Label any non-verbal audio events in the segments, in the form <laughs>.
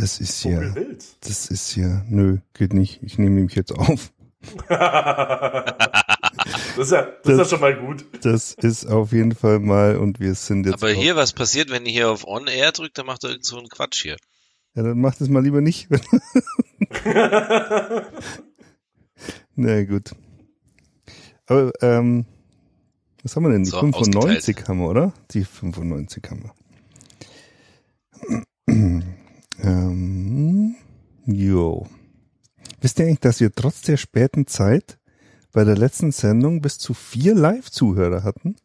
Das ist ja, das ist ja, nö, geht nicht. Ich nehme mich jetzt auf. <laughs> das ist, ja, das, das, ist ja schon mal gut. Das ist auf jeden Fall mal und wir sind jetzt. Aber hier, was passiert, wenn ihr hier auf On Air drückt, dann macht er irgend so einen Quatsch hier. Ja, dann macht es mal lieber nicht. <laughs> Na gut. Aber, ähm, was haben wir denn? Die so, 95 haben wir, oder? Die 95 haben wir. Ähm, jo. Wisst ihr eigentlich, dass wir trotz der späten Zeit bei der letzten Sendung bis zu vier Live-Zuhörer hatten?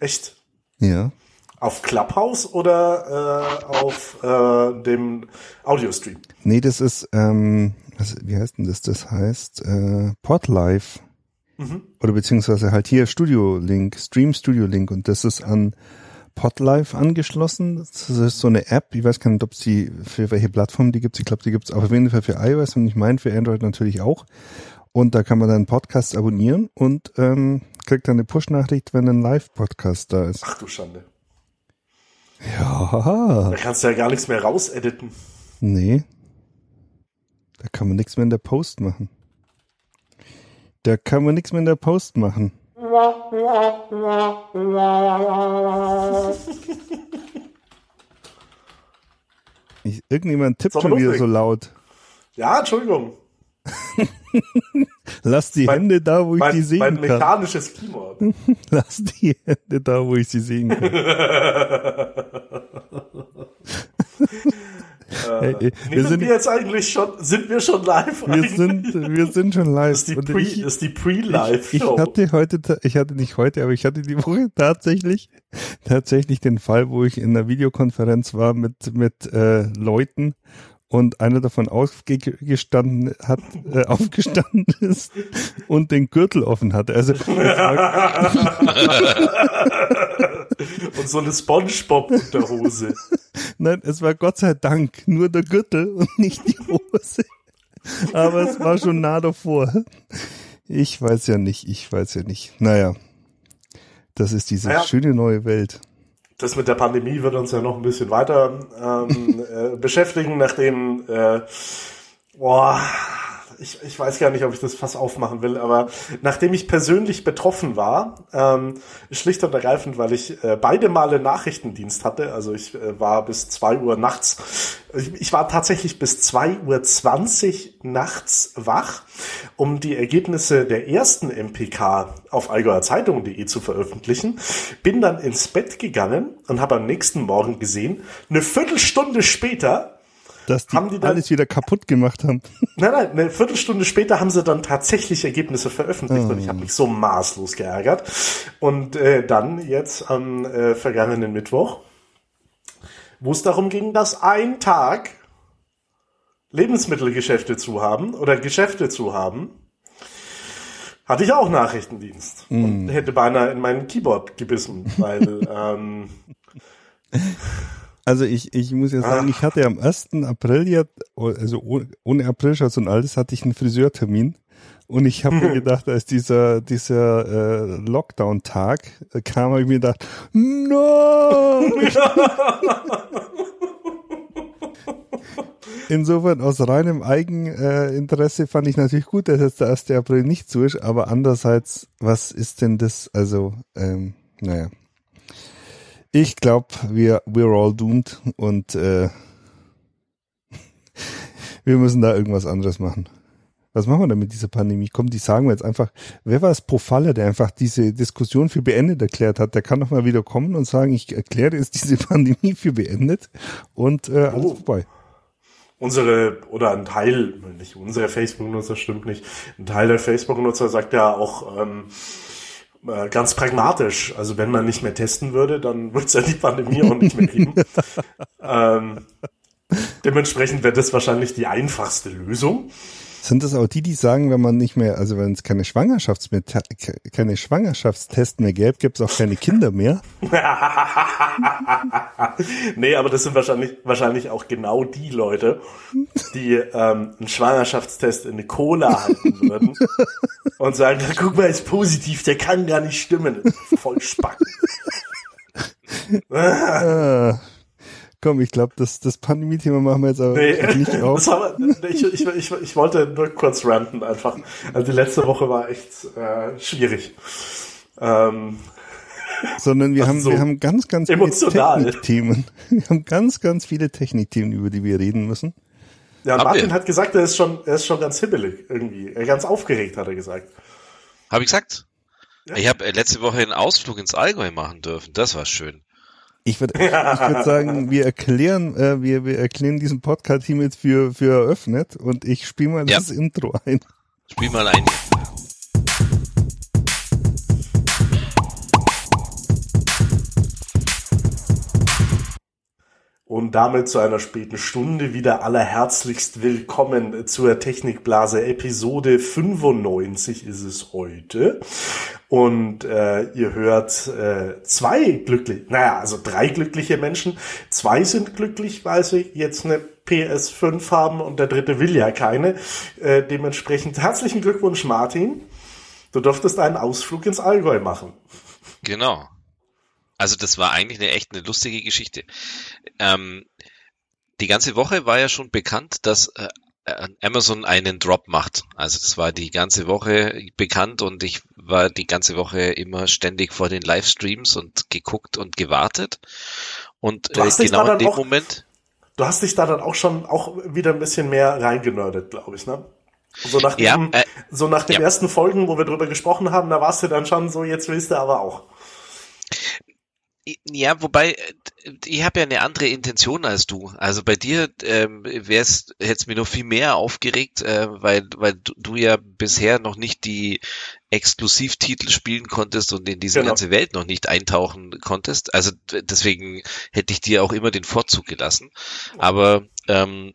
Echt? Ja. Auf Clubhouse oder äh, auf äh, dem Audiostream? Nee, das ist, ähm, was, wie heißt denn das? Das heißt äh, Podlife. Mhm. Oder beziehungsweise halt hier Studio Link, Stream Studio Link und das ist an Podlife angeschlossen. Das ist so eine App. Ich weiß gar nicht, ob sie für welche Plattform die gibt. Ich glaube, die gibt es auf jeden Fall für iOS und ich meine für Android natürlich auch. Und da kann man dann Podcasts abonnieren und ähm, kriegt dann eine Push-Nachricht, wenn ein Live-Podcast da ist. Ach du Schande. Ja. Da kannst du ja gar nichts mehr rausediten. Nee. Da kann man nichts mehr in der Post machen. Da kann man nichts mehr in der Post machen. Ich, irgendjemand tippt schon wieder so laut. Ja, Entschuldigung. <laughs> Lass die mein, Hände da, wo ich mein, die sehen mein kann. Mein mechanisches Keyboard. <laughs> Lass die Hände da, wo ich sie sehen kann. <laughs> Äh, wir sind wir jetzt eigentlich schon, sind wir schon live? Wir sind, wir sind schon live. Das ist die, Pre, ich, ist die Pre-Live-Show. Ich, ich, hatte heute, ich hatte nicht heute, aber ich hatte die Woche tatsächlich, tatsächlich den Fall, wo ich in einer Videokonferenz war mit, mit äh, Leuten und einer davon aufgestanden hat, äh, <laughs> aufgestanden ist und den Gürtel offen hatte. Also <laughs> und so eine SpongeBob-Unterhose. Nein, es war Gott sei Dank nur der Gürtel und nicht die Hose. Aber es war schon nah davor. Ich weiß ja nicht, ich weiß ja nicht. Naja, das ist diese naja. schöne neue Welt. Das mit der Pandemie wird uns ja noch ein bisschen weiter ähm, <laughs> äh, beschäftigen, nachdem äh, boah, ich, ich weiß gar nicht, ob ich das fast aufmachen will, aber nachdem ich persönlich betroffen war, ähm, schlicht und ergreifend, weil ich äh, beide Male Nachrichtendienst hatte, also ich äh, war bis zwei Uhr nachts, ich, ich war tatsächlich bis zwei Uhr zwanzig nachts wach, um die Ergebnisse der ersten MPK auf allgäuerzeitung.de zu veröffentlichen, bin dann ins Bett gegangen und habe am nächsten Morgen gesehen, eine Viertelstunde später dass die, die dann, alles wieder kaputt gemacht haben. <laughs> Nein, nein, eine Viertelstunde später haben sie dann tatsächlich Ergebnisse veröffentlicht oh. und ich habe mich so maßlos geärgert. Und äh, dann jetzt am äh, vergangenen Mittwoch, wo es darum ging, dass ein Tag Lebensmittelgeschäfte zu haben oder Geschäfte zu haben, hatte ich auch Nachrichtendienst mm. und hätte beinahe in mein Keyboard gebissen, weil <laughs> ähm, also ich, ich muss ja sagen, Ach. ich hatte am 1. April ja, also ohne Aprilscherz und alles, hatte ich einen Friseurtermin. Und ich habe mir <laughs> gedacht, als dieser, dieser äh, Lockdown-Tag kam, habe ich mir gedacht, no! <laughs> Insofern aus reinem Eigeninteresse äh, fand ich natürlich gut, dass jetzt der 1. April nicht so ist, aber andererseits, was ist denn das, also, ähm, naja. Ich glaube, wir we're all doomed und äh, <laughs> wir müssen da irgendwas anderes machen. Was machen wir denn mit dieser Pandemie? Komm, die sagen wir jetzt einfach, wer war es pro Falle, der einfach diese Diskussion für beendet erklärt hat, der kann doch mal wieder kommen und sagen, ich erkläre jetzt diese <laughs> Pandemie für beendet und äh, alles oh. vorbei. Unsere, oder ein Teil, nicht unsere Facebook-Nutzer stimmt nicht, ein Teil der Facebook-Nutzer sagt ja auch, ähm, äh, ganz pragmatisch. Also wenn man nicht mehr testen würde, dann <laughs> würde es ja die Pandemie auch nicht mehr geben. <laughs> ähm, dementsprechend wäre das wahrscheinlich die einfachste Lösung. Sind das auch die, die sagen, wenn man nicht mehr, also wenn es keine Schwangerschafts keine Schwangerschaftstests mehr gäbe, gibt es auch keine Kinder mehr? <laughs> nee, aber das sind wahrscheinlich, wahrscheinlich auch genau die Leute, die ähm, einen Schwangerschaftstest in eine Cola halten würden und sagen, guck mal, ist positiv, der kann gar nicht stimmen. Voll spacken. <laughs> <laughs> Komm, ich glaube, das, das Pandemie-Thema machen wir jetzt aber nee, nicht auf. Wir, ich, ich, ich, ich wollte nur kurz ranten einfach. Also die letzte Woche war echt äh, schwierig. Ähm, Sondern wir haben, so wir haben ganz, ganz viele Technikthemen. <laughs> Wir haben ganz, ganz viele Technikthemen, über die wir reden müssen. Ja, Martin hat gesagt, er ist schon, er ist schon ganz hibbelig irgendwie. Er ganz aufgeregt, hat er gesagt. Habe ich gesagt? Ja. Ich habe äh, letzte Woche einen Ausflug ins Allgäu machen dürfen. Das war schön. Ich würde <laughs> ich würd sagen, wir erklären, äh, wir, wir erklären diesen Podcast hiermit für, für eröffnet und ich spiele mal ja. das Intro ein. Spiel mal ein. Und damit zu einer späten Stunde wieder allerherzlichst willkommen zur Technikblase. Episode 95 ist es heute. Und äh, ihr hört äh, zwei glückliche, naja, also drei glückliche Menschen. Zwei sind glücklich, weil sie jetzt eine PS5 haben und der dritte will ja keine. Äh, dementsprechend herzlichen Glückwunsch, Martin. Du durftest einen Ausflug ins Allgäu machen. Genau. Also das war eigentlich eine echt eine lustige Geschichte. Ähm, die ganze Woche war ja schon bekannt, dass äh, Amazon einen Drop macht. Also das war die ganze Woche bekannt und ich war die ganze Woche immer ständig vor den Livestreams und geguckt und gewartet. Und äh, genau in dem auch, Moment. Du hast dich da dann auch schon auch wieder ein bisschen mehr reingenördet, glaube ich, ne? So nach, dem, ja, äh, so nach den ja. ersten Folgen, wo wir drüber gesprochen haben, da warst du dann schon so, jetzt willst du aber auch. Ja, wobei äh, ich habe ja eine andere Intention als du. Also bei dir ähm, wär's hätte es mir noch viel mehr aufgeregt, äh, weil weil du, du ja bisher noch nicht die Exklusivtitel spielen konntest und in diese genau. ganze Welt noch nicht eintauchen konntest. Also deswegen hätte ich dir auch immer den Vorzug gelassen. Aber ähm,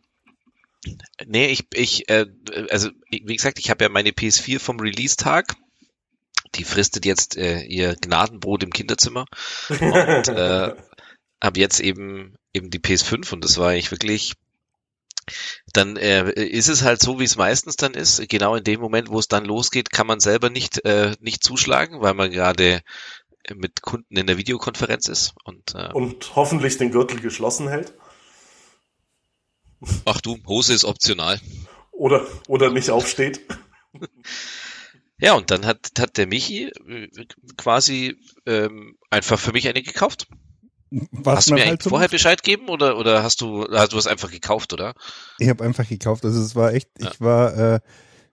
nee, ich ich äh, also wie gesagt, ich habe ja meine PS4 vom Release-Tag die fristet jetzt äh, ihr Gnadenbrot im Kinderzimmer <laughs> und äh, habe jetzt eben eben die PS5 und das war eigentlich wirklich dann äh, ist es halt so, wie es meistens dann ist. Genau in dem Moment, wo es dann losgeht, kann man selber nicht äh, nicht zuschlagen, weil man gerade mit Kunden in der Videokonferenz ist und äh, und hoffentlich den Gürtel geschlossen hält. Ach du, Hose ist optional. Oder oder nicht aufsteht. <laughs> Ja, und dann hat, hat der Michi äh, quasi ähm, einfach für mich eine gekauft. Was hast du mir halt vorher Bescheid geben oder oder hast du hast du es einfach gekauft oder? Ich habe einfach gekauft. Also es war echt, ja. ich war äh,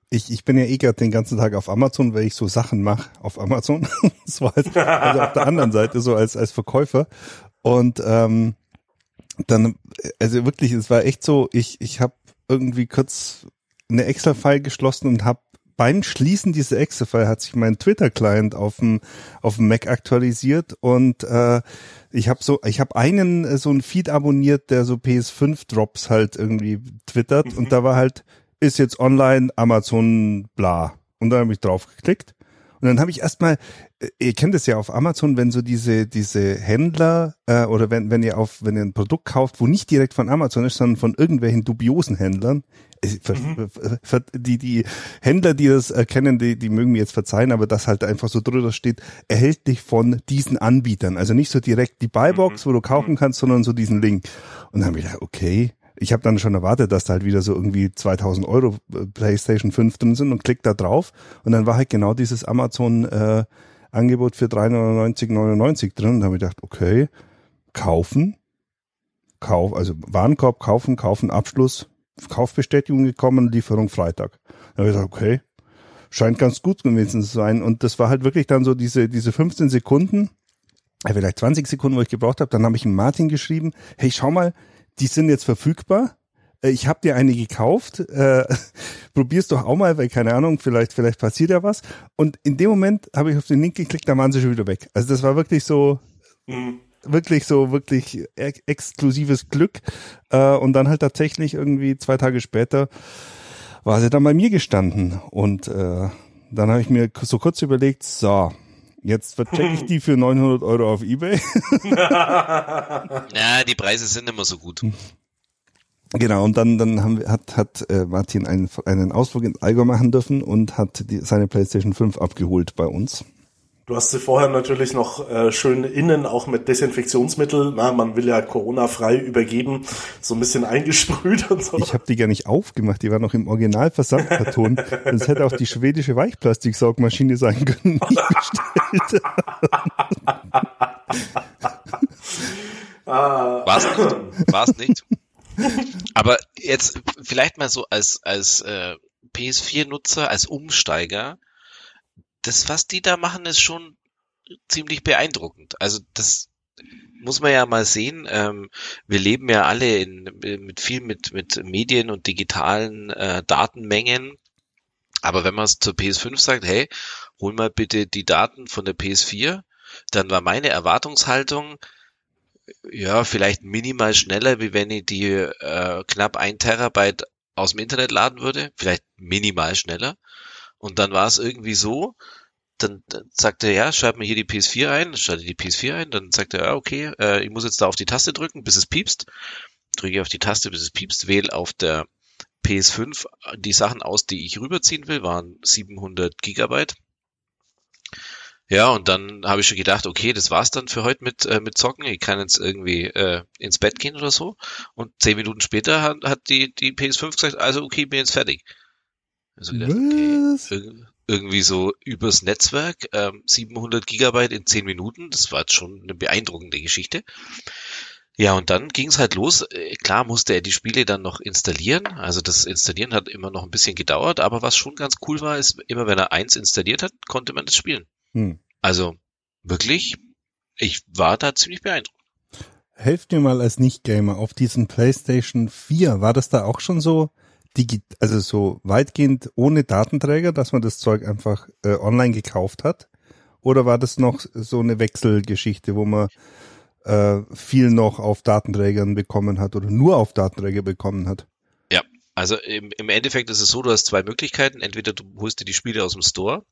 ich, ich bin ja eh gerade den ganzen Tag auf Amazon, weil ich so Sachen mache auf Amazon. <laughs> das war halt, also auf der anderen Seite so als als Verkäufer und ähm, dann also wirklich, es war echt so, ich ich habe irgendwie kurz eine Excel-File geschlossen und habe beim Schließen dieser Exe-File hat sich mein Twitter-Client auf dem auf dem Mac aktualisiert und äh, ich habe so ich habe einen äh, so ein Feed abonniert, der so PS5 Drops halt irgendwie twittert mhm. und da war halt ist jetzt online Amazon bla und dann habe ich drauf geklickt und dann habe ich erstmal, äh, ihr kennt es ja auf Amazon, wenn so diese diese Händler äh, oder wenn wenn ihr auf wenn ihr ein Produkt kauft, wo nicht direkt von Amazon ist, sondern von irgendwelchen dubiosen Händlern, mhm. die die Händler, die das erkennen, die die mögen mir jetzt verzeihen, aber das halt einfach so drüber steht, erhältlich von diesen Anbietern, also nicht so direkt die Buybox, mhm. wo du kaufen mhm. kannst, sondern so diesen Link. Und dann habe ich gedacht, okay, ich habe dann schon erwartet, dass da halt wieder so irgendwie 2000 Euro äh, PlayStation 5 drin sind und klick da drauf und dann war halt genau dieses Amazon äh, Angebot für 399,99 drin und da habe ich gedacht, okay, kaufen, Kauf, also Warenkorb kaufen, kaufen, Abschluss, Kaufbestätigung gekommen, Lieferung Freitag. Da habe ich gesagt, okay, scheint ganz gut gewesen zu sein und das war halt wirklich dann so diese diese 15 Sekunden, vielleicht 20 Sekunden, wo ich gebraucht habe, dann habe ich Martin geschrieben, hey, schau mal, die sind jetzt verfügbar. Äh, ich habe dir eine gekauft. Äh, <laughs> probier's doch auch mal, weil keine Ahnung, vielleicht vielleicht passiert ja was. Und in dem Moment habe ich auf den Link geklickt, da waren sie schon wieder weg. Also das war wirklich so. Mhm wirklich so wirklich ex exklusives Glück äh, und dann halt tatsächlich irgendwie zwei Tage später war sie dann bei mir gestanden und äh, dann habe ich mir so kurz überlegt, so Jetzt verchecke ich <laughs> die für 900 Euro auf Ebay. <laughs> ja, die Preise sind immer so gut. Genau, und dann, dann haben, hat, hat äh, Martin einen, einen Ausflug ins Allgäu machen dürfen und hat die, seine PlayStation 5 abgeholt bei uns. Du hast sie vorher natürlich noch äh, schön innen auch mit Desinfektionsmittel. Na, man will ja Corona-frei übergeben, so ein bisschen eingesprüht und so. Ich habe die gar nicht aufgemacht, die war noch im Originalversandkarton. <laughs> Das hätte auch die schwedische Weichplastiksaugmaschine sein können, die bestellt. <laughs> War es nicht. War es nicht. Aber jetzt vielleicht mal so als, als äh, PS4-Nutzer, als Umsteiger, das, was die da machen, ist schon ziemlich beeindruckend. Also das muss man ja mal sehen. Ähm, wir leben ja alle in, mit viel mit, mit Medien und digitalen äh, Datenmengen. Aber wenn man es zur PS5 sagt, hey, hol mal bitte die Daten von der PS4, dann war meine Erwartungshaltung, ja, vielleicht minimal schneller, wie wenn ich die äh, knapp ein Terabyte aus dem Internet laden würde, vielleicht minimal schneller. Und dann war es irgendwie so, dann, sagt er, ja, schreib mir hier die PS4 ein, schalte die PS4 ein, dann sagt er, ja, okay, äh, ich muss jetzt da auf die Taste drücken, bis es piepst. Drücke auf die Taste, bis es piepst, wähle auf der PS5 die Sachen aus, die ich rüberziehen will, waren 700 Gigabyte. Ja, und dann habe ich schon gedacht, okay, das war's dann für heute mit, äh, mit Zocken. Ich kann jetzt irgendwie äh, ins Bett gehen oder so. Und zehn Minuten später hat, hat die, die PS5 gesagt, also okay, bin jetzt fertig. Also gedacht, okay, irgendwie so übers Netzwerk, ähm, 700 Gigabyte in 10 Minuten, das war jetzt schon eine beeindruckende Geschichte. Ja, und dann ging es halt los. Äh, klar musste er die Spiele dann noch installieren. Also das Installieren hat immer noch ein bisschen gedauert, aber was schon ganz cool war, ist, immer wenn er eins installiert hat, konnte man das spielen. Hm. Also wirklich, ich war da ziemlich beeindruckt. Helft mir mal als Nicht-Gamer auf diesen PlayStation 4. War das da auch schon so, also so weitgehend ohne Datenträger, dass man das Zeug einfach äh, online gekauft hat? Oder war das noch so eine Wechselgeschichte, wo man äh, viel noch auf Datenträgern bekommen hat oder nur auf Datenträger bekommen hat? Ja, also im, im Endeffekt ist es so, du hast zwei Möglichkeiten. Entweder du holst dir die Spiele aus dem Store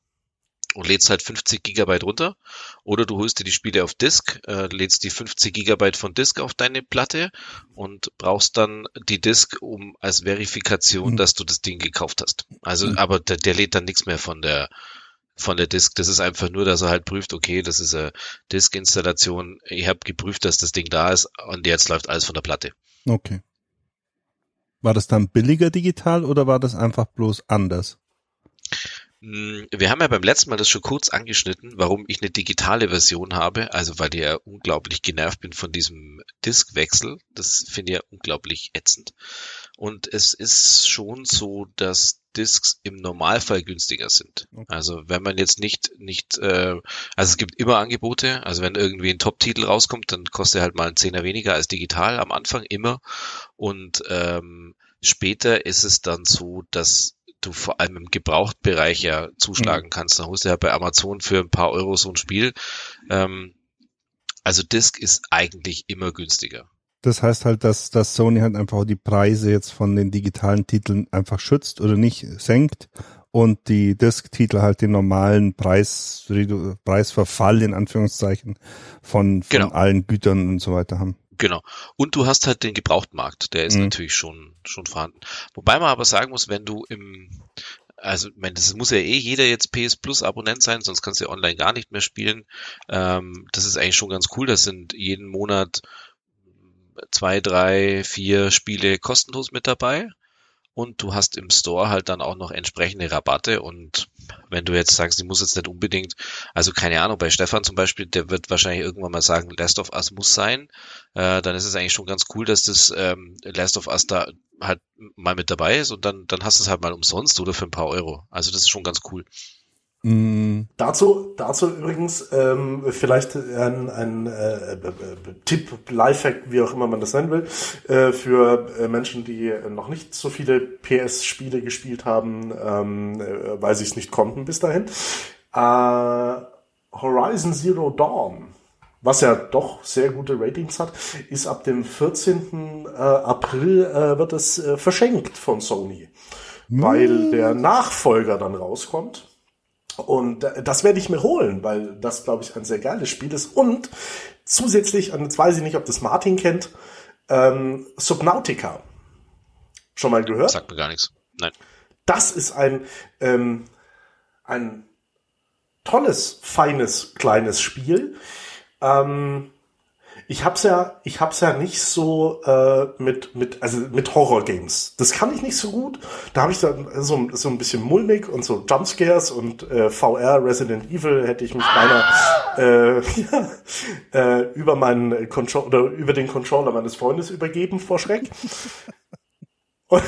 und lädst halt 50 Gigabyte runter. Oder du holst dir die Spiele auf Disk, äh, lädst die 50 Gigabyte von Disk auf deine Platte und brauchst dann die Disk um als Verifikation, mhm. dass du das Ding gekauft hast. Also, mhm. aber der, der lädt dann nichts mehr von der von der Disk. Das ist einfach nur, dass er halt prüft, okay, das ist eine Disk-Installation. Ich habe geprüft, dass das Ding da ist und jetzt läuft alles von der Platte. Okay. War das dann billiger digital oder war das einfach bloß anders? Hm, wir haben ja beim letzten Mal das schon kurz angeschnitten, warum ich eine digitale Version habe, also weil ich ja unglaublich genervt bin von diesem Diskwechsel. Das finde ich ja unglaublich ätzend. Und es ist schon so, dass Discs im Normalfall günstiger sind. Also wenn man jetzt nicht, nicht, äh, also es gibt immer Angebote, also wenn irgendwie ein Top-Titel rauskommt, dann kostet er halt mal ein Zehner weniger als digital am Anfang immer. Und ähm, später ist es dann so, dass du vor allem im Gebrauchtbereich ja zuschlagen mhm. kannst. Dann holst du ja bei Amazon für ein paar Euro so ein Spiel. Ähm, also Disc ist eigentlich immer günstiger. Das heißt halt, dass, dass Sony halt einfach die Preise jetzt von den digitalen Titeln einfach schützt oder nicht senkt und die Disk-Titel halt den normalen Preis, Preisverfall in Anführungszeichen von, von genau. allen Gütern und so weiter haben. Genau. Und du hast halt den Gebrauchtmarkt, der ist mhm. natürlich schon, schon vorhanden. Wobei man aber sagen muss, wenn du im, also, ich meine, das muss ja eh jeder jetzt PS Plus Abonnent sein, sonst kannst du ja online gar nicht mehr spielen. Ähm, das ist eigentlich schon ganz cool. Das sind jeden Monat zwei, drei, vier Spiele kostenlos mit dabei und du hast im Store halt dann auch noch entsprechende Rabatte und wenn du jetzt sagst, ich muss jetzt nicht unbedingt, also keine Ahnung, bei Stefan zum Beispiel, der wird wahrscheinlich irgendwann mal sagen, Last of Us muss sein, äh, dann ist es eigentlich schon ganz cool, dass das ähm, Last of Us da halt mal mit dabei ist und dann, dann hast du es halt mal umsonst oder für ein paar Euro. Also das ist schon ganz cool. Mm. Dazu, dazu übrigens ähm, vielleicht ein, ein äh, äh, Tipp, Lifehack, wie auch immer man das nennen will, äh, für äh, Menschen, die noch nicht so viele PS-Spiele gespielt haben, ähm, äh, weil sie es nicht konnten bis dahin. Äh, Horizon Zero Dawn, was ja doch sehr gute Ratings hat, ist ab dem 14. April wird es verschenkt von Sony, mm. weil der Nachfolger dann rauskommt. Und das werde ich mir holen, weil das, glaube ich, ein sehr geiles Spiel ist. Und zusätzlich, und jetzt weiß ich nicht, ob das Martin kennt, ähm, Subnautica. Schon mal gehört? Sagt mir gar nichts. Nein. Das ist ein, ähm, ein tolles, feines, kleines Spiel. Ähm, ich hab's ja, ich hab's ja nicht so äh, mit mit also mit Horror Games. Das kann ich nicht so gut. Da habe ich dann so, so ein bisschen mulmig und so Jumpscares und äh, VR Resident Evil hätte ich mich beinahe äh, ja, <laughs> äh, über meinen Control oder über den Controller meines Freundes übergeben vor Schreck. Und,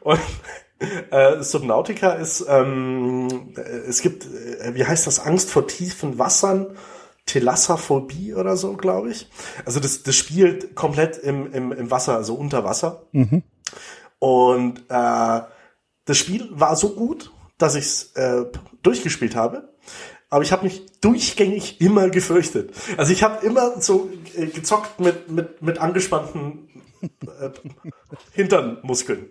und äh, Subnautica ist, ähm, es gibt, äh, wie heißt das, Angst vor tiefen Wassern, Telassaphobie oder so, glaube ich. Also das, das spielt komplett im, im, im Wasser, also unter Wasser. Mhm. Und äh, das Spiel war so gut, dass ich es äh, durchgespielt habe. Aber ich habe mich durchgängig immer gefürchtet. Also ich habe immer so äh, gezockt mit, mit, mit angespannten äh, Hinternmuskeln.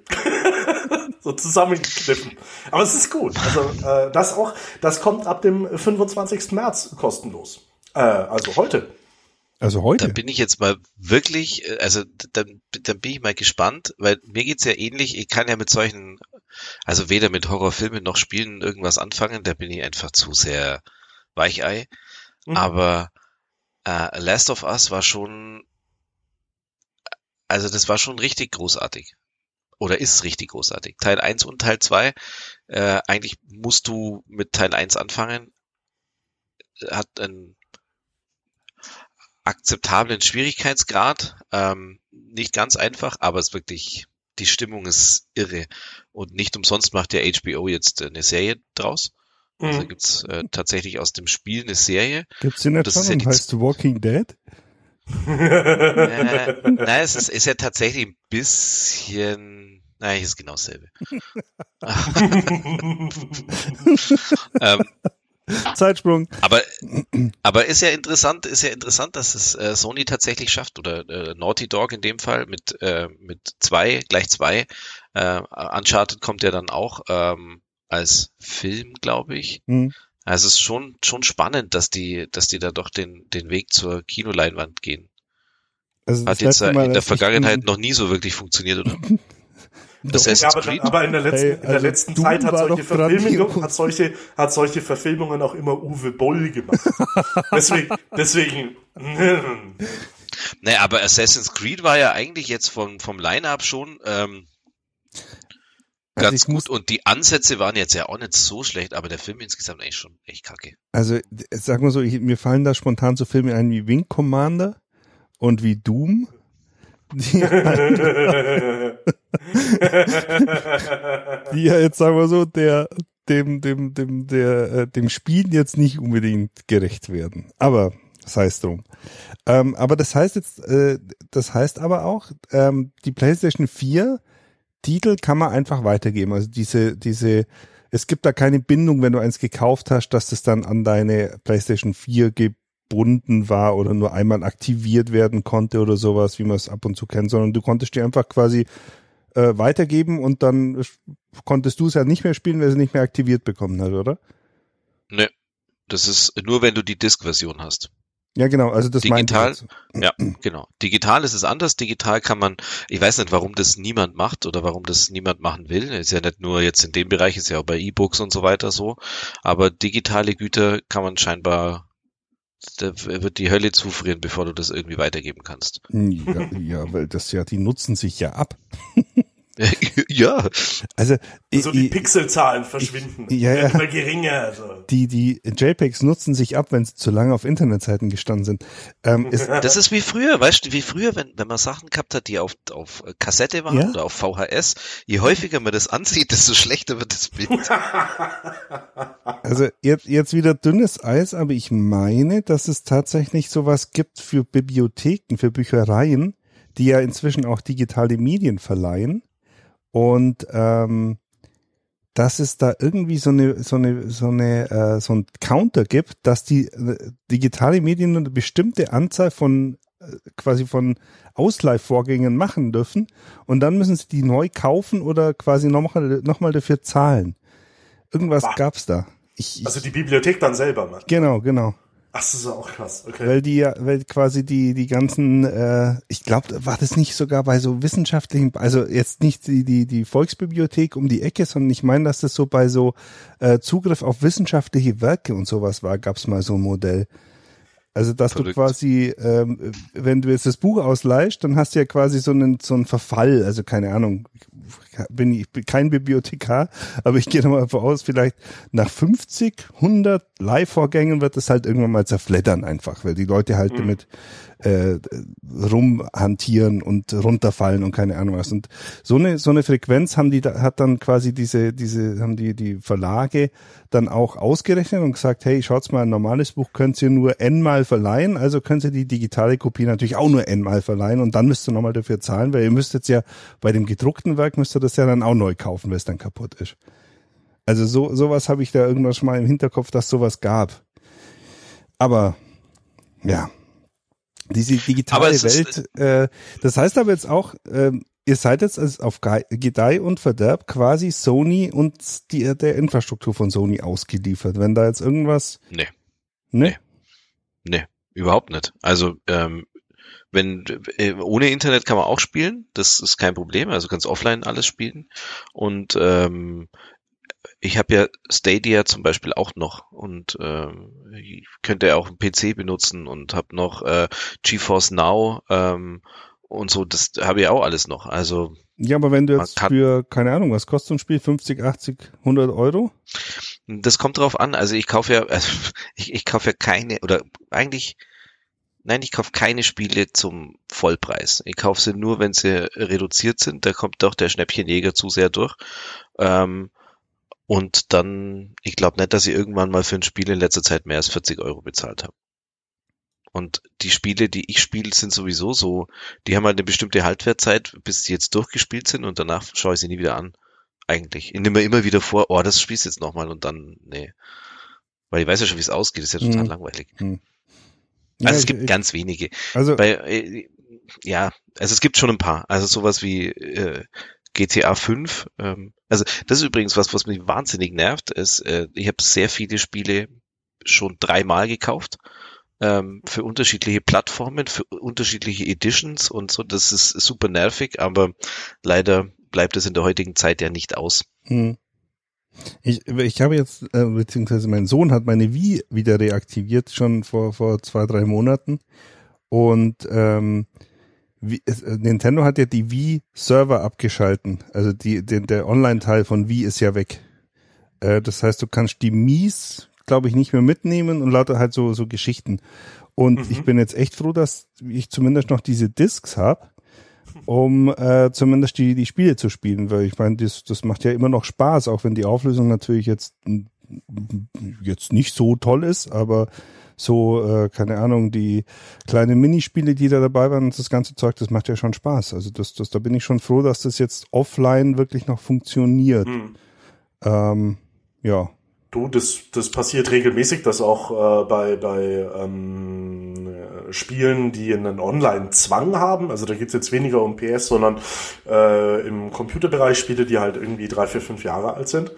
<laughs> so zusammengekniffen. Aber es ist gut. Also äh, das auch, das kommt ab dem 25. März kostenlos. Äh, also heute. Also heute. Da bin ich jetzt mal wirklich, äh, also dann, dann bin ich mal gespannt, weil mir geht's ja ähnlich, ich kann ja mit solchen, also weder mit Horrorfilmen noch Spielen irgendwas anfangen, da bin ich einfach zu sehr Weichei. Mhm. Aber äh, Last of Us war schon, also das war schon richtig großartig. Oder ist richtig großartig. Teil 1 und Teil 2, äh, eigentlich musst du mit Teil 1 anfangen, hat einen akzeptablen Schwierigkeitsgrad. Ähm, nicht ganz einfach, aber es ist wirklich, die Stimmung ist irre. Und nicht umsonst macht ja HBO jetzt eine Serie draus. Also mhm. gibt's äh, tatsächlich aus dem Spiel eine Serie. Gibt's die nicht schon ja heißt Walking Dead? äh, nein, es ist, ist ja tatsächlich ein bisschen, nein, ist genau dasselbe. <laughs> <laughs> ähm, <laughs> Zeitsprung. Aber, aber ist ja interessant, ist ja interessant, dass es äh, Sony tatsächlich schafft oder äh, Naughty Dog in dem Fall mit äh, mit zwei gleich zwei. Äh, Uncharted kommt ja dann auch ähm, als Film, glaube ich. Mhm. Also es ist schon schon spannend, dass die dass die da doch den den Weg zur Kinoleinwand gehen. Also Hat jetzt Mal, in der Vergangenheit <laughs> noch nie so wirklich funktioniert, oder? <laughs> Assassin's Creed. Aber, aber in der letzten, hey, also in der letzten Zeit hat solche, Verfilmungen, hat, solche, hat solche Verfilmungen auch immer Uwe Boll gemacht. <laughs> deswegen, deswegen. naja, aber Assassin's Creed war ja eigentlich jetzt vom, vom Line-Up schon ähm, also ganz gut und die Ansätze waren jetzt ja auch nicht so schlecht, aber der Film insgesamt eigentlich schon echt kacke. Also sag mal so, ich, mir fallen da spontan so Filme ein wie Wing Commander und wie Doom. Die, die ja jetzt sagen wir so, der dem dem dem der äh, dem Spiel jetzt nicht unbedingt gerecht werden. Aber sei es drum. Ähm, aber das heißt jetzt, äh, das heißt aber auch, ähm, die PlayStation 4 Titel kann man einfach weitergeben. Also diese diese es gibt da keine Bindung, wenn du eins gekauft hast, dass das dann an deine PlayStation 4 gebunden war oder nur einmal aktiviert werden konnte oder sowas, wie man es ab und zu kennt, sondern du konntest dir einfach quasi äh, weitergeben und dann konntest du es ja nicht mehr spielen, weil es nicht mehr aktiviert bekommen hat, oder? Ne, das ist nur, wenn du die Disk-Version hast. Ja, genau, also das Digital, ja, genau. Digital ist es anders. Digital kann man, ich weiß nicht, warum das niemand macht oder warum das niemand machen will. Ist ja nicht nur jetzt in dem Bereich, ist ja auch bei E-Books und so weiter so. Aber digitale Güter kann man scheinbar da wird die Hölle zufrieren, bevor du das irgendwie weitergeben kannst. Ja, ja weil das ja, die nutzen sich ja ab. <laughs> <laughs> ja. Also, also die Pixelzahlen verschwinden. Ich, ja, ja. Immer geringer. Also. Die, die JPEGs nutzen sich ab, wenn sie zu lange auf Internetseiten gestanden sind. Ähm, <laughs> ist, das ist wie früher, weißt du, wie früher, wenn, wenn man Sachen gehabt hat, die auf, auf Kassette waren ja? oder auf VHS, je häufiger man das ansieht, desto schlechter wird das Bild. <laughs> also jetzt, jetzt wieder dünnes Eis, aber ich meine, dass es tatsächlich sowas gibt für Bibliotheken, für Büchereien, die ja inzwischen auch digitale Medien verleihen und ähm, dass es da irgendwie so eine so eine so eine äh, so ein Counter gibt, dass die äh, digitale Medien eine bestimmte Anzahl von äh, quasi von Ausleihvorgängen machen dürfen und dann müssen sie die neu kaufen oder quasi nochmal noch mal dafür zahlen. Irgendwas bah. gab's da. Ich, also die Bibliothek dann selber macht. Genau, genau. Ach, das ist auch krass, okay. Weil die ja, weil quasi die, die ganzen, äh, ich glaube, war das nicht sogar bei so wissenschaftlichen, also jetzt nicht die, die, die Volksbibliothek um die Ecke, sondern ich meine, dass das so bei so äh, Zugriff auf wissenschaftliche Werke und sowas war, gab's mal so ein Modell. Also dass Verrückt. du quasi, ähm, wenn du jetzt das Buch ausleihst, dann hast du ja quasi so einen so einen Verfall, also keine Ahnung, bin ich bin kein Bibliothekar, aber ich <laughs> gehe mal davon aus, vielleicht nach 50, 100 Live-Vorgängen wird es halt irgendwann mal zerfleddern einfach, weil die Leute halt mhm. damit äh, rumhantieren und runterfallen und keine Ahnung was. Und so eine so eine Frequenz haben die hat dann quasi diese diese haben die die Verlage dann auch ausgerechnet und gesagt, hey, schaut's mal, ein normales Buch könnt ihr nur n-mal verleihen, also könnt ihr die digitale Kopie natürlich auch nur n-mal verleihen und dann müsst ihr nochmal dafür zahlen, weil ihr müsst jetzt ja bei dem gedruckten Werk müsst ihr das ja dann auch neu kaufen, weil es dann kaputt ist. Also so sowas habe ich da irgendwas schon mal im Hinterkopf, dass sowas gab. Aber ja, diese digitale Welt, äh, das heißt aber jetzt auch, äh, ihr seid jetzt also auf Gedeih und Verderb quasi Sony und die, der Infrastruktur von Sony ausgeliefert. Wenn da jetzt irgendwas. Nee. Nee? Nee, überhaupt nicht. Also, ähm, wenn äh, ohne Internet kann man auch spielen, das ist kein Problem, also kannst offline alles spielen. Und ähm, ich habe ja Stadia zum Beispiel auch noch und äh, ich könnte ja auch einen PC benutzen und habe noch äh, GeForce Now ähm, und so, das habe ich auch alles noch. Also ja, aber wenn du jetzt für, keine Ahnung, was kostet so ein Spiel? 50, 80, 100 Euro? Das kommt drauf an. Also ich kaufe ja, also <laughs> ich, ich kaufe ja keine, oder eigentlich, nein, ich kaufe keine Spiele zum Vollpreis. Ich kaufe sie nur, wenn sie reduziert sind. Da kommt doch der Schnäppchenjäger zu sehr durch. Ähm, und dann, ich glaube nicht, dass ich irgendwann mal für ein Spiel in letzter Zeit mehr als 40 Euro bezahlt habe. Und die Spiele, die ich spiele, sind sowieso so, die haben halt eine bestimmte Haltwertzeit, bis sie jetzt durchgespielt sind und danach schaue ich sie nie wieder an. Eigentlich. Ich nehme mir immer wieder vor, oh, das spielst du jetzt nochmal und dann, nee. Weil ich weiß ja schon, wie es ausgeht, das ist ja total hm. langweilig. Hm. Also ja, es gibt ich, ganz wenige. Also Bei, äh, ja, also es gibt schon ein paar. Also sowas wie äh, GTA 5. Ähm, also das ist übrigens was, was mich wahnsinnig nervt. Ist, äh, ich habe sehr viele Spiele schon dreimal gekauft ähm, für unterschiedliche Plattformen, für unterschiedliche Editions und so. Das ist super nervig, aber leider bleibt es in der heutigen Zeit ja nicht aus. Hm. Ich, ich habe jetzt, äh, beziehungsweise mein Sohn hat meine Wii wieder reaktiviert, schon vor, vor zwei, drei Monaten. Und ähm, wie, äh, Nintendo hat ja die Wii-Server abgeschalten. Also die, die, der Online-Teil von Wii ist ja weg. Äh, das heißt, du kannst die Mies, glaube ich, nicht mehr mitnehmen und lauter halt so, so Geschichten. Und mhm. ich bin jetzt echt froh, dass ich zumindest noch diese Discs habe, um äh, zumindest die, die Spiele zu spielen, weil ich meine, das, das macht ja immer noch Spaß, auch wenn die Auflösung natürlich jetzt, jetzt nicht so toll ist, aber so, äh, keine Ahnung, die kleinen Minispiele, die da dabei waren und das ganze Zeug, das macht ja schon Spaß. Also das, das, da bin ich schon froh, dass das jetzt offline wirklich noch funktioniert. Hm. Ähm, ja. Du, das, das passiert regelmäßig, dass auch äh, bei, bei ähm, Spielen, die einen Online-Zwang haben, also da geht's jetzt weniger um PS, sondern äh, im Computerbereich Spiele, die halt irgendwie drei, vier, fünf Jahre alt sind,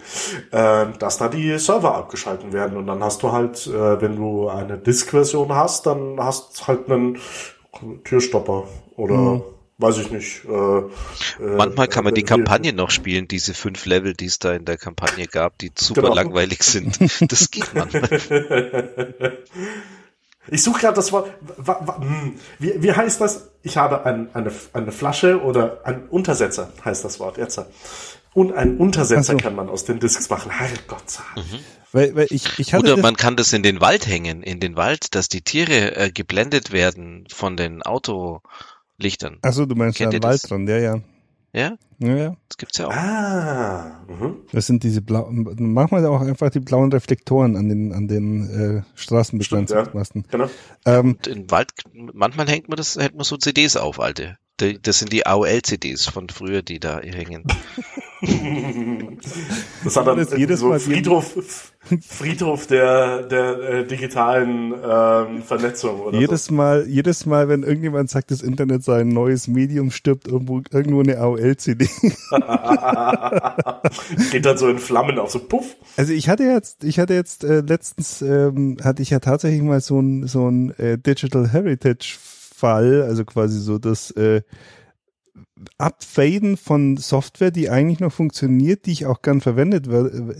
äh, dass da die Server abgeschalten werden. Und dann hast du halt, äh, wenn du eine Disk-Version hast, dann hast halt einen Türstopper oder mhm weiß ich nicht. Äh, äh Manchmal kann man die Kampagne noch spielen, diese fünf Level, die es da in der Kampagne gab, die super genau. langweilig sind. <laughs> Das geht manchmal. Ich suche gerade das Wort. Hm, wie, wie heißt das? Ich habe ein, eine, eine Flasche oder ein Untersetzer heißt das Wort jetzt. Und ein Untersetzer so. kann man aus den Discs machen. Herrgott. Mhm. Weil, weil ich, ich hatte Oder man kann das in den Wald hängen, in den Wald, dass die Tiere äh, geblendet werden von den Auto. Lichtern. Achso, du meinst Kennt da Wald dran, ja, ja. Ja? Ja, ja. Das gibt's ja auch. Ah. Mhm. Das sind diese blauen, manchmal auch einfach die blauen Reflektoren an den, an den äh, Straßenbegrenzungsmasten. Ja, genau. Ähm, Und in Wald, manchmal hängt man das, hält man so CDs auf, alte. Das sind die AOL-CDs von früher, die da hängen. <laughs> das hat dann das jedes so Mal Friedhof, Friedhof der, der äh, digitalen ähm, Vernetzung oder jedes so. Mal, jedes Mal, wenn irgendjemand sagt, das Internet sei ein neues Medium, stirbt irgendwo, irgendwo eine AOL-CD. <laughs> Geht dann so in Flammen auf, so puff. Also ich hatte jetzt, ich hatte jetzt äh, letztens, ähm, hatte ich ja tatsächlich mal so ein, so ein äh, Digital Heritage Fall, also quasi so das äh, Abfaden von Software, die eigentlich noch funktioniert, die ich auch gern verwendet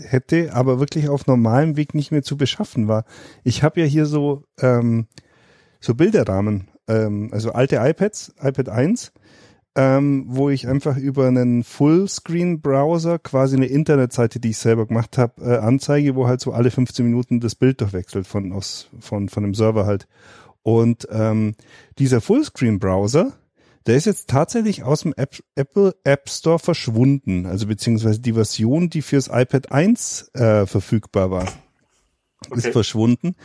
hätte, aber wirklich auf normalem Weg nicht mehr zu beschaffen war. Ich habe ja hier so ähm, so Bilderrahmen, ähm, also alte iPads, iPad 1, ähm, wo ich einfach über einen Fullscreen-Browser quasi eine Internetseite, die ich selber gemacht habe, äh, anzeige, wo halt so alle 15 Minuten das Bild durchwechselt von aus von von dem Server halt. Und ähm, dieser Fullscreen-Browser, der ist jetzt tatsächlich aus dem App, Apple App Store verschwunden, also beziehungsweise die Version, die fürs iPad 1 äh, verfügbar war, okay. ist verschwunden.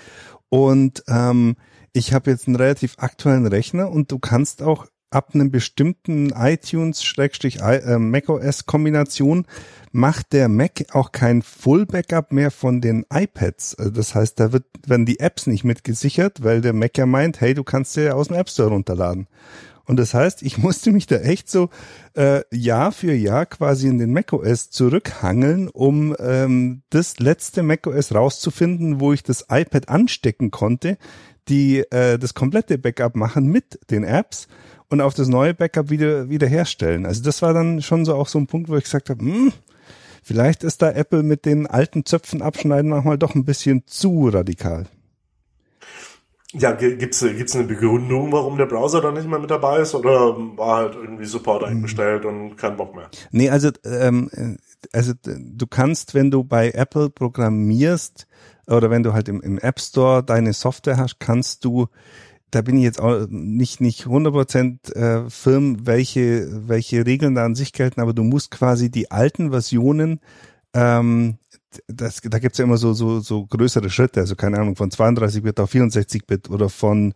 Und ähm, ich habe jetzt einen relativ aktuellen Rechner und du kannst auch ab einem bestimmten iTunes-macOS-Kombination macht der Mac auch kein Full-Backup mehr von den iPads. Also das heißt, da wird, werden die Apps nicht mitgesichert, weil der Mac ja meint, hey, du kannst dir aus dem App Store runterladen. Und das heißt, ich <laughs> musste mich da echt so äh, Jahr für Jahr quasi in den macOS zurückhangeln, um ähm, das letzte macOS rauszufinden, wo ich das iPad anstecken konnte, die äh, das komplette Backup machen mit den Apps und auf das neue Backup wieder wiederherstellen. Also das war dann schon so auch so ein Punkt, wo ich gesagt habe, hm, vielleicht ist da Apple mit den alten Zöpfen abschneiden manchmal doch ein bisschen zu radikal. Ja, gibt's gibt's eine Begründung, warum der Browser da nicht mehr mit dabei ist oder war halt irgendwie Support eingestellt und kein Bock mehr? Nee, also ähm, also du kannst, wenn du bei Apple programmierst oder wenn du halt im, im App Store deine Software hast, kannst du da bin ich jetzt auch nicht nicht 100% äh, firm, welche welche Regeln da an sich gelten, aber du musst quasi die alten Versionen ähm, das, da gibt's ja immer so, so, so größere Schritte, also keine Ahnung, von 32-Bit auf 64-Bit oder von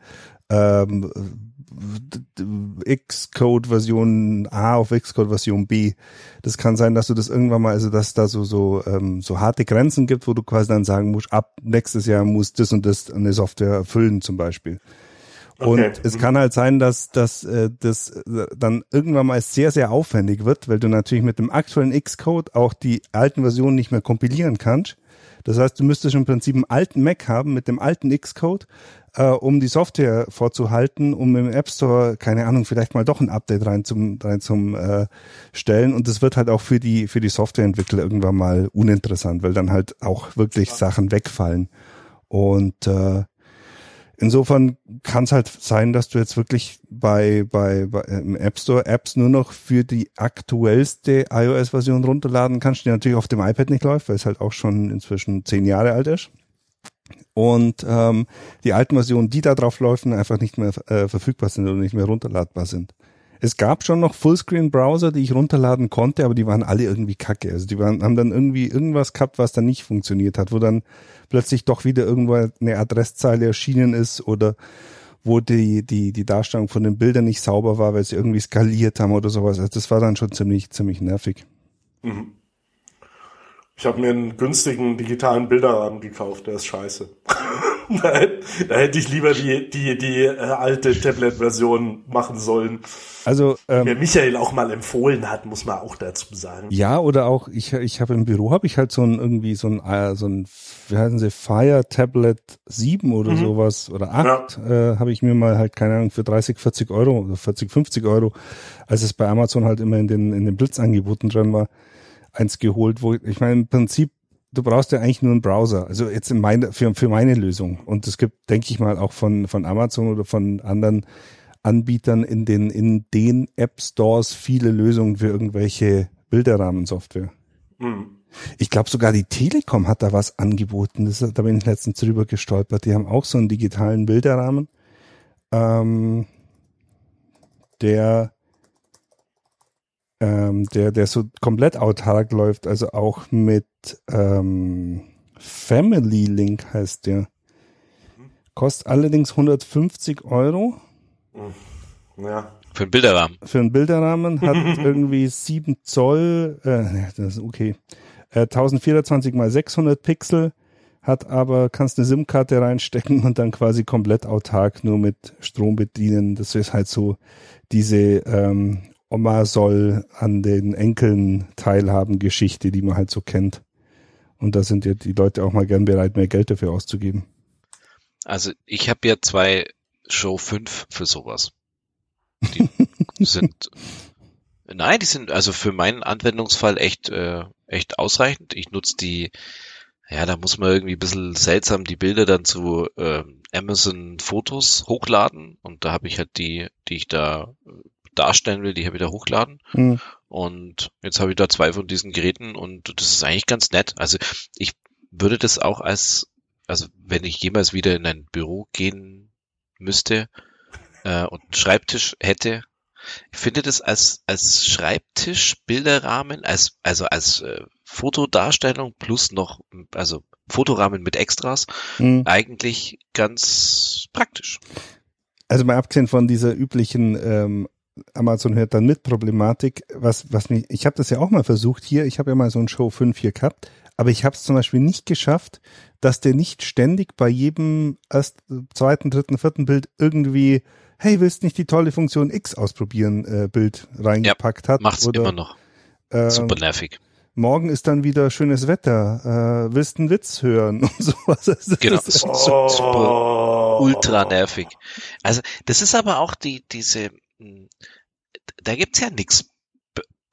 ähm, Xcode Version A auf Xcode Version B. Das kann sein, dass du das irgendwann mal, also dass da so so ähm, so harte Grenzen gibt, wo du quasi dann sagen musst, ab nächstes Jahr muss das und das eine Software erfüllen zum Beispiel. Und okay. es kann halt sein, dass, dass äh, das äh, dann irgendwann mal sehr, sehr aufwendig wird, weil du natürlich mit dem aktuellen Xcode auch die alten Versionen nicht mehr kompilieren kannst. Das heißt, du müsstest im Prinzip einen alten Mac haben mit dem alten Xcode, äh, um die Software vorzuhalten, um im App Store, keine Ahnung, vielleicht mal doch ein Update rein zum, rein zum äh, stellen. Und das wird halt auch für die, für die Softwareentwickler irgendwann mal uninteressant, weil dann halt auch wirklich Sachen wegfallen. Und äh, Insofern kann es halt sein, dass du jetzt wirklich bei, bei, bei im App Store Apps nur noch für die aktuellste iOS-Version runterladen kannst, die natürlich auf dem iPad nicht läuft, weil es halt auch schon inzwischen zehn Jahre alt ist. Und ähm, die alten Versionen, die da drauf laufen, einfach nicht mehr äh, verfügbar sind oder nicht mehr runterladbar sind. Es gab schon noch Fullscreen-Browser, die ich runterladen konnte, aber die waren alle irgendwie kacke. Also die waren, haben dann irgendwie irgendwas gehabt, was dann nicht funktioniert hat, wo dann plötzlich doch wieder irgendwo eine Adresszeile erschienen ist oder wo die, die, die Darstellung von den Bildern nicht sauber war, weil sie irgendwie skaliert haben oder sowas. Also das war dann schon ziemlich, ziemlich nervig. Mhm. Ich habe mir einen günstigen digitalen Bilderrahmen gekauft, der ist scheiße. <laughs> da, da, hätte ich lieber die, die, die äh, alte Tablet-Version machen sollen. Also ähm, der Michael auch mal empfohlen hat, muss man auch dazu sagen. Ja, oder auch ich ich habe im Büro habe ich halt so ein irgendwie so ein äh, so ein wie heißen sie Fire Tablet 7 oder mhm. sowas oder 8 ja. äh, habe ich mir mal halt keine Ahnung für 30 40 Euro oder 40 50 Euro, als es bei Amazon halt immer in den in den Blitzangeboten drin war eins geholt, wo ich meine im Prinzip du brauchst ja eigentlich nur einen Browser. Also jetzt in meine, für, für meine Lösung. Und es gibt, denke ich mal, auch von, von Amazon oder von anderen Anbietern in den, in den App Stores viele Lösungen für irgendwelche Bilderrahmensoftware. Mhm. Ich glaube sogar die Telekom hat da was angeboten. Das, da bin ich letztens drüber gestolpert. Die haben auch so einen digitalen Bilderrahmen, ähm, der ähm, der, der so komplett autark läuft, also auch mit ähm, Family Link heißt der. Kostet allerdings 150 Euro. Ja. Für einen Bilderrahmen. Für einen Bilderrahmen hat <laughs> irgendwie 7 Zoll, äh, das ist okay, äh, 1024 mal 600 Pixel, hat aber, kannst eine SIM-Karte reinstecken und dann quasi komplett autark nur mit Strom bedienen. Das ist halt so diese ähm, Oma soll an den Enkeln teilhaben Geschichte, die man halt so kennt. Und da sind ja die Leute auch mal gern bereit, mehr Geld dafür auszugeben. Also ich habe ja zwei Show 5 für sowas. Die <laughs> sind Nein, die sind also für meinen Anwendungsfall echt, äh, echt ausreichend. Ich nutze die, ja, da muss man irgendwie ein bisschen seltsam die Bilder dann zu äh, Amazon Fotos hochladen und da habe ich halt die, die ich da darstellen will, die habe ich da hochladen. Mhm. Und jetzt habe ich da zwei von diesen Geräten und das ist eigentlich ganz nett. Also ich würde das auch als, also wenn ich jemals wieder in ein Büro gehen müsste äh, und einen Schreibtisch hätte, ich finde das als, als Schreibtisch, Bilderrahmen, als, also als äh, Fotodarstellung plus noch, also Fotorahmen mit Extras, mhm. eigentlich ganz praktisch. Also mal abgesehen von dieser üblichen ähm, Amazon hört dann mit Problematik, was, was mich, ich habe das ja auch mal versucht hier, ich habe ja mal so ein Show 5 hier gehabt, aber ich habe es zum Beispiel nicht geschafft, dass der nicht ständig bei jedem erst, zweiten, dritten, vierten Bild irgendwie, hey, willst nicht die tolle Funktion X ausprobieren, äh, Bild reingepackt ja, hat. Macht's oder, immer noch. Äh, Super nervig. Morgen ist dann wieder schönes Wetter. Äh, willst einen Witz hören <laughs> und sowas. Das genau, ist oh. super ultra nervig. Also das ist aber auch die diese da gibt's ja nichts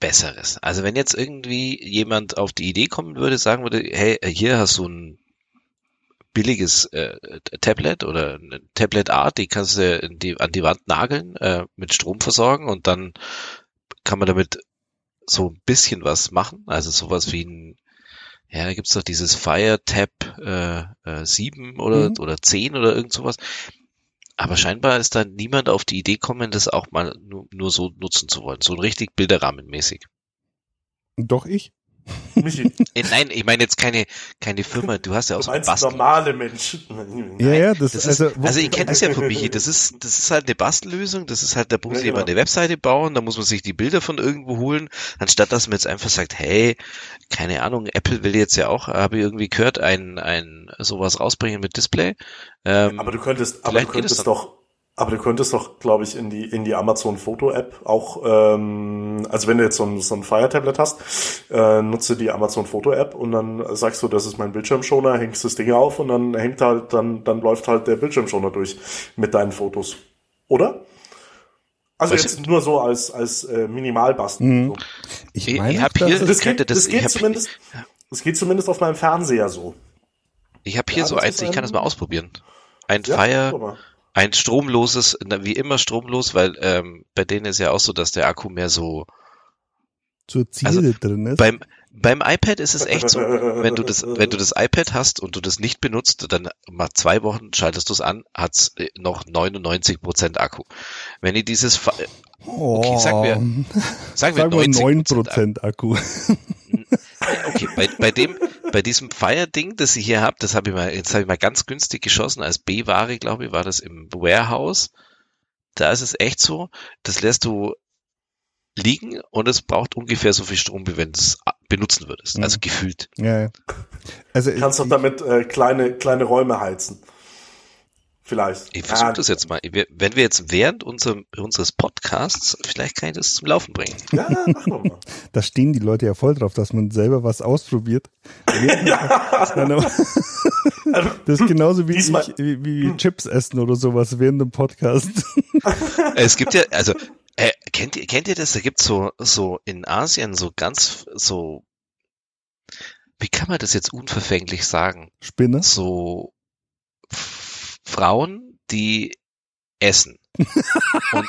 Besseres. Also wenn jetzt irgendwie jemand auf die Idee kommen würde, sagen würde, hey, hier hast du ein billiges äh, Tablet oder eine Tablet Art, die kannst du die, an die Wand nageln, äh, mit Strom versorgen und dann kann man damit so ein bisschen was machen. Also sowas wie ein, ja, da gibt's doch dieses Fire Tab äh, äh, 7 oder, mhm. oder 10 oder irgend sowas. Aber scheinbar ist da niemand auf die Idee gekommen, das auch mal nur, nur so nutzen zu wollen. So richtig Bilderrahmenmäßig. Doch ich. Michi. Äh, nein, ich meine jetzt keine, keine Firma. Du hast ja auch du so Bastel. normale Menschen. Ja, ja, das, das ist, also, also ich kenne das ja von Michi. Das ist, das ist halt eine Bastellösung. Das ist halt, da muss ja, jemand genau. eine Webseite bauen, da muss man sich die Bilder von irgendwo holen, anstatt dass man jetzt einfach sagt, hey, keine Ahnung, Apple will jetzt ja auch, habe ich irgendwie gehört, ein, ein, sowas rausbringen mit Display. Ähm, aber du könntest, aber du könntest doch, aber du könntest doch, glaube ich, in die in die Amazon Foto App auch, ähm, also wenn du jetzt so ein, so ein Fire Tablet hast, äh, nutze die Amazon Foto App und dann sagst du, das ist mein Bildschirmschoner, hängst das Ding auf und dann hängt halt, dann dann läuft halt der Bildschirmschoner durch mit deinen Fotos, oder? Also Was jetzt nur so als als äh, Minimalbasteln. Mhm. Ich meine, ich hab hier, das, das, geht, das, geht zumindest, das geht zumindest auf meinem Fernseher so. Ich habe hier ja, so eins, ich kann das mal ausprobieren. Ein ja, Fire ein stromloses, wie immer stromlos, weil ähm, bei denen ist ja auch so, dass der Akku mehr so zur Ziele also drin ist. Beim, beim iPad ist es echt so, wenn du das, <laughs> wenn du das iPad hast und du das nicht benutzt, dann mal zwei Wochen schaltest du es an, hat's äh, noch 99 Prozent Akku. Wenn ihr dieses, okay, sagen wir, sagen wir, sagen wir 9 Prozent Akku. <laughs> Okay, bei, bei dem, bei diesem Fire-Ding, das ihr hier habt, das habe ich mal, jetzt habe ich mal ganz günstig geschossen als B-Ware, glaube ich, war das im Warehouse. Da ist es echt so, das lässt du liegen und es braucht ungefähr so viel Strom, wie wenn du es benutzen würdest. Also gefühlt. Ja, ja. Also kannst du damit äh, kleine kleine Räume heizen. Vielleicht. Ich versuche ah, das jetzt mal. Wenn wir jetzt während unserem, unseres Podcasts, vielleicht kann ich das zum Laufen bringen. Ja, mach mal. <laughs> Da stehen die Leute ja voll drauf, dass man selber was ausprobiert. ja. <laughs> <laughs> Das ist genauso wie, ich, wie, wie Chips essen oder sowas während dem Podcast. Es gibt ja, also, äh, kennt ihr, kennt ihr das? Da gibt's so, so in Asien so ganz, so, wie kann man das jetzt unverfänglich sagen? Spinne? So, Frauen, die essen. <laughs> Und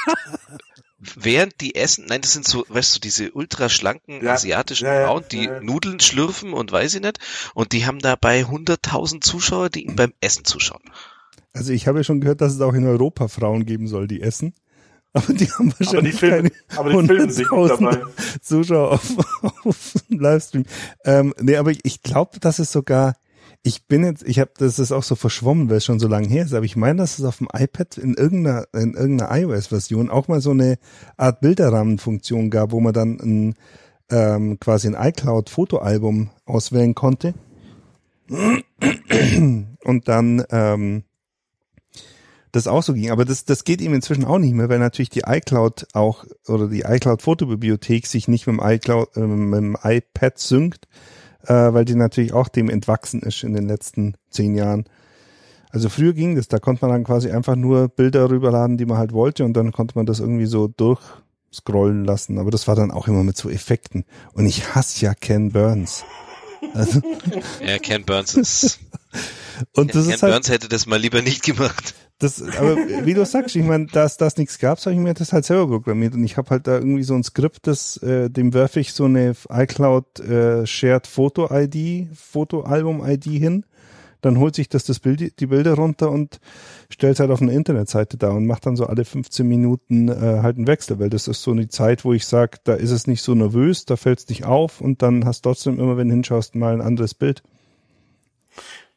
während die essen, nein, das sind so, weißt du, diese ultraschlanken ja, asiatischen ja, Frauen, die ja, Nudeln schlürfen und weiß ich nicht, und die haben dabei 100.000 Zuschauer, die ihnen beim Essen zuschauen. Also ich habe ja schon gehört, dass es auch in Europa Frauen geben soll, die essen. Aber die haben wahrscheinlich aber die Filme, aber die filmen sich dabei. Zuschauer auf, <laughs> auf Livestream. Ähm, nee, aber ich glaube, dass es sogar Ich bin jetzt, ich habe, das ist auch so verschwommen, weil es schon so lange her ist, aber ich meine, dass es auf dem iPad in irgendeiner, in irgendeiner iOS-Version auch mal so eine Art Bilderrahmenfunktion gab, wo man dann ein, ähm, quasi ein iCloud-Fotoalbum auswählen konnte. Und dann ähm, das auch so ging. Aber das, das geht ihm inzwischen auch nicht mehr, weil natürlich die iCloud auch oder die iCloud Fotobibliothek sich nicht mit dem iCloud, äh, mit dem iPad synkt, äh, weil die natürlich auch dem entwachsen ist in den letzten zehn Jahren. Also früher ging das, da konnte man dann quasi einfach nur Bilder rüberladen, die man halt wollte und dann konnte man das irgendwie so durchscrollen lassen. Aber das war dann auch immer mit so Effekten. Und ich hasse ja Ken Burns. Also <laughs> ja, Ken Burns ist. <laughs> und das Ken ist halt, Burns hätte das mal lieber nicht gemacht. Das, aber wie du sagst, ich meine, dass das nichts gab, habe ich mir das halt selber programmiert und ich habe halt da irgendwie so ein Skript, das äh, dem werfe ich so eine iCloud äh, Shared Photo ID, Fotoalbum ID hin, dann holt sich das das Bild, die Bilder runter und stellt halt auf eine Internetseite da und macht dann so alle 15 Minuten äh, halt einen Wechsel, weil das ist so eine Zeit, wo ich sage, da ist es nicht so nervös, da fällt es nicht auf und dann hast trotzdem immer, wenn du hinschaust, mal ein anderes Bild.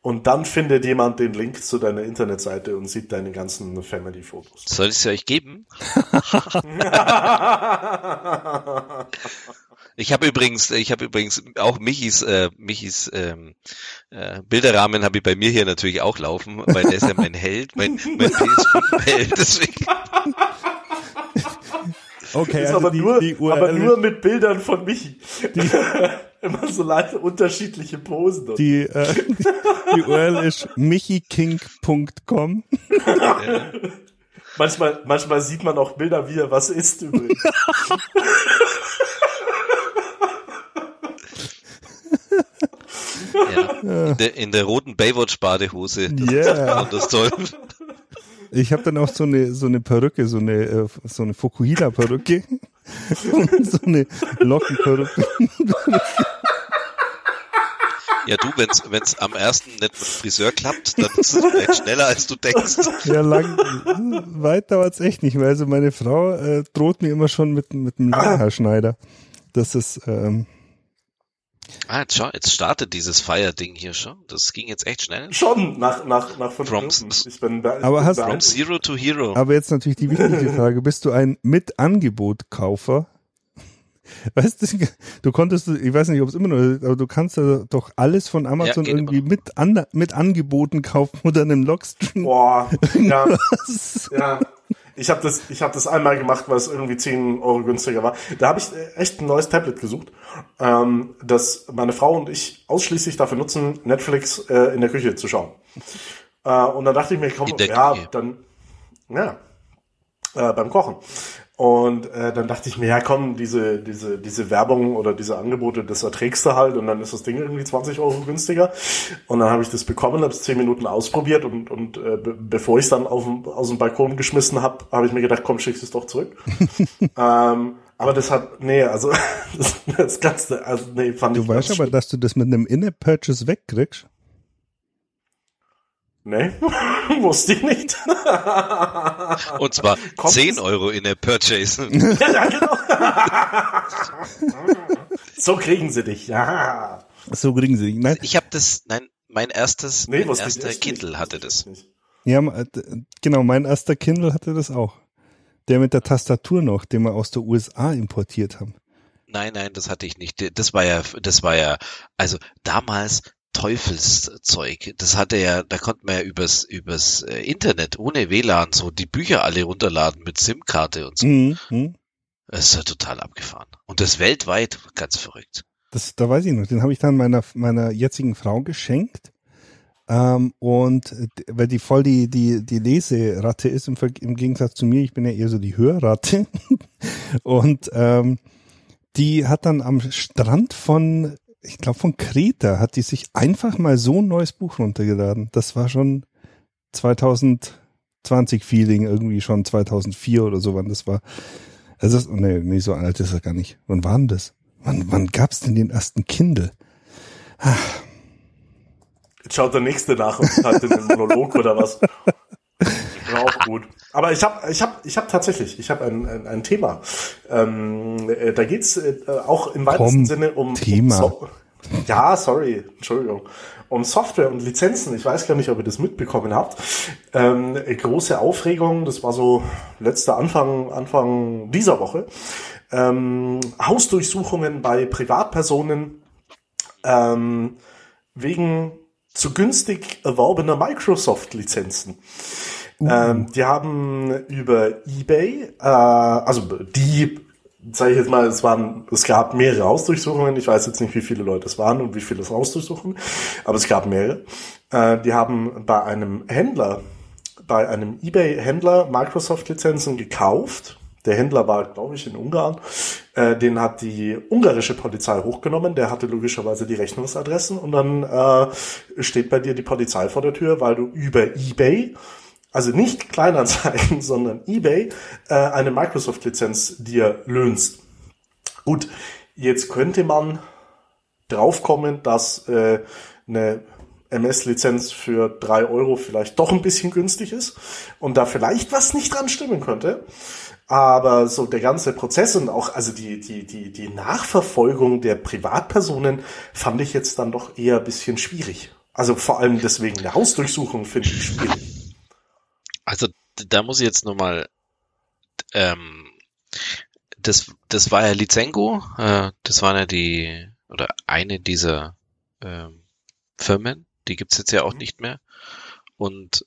Und dann findet jemand den Link zu deiner Internetseite und sieht deine ganzen Family-Fotos. Soll ich sie euch geben? <laughs> ich habe übrigens, ich habe übrigens auch Michis, äh, Michis ähm, äh, Bilderrahmen habe ich bei mir hier natürlich auch laufen, weil der ist ja mein Held, mein, mein PS5-Held, deswegen. Okay, ist also aber, die, nur, die URL, aber nur mit Bildern von Michi. Immer so leicht unterschiedliche Posen. die, äh, die URL ist michiking.com. Ja. <laughs> Manchmal, manchmal sieht man auch Bilder, wie er was isst übrigens. <laughs> Ja. In, der, in der roten Baywatch-Badehose. Yeah. <laughs> Das toll. Ich habe dann auch so eine so eine Perücke, so eine äh, so eine Fukuhila Perücke und <laughs> so eine Lockenperücke. Ja, du, wenn's, wenn's am ersten nicht mit dem Friseur klappt, dann ist es vielleicht schneller, als du denkst. Ja, lang weit dauert's echt nicht mehr. Also meine Frau äh, droht mir immer schon mit mit einem Langhaarschneider. Das ist ähm, Ah, jetzt schau, jetzt startet dieses Fire-Ding hier schon. Das ging jetzt echt schnell. Schon nach, nach, nach fünf From- Minuten. Ich bin, be- ich Aber bin hast- From. Zero to Hero. aber jetzt natürlich die wichtige Frage, bist du ein Mitangebot-Kaufer? <laughs> Weißt du, du konntest, ich weiß nicht, ob es immer noch ist, aber du kannst ja doch alles von Amazon geht irgendwie mit, an, mit Angeboten kaufen oder einem Logstream. Boah, ja, <laughs> ja. Ich habe das, ich habe das einmal gemacht, weil es irgendwie 10 Euro günstiger war. Da habe ich äh, echt ein neues Tablet gesucht, ähm, das meine Frau und ich ausschließlich dafür nutzen, Netflix äh, in der Küche zu schauen. Äh, und dann dachte ich mir, komm, ja, dann, ja, äh, beim Kochen. Und äh, dann dachte ich mir, ja komm, diese, diese, diese Werbung oder diese Angebote, das erträgst du halt und dann ist das Ding irgendwie 20 Euro günstiger. Und dann habe ich das bekommen, habe es 10 Minuten ausprobiert und, und äh, be bevor ich es dann auf aus dem Balkon geschmissen habe, habe ich mir gedacht, komm, schickst es doch zurück. <laughs> ähm, aber das hat, nee, also <laughs> das, das Ganze, also nee, fand Du ich weißt ganz aber, dass du das mit einem In-App-Purchase wegkriegst. Nee, <laughs> wusste ich nicht. <laughs> Und zwar Kommt 10 es- Euro in der Purchase. <laughs> ja, ja, genau. so kriegen sie dich, ja. So kriegen sie. Nein, Ich habe das, nein, mein erstes, Nee, mein erster Kindle nicht. hatte das. ja, äh, genau, mein erster Kindle hatte das auch. Der mit der Tastatur noch, den wir aus der USA importiert haben. Nein, nein, das hatte ich nicht. Das war ja, das war ja, also damals Teufelszeug. Das hatte ja, da konnte man ja übers, übers äh, Internet ohne WLAN so die Bücher alle runterladen mit SIM-Karte und so. Mhm. mhm. Das ist ja total abgefahren. Und das weltweit, ganz verrückt. Das, da weiß ich noch, den habe ich dann meiner, meiner jetzigen Frau geschenkt. Ähm, und äh, weil die voll die, die, die Leseratte ist im, im Gegensatz zu mir, ich bin ja eher so die Hörratte. <laughs> und ähm, die hat dann am Strand von, ich glaube von Kreta, hat die sich einfach mal so ein neues Buch runtergeladen. Das war schon 2020 Feeling, irgendwie schon 2004 oder so, wann das war. Also, das, nee, nee, so alt ist er gar nicht. Wann war denn das? Wann, wann gab's denn den ersten Kindle? Jetzt schaut der nächste nach und hat den Monolog oder was. <laughs> War auch <laughs> gut. Aber ich habe ich hab, ich hab tatsächlich, ich habe ein, ein, ein Thema. Ähm, äh, da geht's äh, auch im weitesten Komm, Sinne um, Thema. um so Ja, sorry, Entschuldigung. Um Software und Lizenzen, ich weiß gar nicht, ob ihr das mitbekommen habt. Ähm, große Aufregung, das war so letzter Anfang, Anfang dieser Woche. Ähm, Hausdurchsuchungen bei Privatpersonen ähm, wegen zu günstig erworbener Microsoft-Lizenzen. Uh. Ähm, die haben über eBay, äh, also die, sage ich jetzt mal, es waren, es gab mehrere Hausdurchsuchungen. Ich weiß jetzt nicht, wie viele Leute es waren und wie viele es Hausdurchsuchen, aber es gab mehrere. Äh, die haben bei einem Händler, bei einem eBay-Händler Microsoft-Lizenzen gekauft der Händler war, glaube ich, in Ungarn. Äh, den hat die ungarische Polizei hochgenommen. Der hatte logischerweise die Rechnungsadressen und dann äh, steht bei dir die Polizei vor der Tür, weil du über eBay also nicht Kleinanzeigen, <laughs> sondern eBay, äh, eine Microsoft-Lizenz dir löhnst. Gut, jetzt könnte man draufkommen, dass äh, eine MS-Lizenz für drei Euro vielleicht doch ein bisschen günstig ist und da vielleicht was nicht dran stimmen könnte. Aber so der ganze Prozess und auch also die, die, die, die Nachverfolgung der Privatpersonen fand ich jetzt dann doch eher ein bisschen schwierig. Also vor allem deswegen der Hausdurchsuchung finde ich schwierig. Also da muss ich jetzt nochmal, ähm, das, das war ja Lizengo, äh, das waren ja die, oder eine dieser ähm, Firmen, die gibt's jetzt ja auch mhm. nicht mehr. Und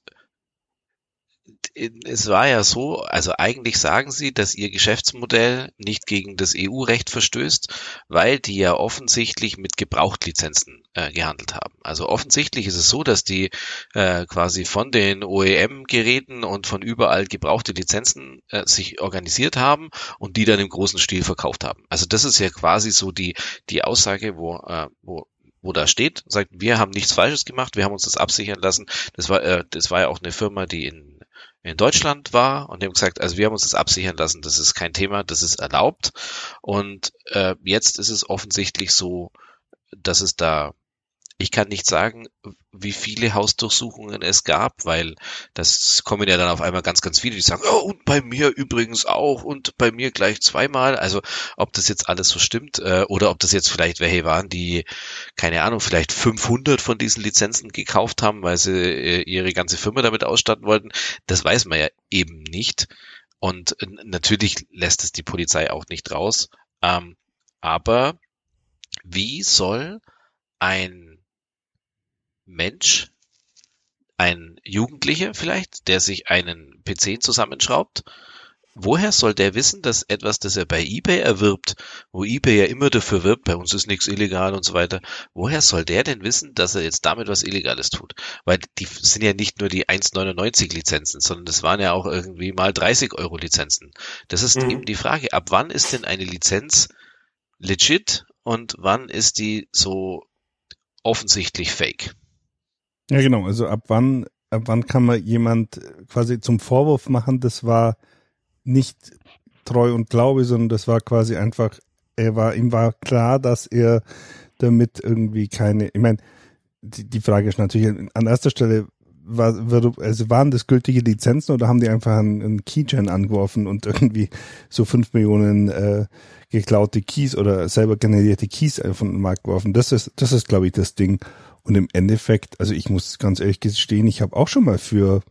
es war ja so, also eigentlich sagen sie, dass ihr Geschäftsmodell nicht gegen das EU-Recht verstößt, weil die ja offensichtlich mit Gebrauchtlizenzen äh, gehandelt haben. Also offensichtlich ist es so, dass die äh, quasi von den OEM-Geräten und von überall gebrauchte Lizenzen äh, sich organisiert haben und die dann im großen Stil verkauft haben. Also das ist ja quasi so die, die Aussage, wo, äh, wo wo da steht, sagt, wir haben nichts Falsches gemacht, wir haben uns das absichern lassen. Das war, äh, das war ja auch eine Firma, die in in Deutschland war und haben gesagt, also wir haben uns das absichern lassen, das ist kein Thema, das ist erlaubt. Und äh, jetzt ist es offensichtlich so, dass es da ich kann nicht sagen, wie viele Hausdurchsuchungen es gab, weil das kommen ja dann auf einmal ganz, ganz viele, die sagen, oh, und bei mir übrigens auch und bei mir gleich zweimal. Also ob das jetzt alles so stimmt äh, oder ob das jetzt vielleicht welche waren, die, keine Ahnung, vielleicht 500 von diesen Lizenzen gekauft haben, weil sie äh, ihre ganze Firma damit ausstatten wollten, das weiß man ja eben nicht. Und äh, natürlich lässt es die Polizei auch nicht raus. Ähm, aber wie soll ein Mensch, ein Jugendlicher vielleicht, der sich einen PC zusammenschraubt, woher soll der wissen, dass etwas, das er bei eBay erwirbt, wo eBay ja immer dafür wirbt, bei uns ist nichts illegal und so weiter, woher soll der denn wissen, dass er jetzt damit was Illegales tut? Weil die sind ja nicht nur die 1,99 Lizenzen, sondern das waren ja auch irgendwie mal 30 Euro Lizenzen. Das ist mhm. eben die Frage, ab wann ist denn eine Lizenz legit und wann ist die so offensichtlich fake? Ja, genau. Also ab wann, ab wann kann man jemand quasi zum Vorwurf machen, das war nicht treu und glaube, sondern das war quasi einfach, er war, ihm war klar, dass er damit irgendwie keine, ich meine, die, die Frage ist natürlich an erster Stelle, war, also waren das gültige Lizenzen oder haben die einfach einen, einen Keygen angeworfen und irgendwie so fünf Millionen äh, geklaute Keys oder selber generierte Keys von den Markt geworfen? Das ist, das ist, glaube ich, das Ding. Und im Endeffekt, also ich muss ganz ehrlich gestehen, ich habe auch schon mal für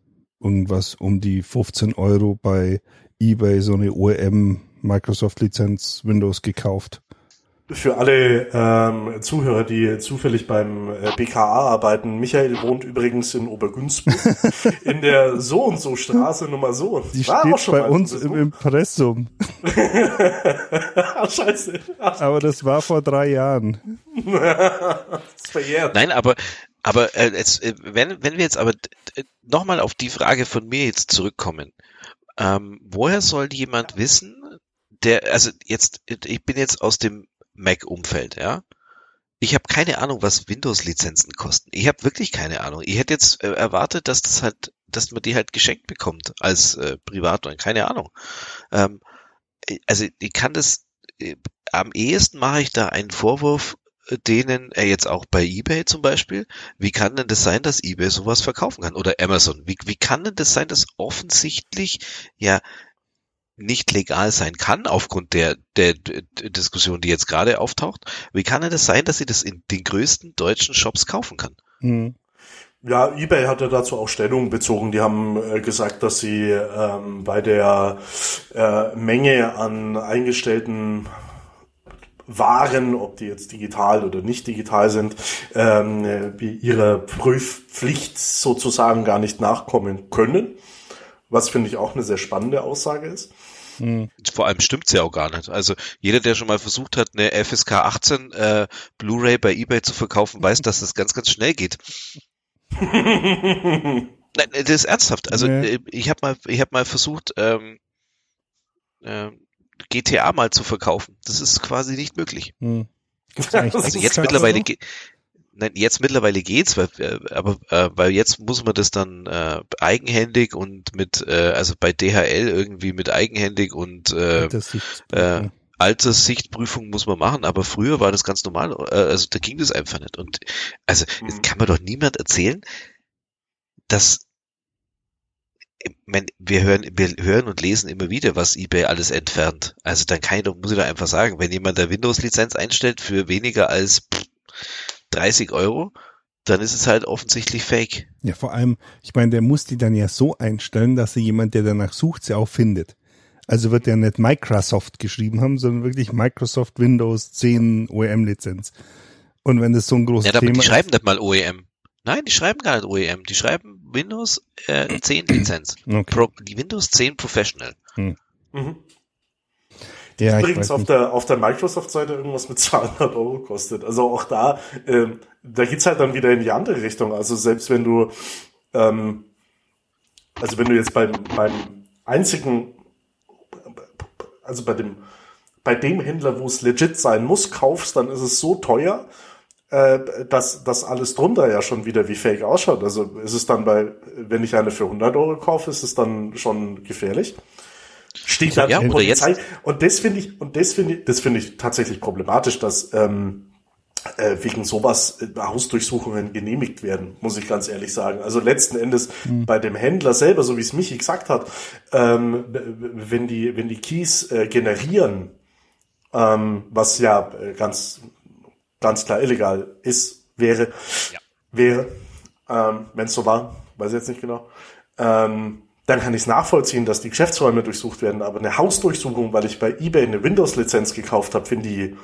irgendwas um die 15 Euro bei eBay so eine OEM Microsoft Lizenz Windows gekauft. Für alle ähm, Zuhörer, die zufällig beim äh, BKA arbeiten, Michael wohnt übrigens in Obergünzburg <laughs> in der so und so Straße Nummer so. Die War steht bei uns im Impressum. <laughs> Ach, scheiße. Ach. <laughs> Aber das war vor drei Jahren. verjährt. Nein, aber aber äh, jetzt, äh, wenn wenn wir jetzt aber nochmal auf die Frage von mir jetzt zurückkommen, ähm, woher soll jemand wissen, der also jetzt ich bin jetzt aus dem Mac-Umfeld, ja. Ich habe keine Ahnung, was Windows-Lizenzen kosten. Ich habe wirklich keine Ahnung. Ich hätte jetzt äh, erwartet, dass das halt, dass man die halt geschenkt bekommt als äh, Privatmann. Keine Ahnung. Ähm, also ich kann das äh, am ehesten mache ich da einen Vorwurf äh, denen, äh, jetzt auch bei eBay zum Beispiel, wie kann denn das sein, dass eBay sowas verkaufen kann? Oder Amazon, wie, wie kann denn das sein, dass offensichtlich ja nicht legal sein kann aufgrund der, der, der Diskussion, die jetzt gerade auftaucht. Wie kann es das sein, dass sie das in den größten deutschen Shops kaufen kann? Mhm. Ja, eBay hat ja dazu auch Stellung bezogen. Die haben äh, gesagt, dass sie ähm, bei der äh, Menge an eingestellten waren, ob die jetzt digital oder nicht digital sind, ähm, ihrer Prüfpflicht sozusagen gar nicht nachkommen können. Was finde ich auch eine sehr spannende Aussage ist. Hm. Vor allem stimmt's ja auch gar nicht. Also jeder, der schon mal versucht hat, eine FSK 18 äh, Blu-ray bei eBay zu verkaufen, weiß, dass das ganz, ganz schnell geht. <laughs> Nein, das ist ernsthaft. Also nee. ich habe mal, ich habe mal versucht, ähm, äh, GTA mal zu verkaufen. Das ist quasi nicht möglich. <laughs> Hm. Also jetzt mittlerweile geht. Nein, jetzt mittlerweile geht's, weil, äh, aber äh, weil jetzt muss man das dann äh, eigenhändig und mit, äh, also bei DHL irgendwie mit eigenhändig und äh, äh, Alterssichtprüfung muss man machen, aber früher war das ganz normal, äh, also da ging das einfach nicht. Und also mhm. kann man doch niemand erzählen, dass ich mein, wir hören, wir hören und lesen immer wieder, was eBay alles entfernt. Also dann kann ich doch, muss ich doch einfach sagen, wenn jemand der Windows-Lizenz einstellt für weniger als 30 Euro, dann ist es halt offensichtlich fake. Ja, vor allem, ich meine, der muss die dann ja so einstellen, dass sie jemand, der danach sucht, sie auch findet. Also wird er nicht Microsoft geschrieben haben, sondern wirklich Microsoft Windows 10 OEM-Lizenz. Und wenn das so ein großes ja, Thema die schreiben nicht mal OEM. Nein, die schreiben gar nicht OEM. Die schreiben Windows äh, 10 Lizenz. Okay. Pro, die Windows 10 Professional. Hm. Mhm. Ja, übrigens auf der, auf der Microsoft-Seite irgendwas mit 200 Euro kostet. Also auch da, ähm, da geht's halt dann wieder in die andere Richtung. Also selbst wenn du, ähm, also wenn du jetzt beim, beim einzigen, also bei dem, bei dem Händler, wo es legit sein muss, kaufst, dann ist es so teuer, äh, dass das alles drunter ja schon wieder wie Fake ausschaut. Also ist es dann bei, wenn ich eine für 100 Euro kaufe, ist es dann schon gefährlich. Steht da ja, Polizei. Und das finde ich, und das finde ich, das finde ich tatsächlich problematisch, dass ähm, äh, wegen sowas äh, Hausdurchsuchungen genehmigt werden, muss ich ganz ehrlich sagen. Also letzten Endes mhm. bei dem Händler selber, so wie es Michi gesagt hat, ähm, wenn die, wenn die Keys äh, generieren, ähm, was ja äh, ganz, ganz klar illegal ist, wäre, ja. wäre, ähm, wenn es so war, weiß ich jetzt nicht genau, ähm, dann kann ich es nachvollziehen, dass die Geschäftsräume durchsucht werden. Aber eine Hausdurchsuchung, weil ich bei eBay eine Windows-Lizenz gekauft habe, finde ich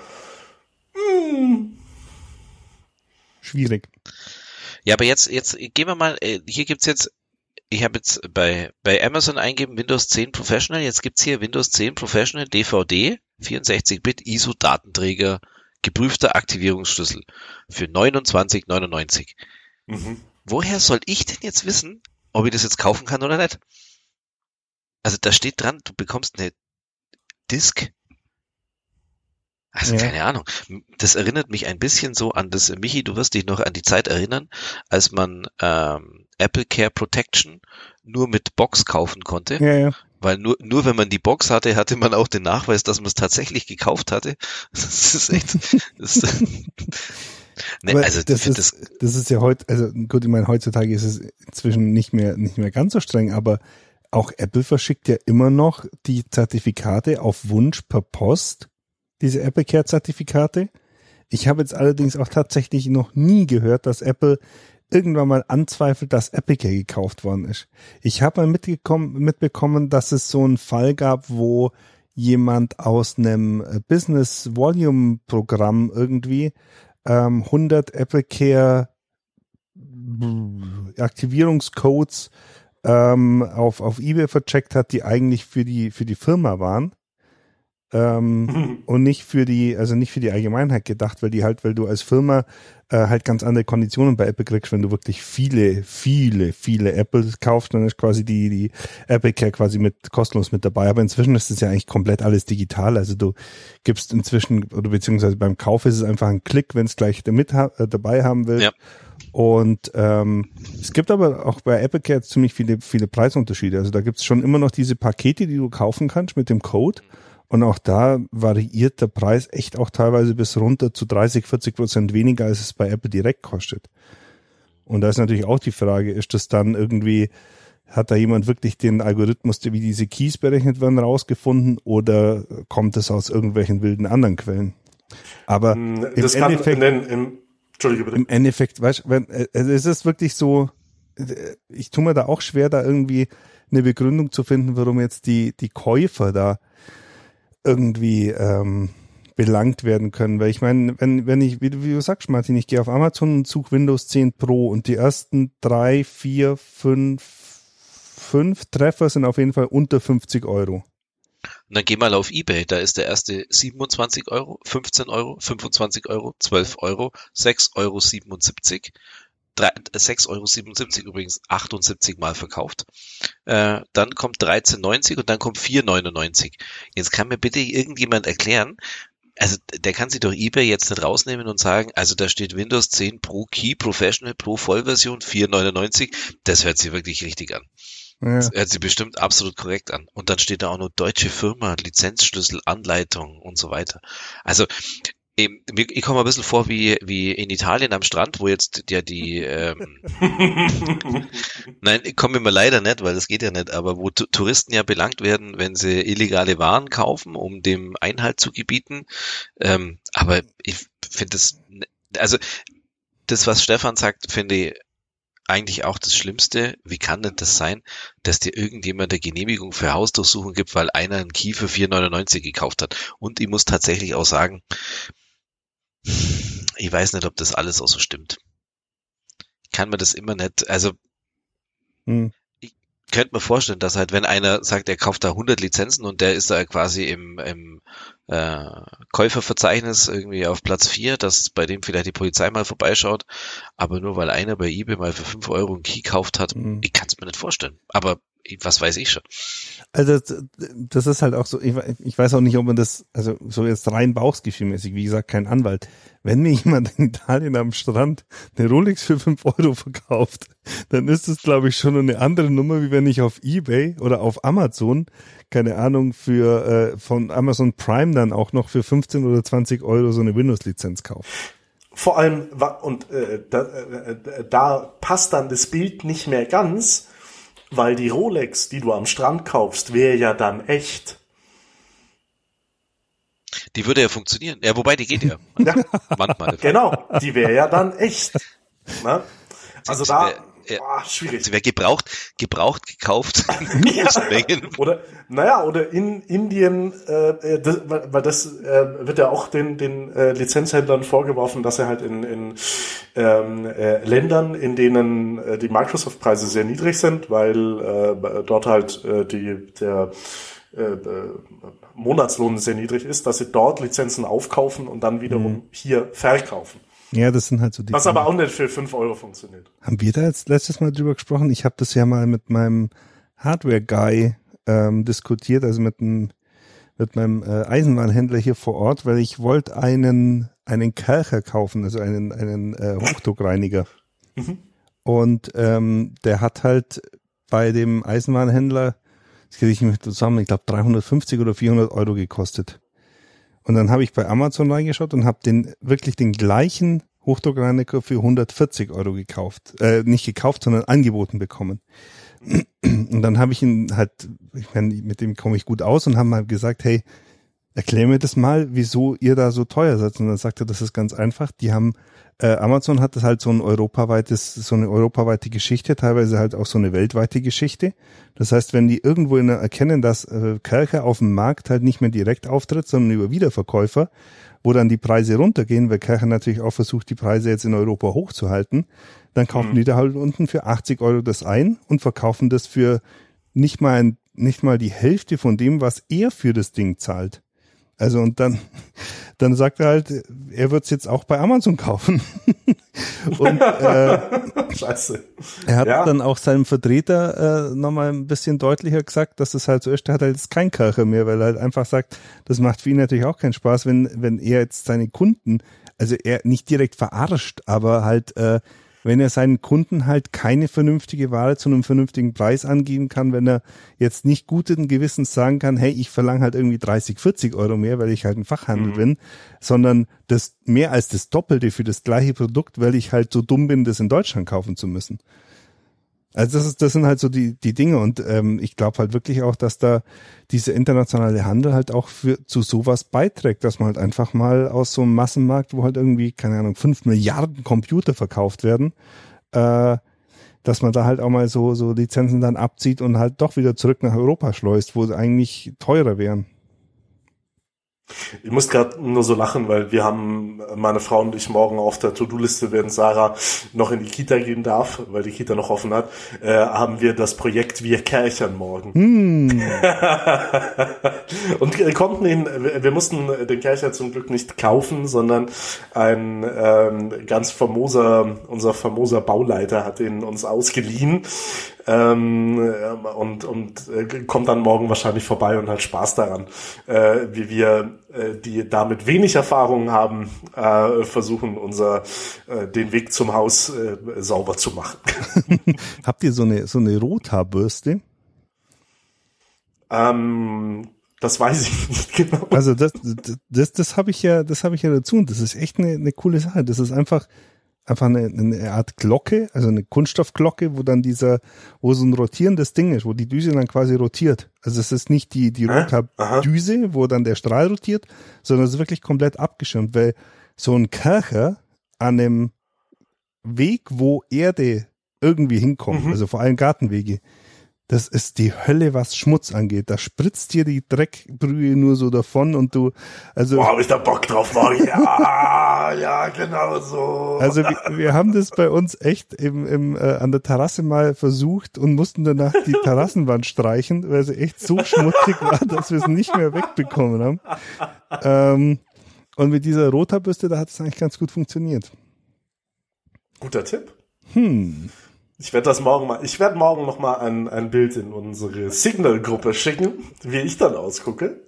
mm. schwierig. Ja, aber jetzt, jetzt gehen wir mal, äh, hier gibt's jetzt, ich habe jetzt bei, bei Amazon eingeben Windows 10 Professional, jetzt gibt's hier Windows 10 Professional DVD, 64-Bit ISO-Datenträger, geprüfter Aktivierungsschlüssel für 29,99. Mhm. Woher soll ich denn jetzt wissen, ob ich das jetzt kaufen kann oder nicht. Also da steht dran, du bekommst eine Disk. Also ja. keine Ahnung. Das erinnert mich ein bisschen so an das, Michi, du wirst dich noch an die Zeit erinnern, als man ähm, Apple Care Protection nur mit Box kaufen konnte. Ja, ja. Weil nur, nur wenn man die Box hatte, hatte man auch den Nachweis, dass man es tatsächlich gekauft hatte. <laughs> Das ist echt. Das, Nee, also das ist, das, das ist ja heute, also gut, ich meine, heutzutage ist es inzwischen nicht mehr, nicht mehr ganz so streng, aber auch Apple verschickt ja immer noch die Zertifikate auf Wunsch per Post, diese Apple Care Zertifikate. Ich habe jetzt allerdings auch tatsächlich noch nie gehört, dass Apple irgendwann mal anzweifelt, dass Apple Care gekauft worden ist. Ich habe mal mitbekommen, dass es so einen Fall gab, wo jemand aus einem Business Volume Programm irgendwie ähm, 100 AppleCare Aktivierungscodes ähm, auf, auf eBay vercheckt hat, die eigentlich für die, für die Firma waren. Ähm, <laughs> und nicht für die, also nicht für die Allgemeinheit gedacht, weil die halt, weil du als Firma äh, halt ganz andere Konditionen bei Apple kriegst, wenn du wirklich viele, viele, viele Apples kaufst, dann ist quasi die, die Apple Care quasi mit kostenlos mit dabei. Aber inzwischen ist es ja eigentlich komplett alles digital. Also du gibst inzwischen, oder beziehungsweise beim Kauf ist es einfach ein Klick, wenn es gleich damit ha äh, dabei haben will. Ja. Und ähm, es gibt aber auch bei Apple Care ziemlich viele, viele Preisunterschiede. Also da gibt es schon immer noch diese Pakete, die du kaufen kannst mit dem Code. Und auch da variiert der Preis echt auch teilweise bis runter zu 30, 40 Prozent weniger, als es bei Apple direkt kostet. Und da ist natürlich auch die Frage, ist das dann irgendwie, hat da jemand wirklich den Algorithmus, wie diese Keys berechnet werden, rausgefunden oder kommt es aus irgendwelchen wilden anderen Quellen? Aber mm, das im Endeffekt, in, im, Entschuldige bitte. Im Endeffekt, weißt, wenn, also es ist wirklich so, ich tue mir da auch schwer, da irgendwie eine Begründung zu finden, warum jetzt die, die Käufer da irgendwie ähm, belangt werden können. Weil ich meine, wenn, wenn ich, wie, wie du sagst, Martin, ich gehe auf Amazon und suche Windows 10 Pro und die ersten drei, vier, fünf, fünf Treffer sind auf jeden Fall unter 50 Euro. Und dann geh mal auf Ebay, da ist der erste 27 Euro, 15 Euro, 25 Euro, 12 Euro, 6 Euro 77. 6,77 Euro übrigens 78 Mal verkauft. Äh, dann kommt 13,90 und dann kommt 4,99. Jetzt kann mir bitte irgendjemand erklären, also der kann sich doch eBay jetzt nicht rausnehmen und sagen, also da steht Windows 10 Pro Key Professional Pro Vollversion 4,99. Das hört sich wirklich richtig an. Ja. Das hört sich bestimmt absolut korrekt an. Und dann steht da auch nur deutsche Firma, Lizenzschlüssel, Anleitung und so weiter. Also ich komme ein bisschen vor wie, wie in Italien am Strand, wo jetzt ja die, ähm, <laughs> nein, ich komme immer leider nicht, weil das geht ja nicht, aber wo Touristen ja belangt werden, wenn sie illegale Waren kaufen, um dem Einhalt zu gebieten. Ähm, aber ich finde das, also das, was Stefan sagt, finde ich eigentlich auch das Schlimmste. Wie kann denn das sein, dass dir irgendjemand eine Genehmigung für Hausdurchsuchung gibt, weil einer einen Key für 4,99 gekauft hat? Und ich muss tatsächlich auch sagen, ich weiß nicht, ob das alles auch so stimmt. Ich kann mir das immer nicht, also hm. ich könnte mir vorstellen, dass halt, wenn einer sagt, er kauft da 100 Lizenzen und der ist da quasi im, im äh, Käuferverzeichnis irgendwie auf Platz 4, dass bei dem vielleicht die Polizei mal vorbeischaut, aber nur weil einer bei eBay mal für 5 Euro einen Key gekauft hat, hm. ich kann es mir nicht vorstellen. Aber was weiß ich schon. Also das ist halt auch so, ich, ich weiß auch nicht, ob man das, also so jetzt rein bauchsgefühlmäßig, wie gesagt, kein Anwalt. Wenn mir <laughs> jemand in Italien am Strand eine Rolex für fünf Euro verkauft, dann ist es, glaube ich, schon eine andere Nummer, wie wenn ich auf Ebay oder auf Amazon, keine Ahnung, für äh, von Amazon Prime dann auch noch für 15 oder 20 Euro so eine Windows-Lizenz kaufe. Vor allem, und äh, da, äh, da passt dann das Bild nicht mehr ganz, weil die Rolex, die du am Strand kaufst, wäre ja dann echt. Die würde ja funktionieren. Ja, wobei die geht ja. ja. Manchmal. Genau, die wäre ja dann echt. Na? Also da, Boah, schwierig. Sie wäre gebraucht, gebraucht gekauft. <laughs> <laughs> ja. Oder, naja, oder in Indien, äh, äh, das, weil das äh, wird ja auch den, den äh, Lizenzhändlern vorgeworfen, dass er halt in, in ähm, äh, Ländern, in denen äh, die Microsoft-Preise sehr niedrig sind, weil äh, dort halt äh, die, der äh, äh, Monatslohn sehr niedrig ist, dass sie dort Lizenzen aufkaufen und dann wiederum mhm. hier verkaufen. Ja, das sind halt so die. Was aber auch nicht für fünf Euro funktioniert. Haben wir da jetzt letztes Mal drüber gesprochen? Ich habe das ja mal mit meinem Hardware-Guy ähm, diskutiert, also mit einem mit meinem äh, Eisenbahnhändler hier vor Ort, weil ich wollte einen einen Kercher kaufen, also einen einen äh, Hochdruckreiniger. Mhm. Und ähm, der hat halt bei dem Eisenbahnhändler, das kriege ich nicht zusammen, ich glaube 350 oder 400 Euro gekostet. Und dann habe ich bei Amazon reingeschaut und habe den wirklich den gleichen Hochdruckreiniger für 140 Euro gekauft. Äh, nicht gekauft, sondern angeboten bekommen. Und dann habe ich ihn halt, ich meine, mit dem komme ich gut aus und haben mal gesagt, hey, erklär mir das mal, wieso ihr da so teuer seid. Und dann sagt er, das ist ganz einfach. Die haben äh, Amazon hat das halt so ein europaweites, so eine europaweite Geschichte, teilweise halt auch so eine weltweite Geschichte. Das heißt, wenn die irgendwo in, erkennen, dass äh, Kercher auf dem Markt halt nicht mehr direkt auftritt, sondern über Wiederverkäufer, wo dann die Preise runtergehen, weil Kercher natürlich auch versucht, die Preise jetzt in Europa hochzuhalten, dann kaufen mhm. die da halt unten für 80 Euro das ein und verkaufen das für nicht mal, ein, nicht mal die Hälfte von dem, was er für das Ding zahlt. Also und dann, dann sagt er halt, er wird es jetzt auch bei Amazon kaufen. <laughs> und äh, Scheiße. er hat ja. dann auch seinem Vertreter äh, nochmal ein bisschen deutlicher gesagt, dass es halt so ist, er hat halt jetzt kein Kirche mehr, weil er halt einfach sagt, das macht für ihn natürlich auch keinen Spaß, wenn, wenn er jetzt seine Kunden, also er nicht direkt verarscht, aber halt äh, wenn er seinen Kunden halt keine vernünftige Ware zu einem vernünftigen Preis angeben kann, wenn er jetzt nicht guten Gewissens sagen kann, hey, ich verlange halt irgendwie 30, 40 Euro mehr, weil ich halt ein Fachhandel mhm. bin, sondern das mehr als das Doppelte für das gleiche Produkt, weil ich halt so dumm bin, das in Deutschland kaufen zu müssen. Also das ist, das sind halt so die die Dinge und ähm, ich glaube halt wirklich auch, dass da diese internationale Handel halt auch für zu sowas beiträgt, dass man halt einfach mal aus so einem Massenmarkt, wo halt irgendwie keine Ahnung fünf Milliarden Computer verkauft werden, äh, dass man da halt auch mal so so Lizenzen dann abzieht und halt doch wieder zurück nach Europa schleust, wo sie eigentlich teurer wären. Ich muss gerade nur so lachen, weil wir haben, meine Frau und ich morgen auf der To-Do-Liste, während Sarah noch in die Kita gehen darf, weil die Kita noch offen hat, äh, haben wir das Projekt Wir Kärchern morgen. Mm. <laughs> und äh, konnten ihn, wir mussten den Kärcher zum Glück nicht kaufen, sondern ein ähm, ganz famoser, unser famoser Bauleiter hat ihn uns ausgeliehen ähm, und, und äh, kommt dann morgen wahrscheinlich vorbei und hat Spaß daran, äh, wie wir, die damit wenig Erfahrung haben, äh, versuchen, unser äh, den Weg zum Haus äh, sauber zu machen. <laughs> Habt ihr so eine so eine Rothaarbürste? Ähm, das weiß ich <laughs> nicht genau. Also das, das, das, das habe ich ja, das habe ich ja dazu und das ist echt eine, eine coole Sache. Das ist einfach, einfach eine, eine Art Glocke, also eine Kunststoffglocke, wo dann dieser, wo so ein rotierendes Ding ist, wo die Düse dann quasi rotiert. Also es ist nicht die, die Rotar-Düse, wo dann der Strahl rotiert, sondern es ist wirklich komplett abgeschirmt, weil so ein Kercher an einem Weg, wo Erde irgendwie hinkommt, mhm. also vor allem Gartenwege, das ist die Hölle, was Schmutz angeht. Da spritzt dir die Dreckbrühe nur so davon und du, also. Boah, hab ich da Bock drauf, morgen. <laughs> Ja, ja, genau so. Also wir, wir haben das bei uns echt im, im, äh, an der Terrasse mal versucht und mussten danach die Terrassenwand streichen, weil sie echt so schmutzig war, dass wir es nicht mehr wegbekommen haben. Ähm, und mit dieser Rotabürste, da hat es eigentlich ganz gut funktioniert. Guter Tipp. Hm. Ich werde das morgen mal, ich werde morgen noch mal ein, ein Bild in unsere Signal-Gruppe schicken, wie ich dann ausgucke.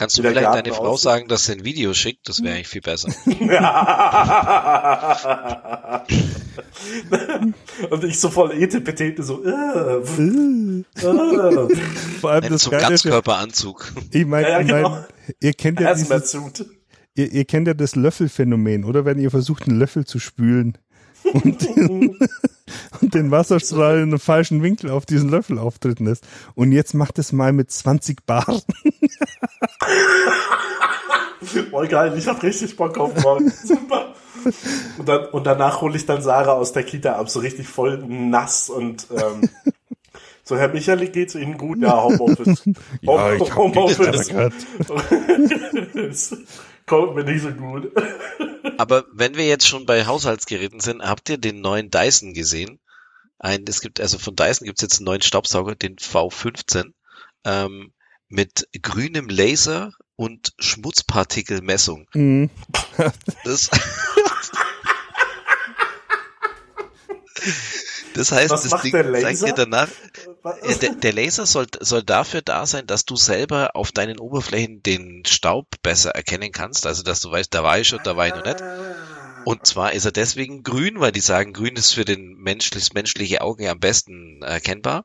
Kannst du vielleicht deine Frau aussieht. sagen, dass sie ein Video schickt? Das wäre eigentlich viel besser. <laughs> Und ich so voll Etepetete so. Äh, äh, Vor allem das zum Ganzkörperanzug. Ich meine, ja, ja, genau. ich mein, ihr kennt ja dieses, ihr, ihr kennt ja das Löffelphänomen, oder? Wenn ihr versucht, einen Löffel zu spülen und <laughs> und den Wasserstrahl in einem falschen Winkel auf diesen Löffel auftreten lässt. Und jetzt macht es mal mit 20 Bar. <laughs> Voll geil, ich hab richtig Bock auf morgen. <laughs> Super. Und, dann, und danach hole ich dann Sarah aus der Kita ab, so richtig voll nass und ähm, <laughs> so, Herr Micheli, geht's Ihnen gut? Ja, Homeoffice. ja, ich Homeoffice. Kommt mir nicht so gut. Aber wenn wir jetzt schon bei Haushaltsgeräten sind, habt ihr den neuen Dyson gesehen? Ein, es gibt, also von Dyson gibt's jetzt einen neuen Staubsauger, den V15, ähm, mit grünem Laser und Schmutzpartikelmessung. Mhm. Das, <laughs> <laughs> <laughs> das heißt, Was das Ding zeigt dir danach, der, der, Laser soll, soll dafür da sein, dass du selber auf deinen Oberflächen den Staub besser erkennen kannst. Also, dass du weißt, da war ich schon, da war ich noch nicht. Und zwar ist er deswegen grün, weil die sagen, grün ist für den menschlich, menschliche Augen am besten erkennbar.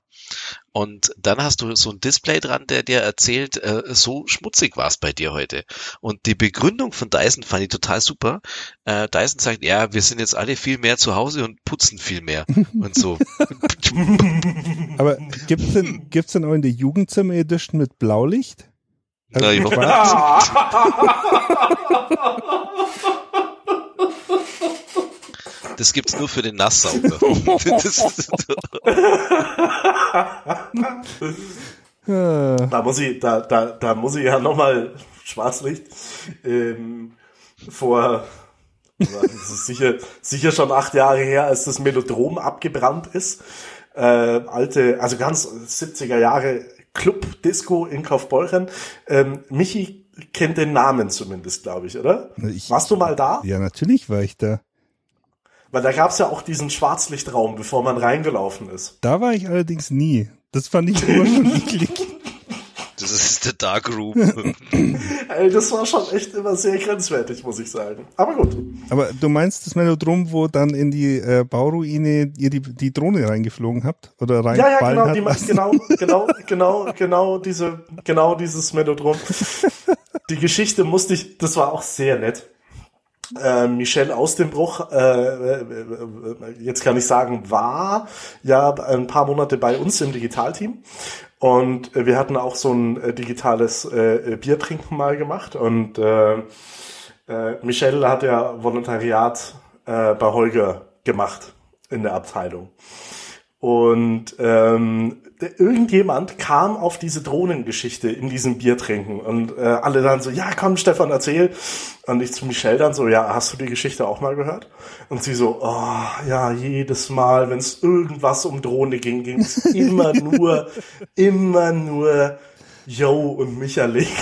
Und dann hast du so ein Display dran, der dir erzählt, äh, so schmutzig war es bei dir heute. Und die Begründung von Dyson fand ich total super. Äh, Dyson sagt, ja, wir sind jetzt alle viel mehr zu Hause und putzen viel mehr <laughs> und so. <laughs> Aber gibt's denn, gibt's denn auch in der Jugendzimmer Edition mit Blaulicht? Also Na, ich <laughs> Das gibt's nur für den Nasssauger. da muss ich, da, da, da muss ich ja nochmal Schwarzlicht ähm, vor das ist sicher, sicher schon acht Jahre her, als das Melodrom abgebrannt ist. Äh, alte, also ganz 70er Jahre Club Disco in Kaufbeuren. Ähm, Michi kennt den Namen zumindest, glaube ich, oder? Ich, Warst du mal da? Ja, natürlich war ich da. Weil da gab's ja auch diesen Schwarzlichtraum, bevor man reingelaufen ist. Da war ich allerdings nie. Das fand ich immer schon eklig. Das ist der Dark Room. Ey, das war schon echt immer sehr grenzwertig, muss ich sagen. Aber gut. Aber du meinst das Melodrom, wo dann in die äh, Bauruine ihr die, die Drohne reingeflogen habt? Oder rein Ja, ja, genau, die, genau, <laughs> genau, genau, genau, diese, genau dieses Melodrom. <laughs> Die Geschichte musste ich, das war auch sehr nett. Äh, Michel aus dem Bruch, äh, äh, jetzt kann ich sagen, war ja ein paar Monate bei uns im Digitalteam. Und wir hatten auch so ein äh, digitales äh, Biertrinken mal gemacht. Und äh, äh, Michel hat ja Volontariat äh, bei Holger gemacht in der Abteilung. Und ähm, irgendjemand kam auf diese Drohnengeschichte in diesem Biertrinken und äh, alle dann so, ja komm Stefan, erzähl. Und ich zu Michelle dann so, ja, hast du die Geschichte auch mal gehört? Und sie so, oh, ja, jedes Mal, wenn es irgendwas um Drohne ging, ging es immer <laughs> nur, immer nur Yo und Michalik. <laughs>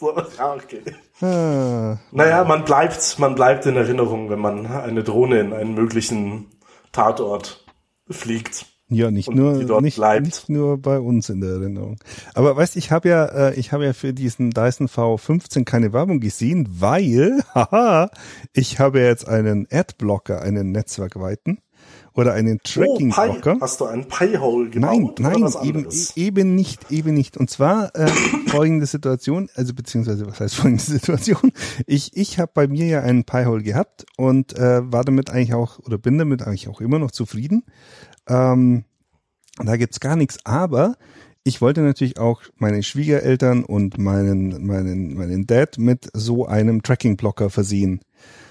so, ja, okay. Ah, naja, man bleibt, man bleibt in Erinnerung, wenn man eine Drohne in einen möglichen Tatort fliegt. Ja, nicht nur nicht, nicht, nur bei uns in der Erinnerung. Aber weißt, ich habe ja äh, ich habe ja für diesen Dyson V15 keine Werbung gesehen, weil <laughs> haha, ich habe jetzt einen Adblocker, einen Netzwerkweiten oder einen Tracking Blocker. Oh, hast du einen Pi-Hole gebaut? Nein, nein, eben, eben nicht, eben nicht. Und zwar äh, <coughs> folgende Situation, also beziehungsweise was heißt folgende Situation? Ich ich habe bei mir ja einen Pi-Hole gehabt und äh, war damit eigentlich auch oder bin damit eigentlich auch immer noch zufrieden. Ähm, da gibt's gar nichts, aber ich wollte natürlich auch meine Schwiegereltern und meinen, meinen, meinen Dad mit so einem Tracking-Blocker versehen.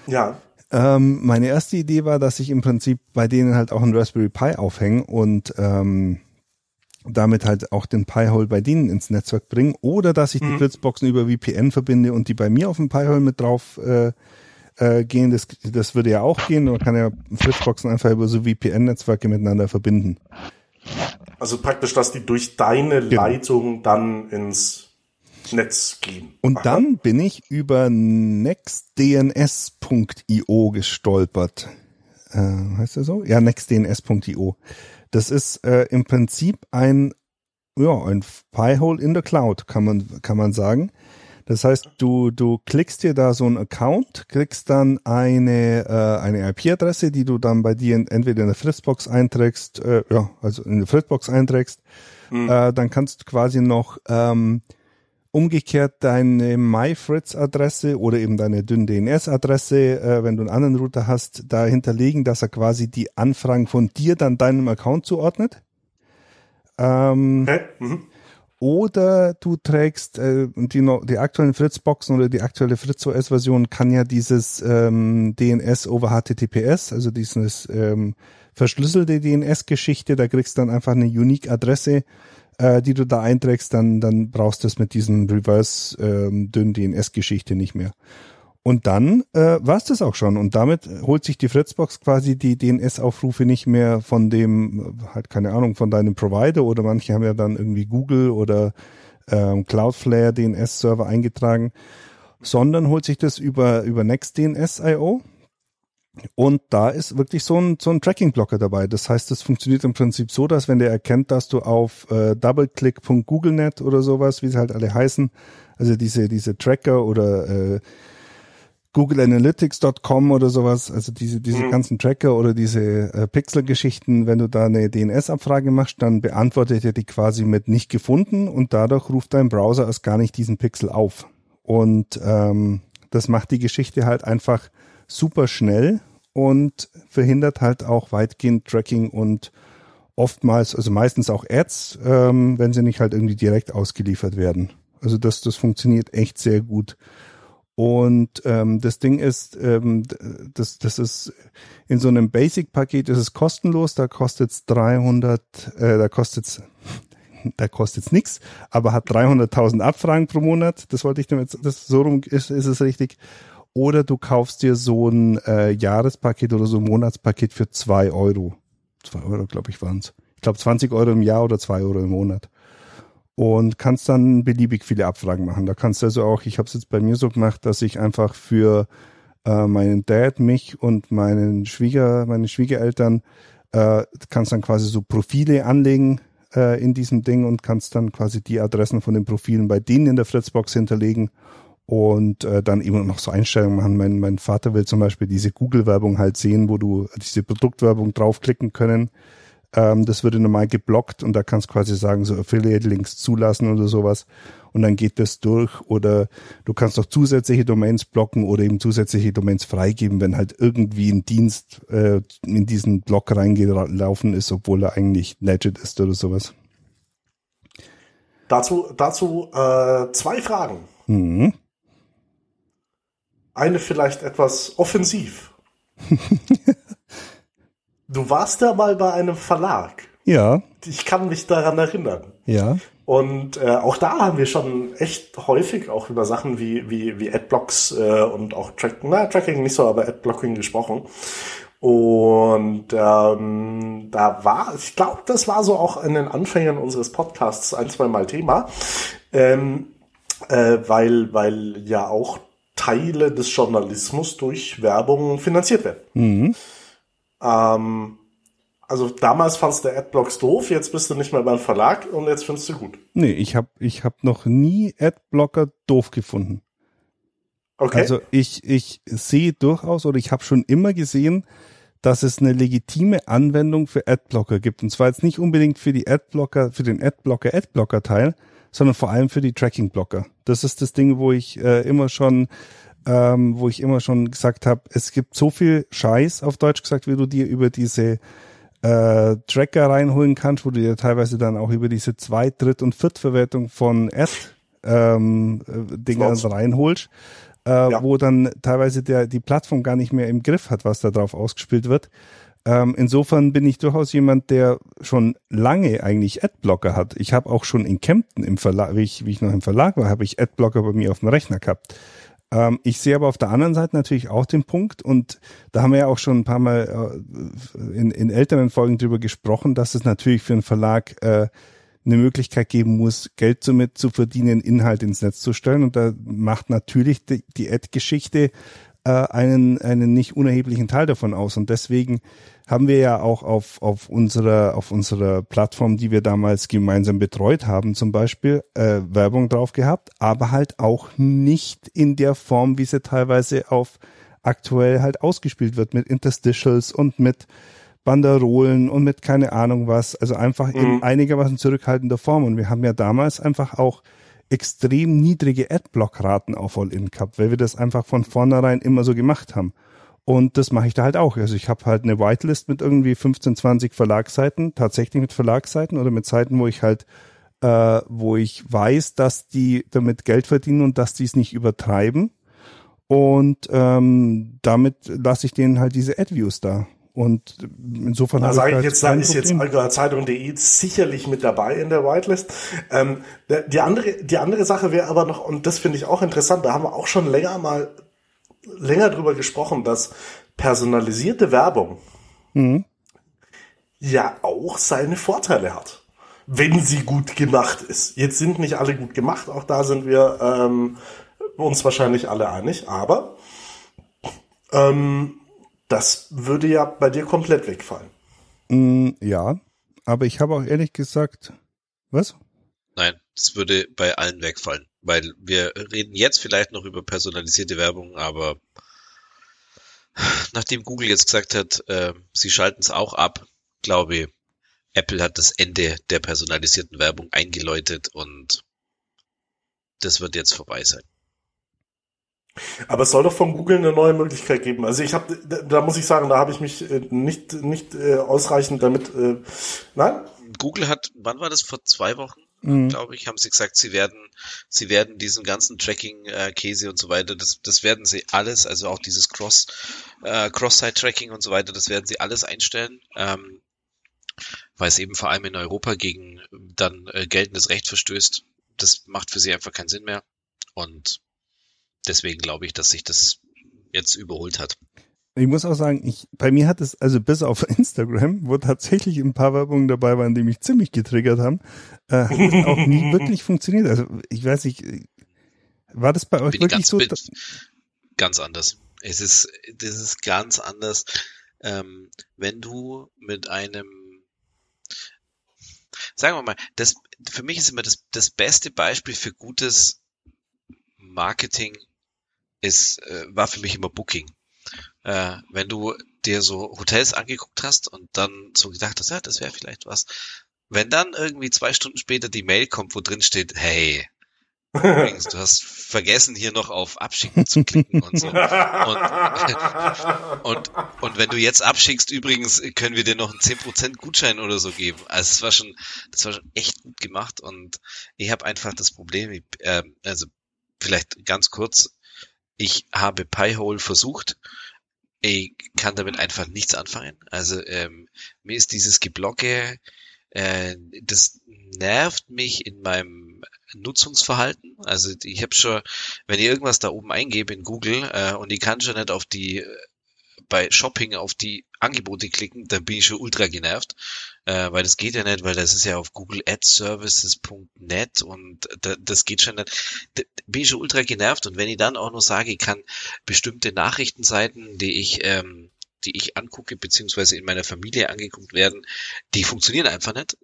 Ja. Ähm, meine erste Idee war, dass ich im Prinzip bei denen halt auch einen Raspberry Pi aufhänge und ähm, damit halt auch den Pi-Hole bei denen ins Netzwerk bringe oder dass ich mhm. die Fritzboxen über VPN verbinde und die bei mir auf dem Pi-Hole mit drauf äh, äh, gehen. Das, das würde ja auch gehen. Man kann ja Fritzboxen einfach über so VPN-Netzwerke miteinander verbinden. Also praktisch, dass die durch deine genau. Leitung dann ins Netz gehen. Und Aha. dann bin ich über nextdns.io gestolpert. Äh, heißt der so? Ja, nextdns.io. Das ist äh, im Prinzip ein, ja, ein Pi-Hole in the Cloud, kann man, kann man sagen. Das heißt, du, du klickst dir da so einen Account, kriegst dann eine, äh, eine IP-Adresse, die du dann bei dir in, entweder in der Fritzbox einträgst, äh, ja, also in der Fritzbox einträgst, mhm. äh, dann kannst du quasi noch ähm, umgekehrt deine MyFritz-Adresse oder eben deine dünn DNS-Adresse, äh, wenn du einen anderen Router hast, da hinterlegen, dass er quasi die Anfragen von dir dann deinem Account zuordnet. Ähm, okay. mhm. Oder du trägst äh, die, die aktuellen Fritzboxen oder die aktuelle FritzOS-Version kann ja dieses ähm, DNS over HTTPS, also dieses ähm, verschlüsselte DNS-Geschichte, da kriegst du dann einfach eine Unique-Adresse, äh, die du da einträgst, dann, dann brauchst du es mit diesem Reverse ähm, dünn DNS-Geschichte nicht mehr. Und dann äh, war es das auch schon. Und damit holt sich die Fritzbox quasi die DNS-Aufrufe nicht mehr von dem, halt keine Ahnung, von deinem Provider oder manche haben ja dann irgendwie Google oder ähm, Cloudflare DNS-Server eingetragen, sondern holt sich das über, über NextDNS.io. Und da ist wirklich so ein, so ein Tracking-Blocker dabei. Das heißt, das funktioniert im Prinzip so, dass wenn der erkennt, dass du auf äh, doubleclick.googlenet oder sowas, wie sie halt alle heißen, also diese, diese Tracker oder äh, Google Analytics.com oder sowas, also diese, diese mhm. ganzen Tracker oder diese äh, Pixel-Geschichten, wenn du da eine DNS-Abfrage machst, dann beantwortet er die quasi mit nicht gefunden und dadurch ruft dein Browser erst gar nicht diesen Pixel auf. Und ähm, das macht die Geschichte halt einfach super schnell und verhindert halt auch weitgehend Tracking und oftmals, also meistens auch Ads, ähm, wenn sie nicht halt irgendwie direkt ausgeliefert werden. Also das, das funktioniert echt sehr gut. Und ähm, das Ding ist, ähm, das, das ist in so einem Basic-Paket ist es kostenlos, da kostet's 300, äh, da kostet's <laughs> da kostet's nix, aber hat 300.000 Abfragen pro Monat. Das wollte ich damit, das so rum ist, ist es richtig. Oder du kaufst dir so ein äh, Jahrespaket oder so ein Monatspaket für zwei Euro. Zwei Euro, glaube ich, waren's. Ich glaube 20 Euro im Jahr oder zwei Euro im Monat und kannst dann beliebig viele Abfragen machen. Da kannst du also auch, ich habe es jetzt bei mir so gemacht, dass ich einfach für äh, meinen Dad, mich und meinen Schwieger, meine Schwiegereltern äh, kannst dann quasi so Profile anlegen äh, in diesem Ding und kannst dann quasi die Adressen von den Profilen bei denen in der Fritzbox hinterlegen und äh, dann eben noch so Einstellungen machen. Mein, mein Vater will zum Beispiel diese Google-Werbung halt sehen, wo du diese Produktwerbung draufklicken können Ähm, das würde normal geblockt und da kannst du quasi sagen, so Affiliate-Links zulassen oder sowas und dann geht das durch oder du kannst noch zusätzliche Domains blocken oder eben zusätzliche Domains freigeben, wenn halt irgendwie ein Dienst äh, in diesen Block reingelaufen ist, obwohl er eigentlich legit ist oder sowas. Dazu, dazu äh, zwei Fragen. Mhm. Eine vielleicht etwas offensiv. <laughs> du warst ja mal bei einem Verlag. Ja. Ich kann mich daran erinnern. Ja. Und äh, auch da haben wir schon echt häufig auch über Sachen wie wie wie Adblocks äh, und auch Track, na, Tracking nicht so, aber Adblocking gesprochen. Und ähm, da war, ich glaube, das war so auch in den Anfängen unseres Podcasts ein, zwei Mal Thema, ähm, äh, weil, weil ja auch Teile des Journalismus durch Werbung finanziert werden. Mhm. Ähm, also damals fandst du Adblocks doof, jetzt bist du nicht mehr beim Verlag und jetzt findest du gut. Nee, ich habe ich hab noch nie Adblocker doof gefunden. Okay. Also ich, ich sehe durchaus oder ich habe schon immer gesehen, dass es eine legitime Anwendung für Adblocker gibt. Und zwar jetzt nicht unbedingt für die Adblocker, für den Adblocker, Adblocker-Teil, sondern vor allem für die Tracking-Blocker. Das ist das Ding, wo ich äh, immer schon, ähm, wo ich immer schon gesagt habe, es gibt so viel Scheiß, auf Deutsch gesagt, wie du dir über diese äh, Tracker reinholen kannst, wo du dir teilweise dann auch über diese Zweit-, Dritt- und Viertverwertung von Ad-Dinger ähm, äh, reinholst äh, ja. wo dann teilweise der, die Plattform gar nicht mehr im Griff hat, was da drauf ausgespielt wird. Ähm, insofern bin ich durchaus jemand, der schon lange eigentlich Adblocker hat. Ich habe auch schon in Kempten im Verlag, wie ich, wie ich noch im Verlag war, habe ich Adblocker bei mir auf dem Rechner gehabt. Ähm, ich sehe aber auf der anderen Seite natürlich auch den Punkt und da haben wir ja auch schon ein paar Mal äh, in, in älteren Folgen drüber gesprochen, dass es natürlich für einen Verlag äh, eine Möglichkeit geben muss, Geld damit zu verdienen, Inhalt ins Netz zu stellen. Und da macht natürlich die, die Ad-Geschichte äh, einen, einen nicht unerheblichen Teil davon aus. Und deswegen haben wir ja auch auf, auf unserer, auf unserer Plattform, die wir damals gemeinsam betreut haben, zum Beispiel äh, Werbung drauf gehabt, aber halt auch nicht in der Form, wie sie teilweise auf aktuell halt ausgespielt wird, mit Interstitials und mit Banderolen und mit keine Ahnung was, also einfach in mhm. einigermaßen zurückhaltender Form. Und wir haben ja damals einfach auch extrem niedrige Adblock-Raten auf All-In gehabt, weil wir das einfach von vornherein immer so gemacht haben. Und das mache ich da halt auch. Also ich habe halt eine Whitelist mit irgendwie 15, 20 Verlagsseiten, tatsächlich mit Verlagsseiten oder mit Seiten, wo ich halt, äh, wo ich weiß, dass die damit Geld verdienen und dass die es nicht übertreiben. Und ähm, damit lasse ich denen halt diese Ad-Views da. Und insofern da sage ich halt jetzt, da ist jetzt Zeitung.de sicherlich mit dabei in der Whitelist. Ähm, die andere, die andere Sache wäre aber noch, und das finde ich auch interessant, da haben wir auch schon länger mal länger drüber gesprochen, dass personalisierte Werbung mhm. ja auch seine Vorteile hat, wenn sie gut gemacht ist. Jetzt sind nicht alle gut gemacht, auch da sind wir ähm, uns wahrscheinlich alle einig, aber ähm, das würde ja bei dir komplett wegfallen. Mm, ja, aber ich habe auch ehrlich gesagt, was? Nein, das würde bei allen wegfallen, weil wir reden jetzt vielleicht noch über personalisierte Werbung, aber nachdem Google jetzt gesagt hat, äh, sie schalten es auch ab, glaube ich, Apple hat das Ende der personalisierten Werbung eingeläutet und das wird jetzt vorbei sein. Aber es soll doch von Google eine neue Möglichkeit geben. Also ich habe, da muss ich sagen, da habe ich mich äh, nicht nicht äh, ausreichend damit. Äh, nein. Google hat, wann war das vor zwei Wochen? Mhm. glaube ich, haben sie gesagt, sie werden, sie werden diesen ganzen Tracking-Käse äh, und so weiter, das, das werden sie alles, also auch dieses Cross, äh, Cross-Site-Tracking und so weiter, das werden sie alles einstellen, ähm, weil es eben vor allem in Europa gegen dann äh, geltendes Recht verstößt. Das macht für sie einfach keinen Sinn mehr. Und deswegen glaube ich, dass sich das jetzt überholt hat. Ich muss auch sagen, ich, bei mir hat es, also bis auf <laughs> Instagram, wo tatsächlich ein paar Werbungen dabei waren, die mich ziemlich getriggert haben, äh, hat es auch nie <laughs> wirklich funktioniert. Also ich weiß nicht, war das bei euch bin wirklich so? Ganz anders. Es ist, das ist ganz anders. Ähm, wenn du mit einem, sagen wir mal, das, für mich ist immer das, das beste Beispiel für gutes Marketing ist, äh, war für mich immer Booking. Äh, wenn du dir so Hotels angeguckt hast und dann so gedacht hast, ja, das wäre vielleicht was. Wenn dann irgendwie zwei Stunden später die Mail kommt, wo drin steht, hey, Übrigens, du hast vergessen, hier noch auf Abschicken zu klicken und so. Und, <laughs> und, und wenn du jetzt abschickst, übrigens, können wir dir noch einen 10% Gutschein oder so geben. Also es war schon, das war schon echt gut gemacht und ich habe einfach das Problem, ich, äh, also vielleicht ganz kurz, ich habe Piehole versucht, ich kann damit einfach nichts anfangen. Also ähm, mir ist dieses Geblocke, äh, das nervt mich in meinem Nutzungsverhalten. Also ich habe schon, wenn ich irgendwas da oben eingebe in Google äh, und ich kann schon nicht auf die bei Shopping auf die Angebote klicken, dann bin ich schon ultra genervt, äh, weil das geht ja nicht, weil das ist ja auf Google Ads Services.net und da, das geht schon nicht. Da bin ich schon ultra genervt und wenn ich dann auch noch sage, ich kann bestimmte Nachrichtenseiten, die ich ähm, die ich angucke, beziehungsweise in meiner Familie angeguckt werden, die funktionieren einfach nicht.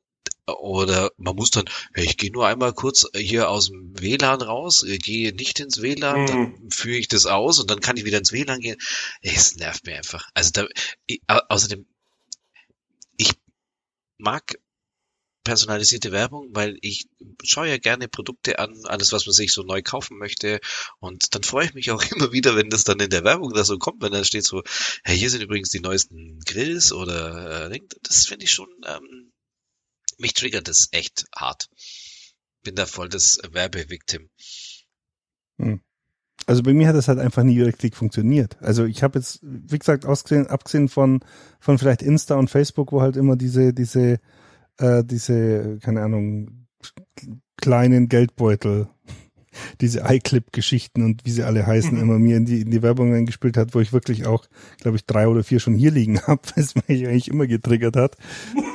Oder man muss dann, ich gehe nur einmal kurz hier aus dem WLAN raus, gehe nicht ins WLAN, mhm. dann führe ich das aus und dann kann ich wieder ins WLAN gehen. Es nervt mir einfach. Also da, ich, außerdem, ich mag personalisierte Werbung, weil ich schaue ja gerne Produkte an, alles, was man sich so neu kaufen möchte. Und dann freue ich mich auch <laughs> immer wieder, wenn das dann in der Werbung da so kommt, wenn da steht so, hey, hier sind übrigens die neuesten Grills oder äh, das finde ich schon, ähm, mich triggert das echt hart. Bin da voll das Werbevictim. Hm. Also bei mir hat das halt einfach nie richtig funktioniert. Also ich habe jetzt, wie gesagt, ausgesehen, abgesehen von, von vielleicht Insta und Facebook, wo halt immer diese, diese äh, diese, keine Ahnung, kleinen Geldbeutel, <laughs> diese iClip-Geschichten und wie sie alle heißen, mhm. immer mir in die, in die Werbung eingespielt hat, wo ich wirklich auch, glaube ich, drei oder vier schon hier liegen <laughs> habe, was mich eigentlich immer getriggert hat.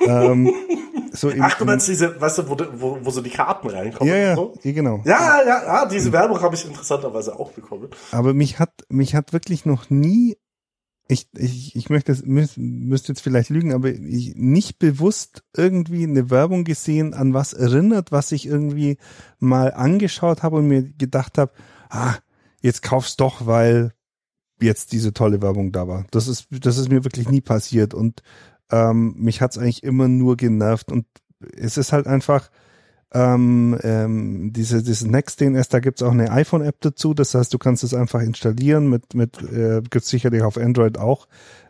ähm, <laughs> so im, Ach, du meinst diese, weißt du, wo, wo, wo so die Karten reinkommen? Ja, ja, so? ja genau. Ja, ja, ja, diese Werbung habe ich interessanterweise auch bekommen. Aber mich hat, mich hat wirklich noch nie ich, ich, ich möchte, müß, müsste jetzt vielleicht lügen, aber ich nicht bewusst irgendwie eine Werbung gesehen, an was erinnert, was ich irgendwie mal angeschaut habe und mir gedacht habe, ah, jetzt kauf's doch, weil jetzt diese tolle Werbung da war. Das ist, das ist mir wirklich nie passiert und ähm, mich hat's eigentlich immer nur genervt und es ist halt einfach, ähm, ähm, diese, dieses NextDNS, da gibt's auch eine iPhone-App dazu. Das heißt, du kannst es einfach installieren. Mit, mit äh, gibt's sicherlich auf Android auch.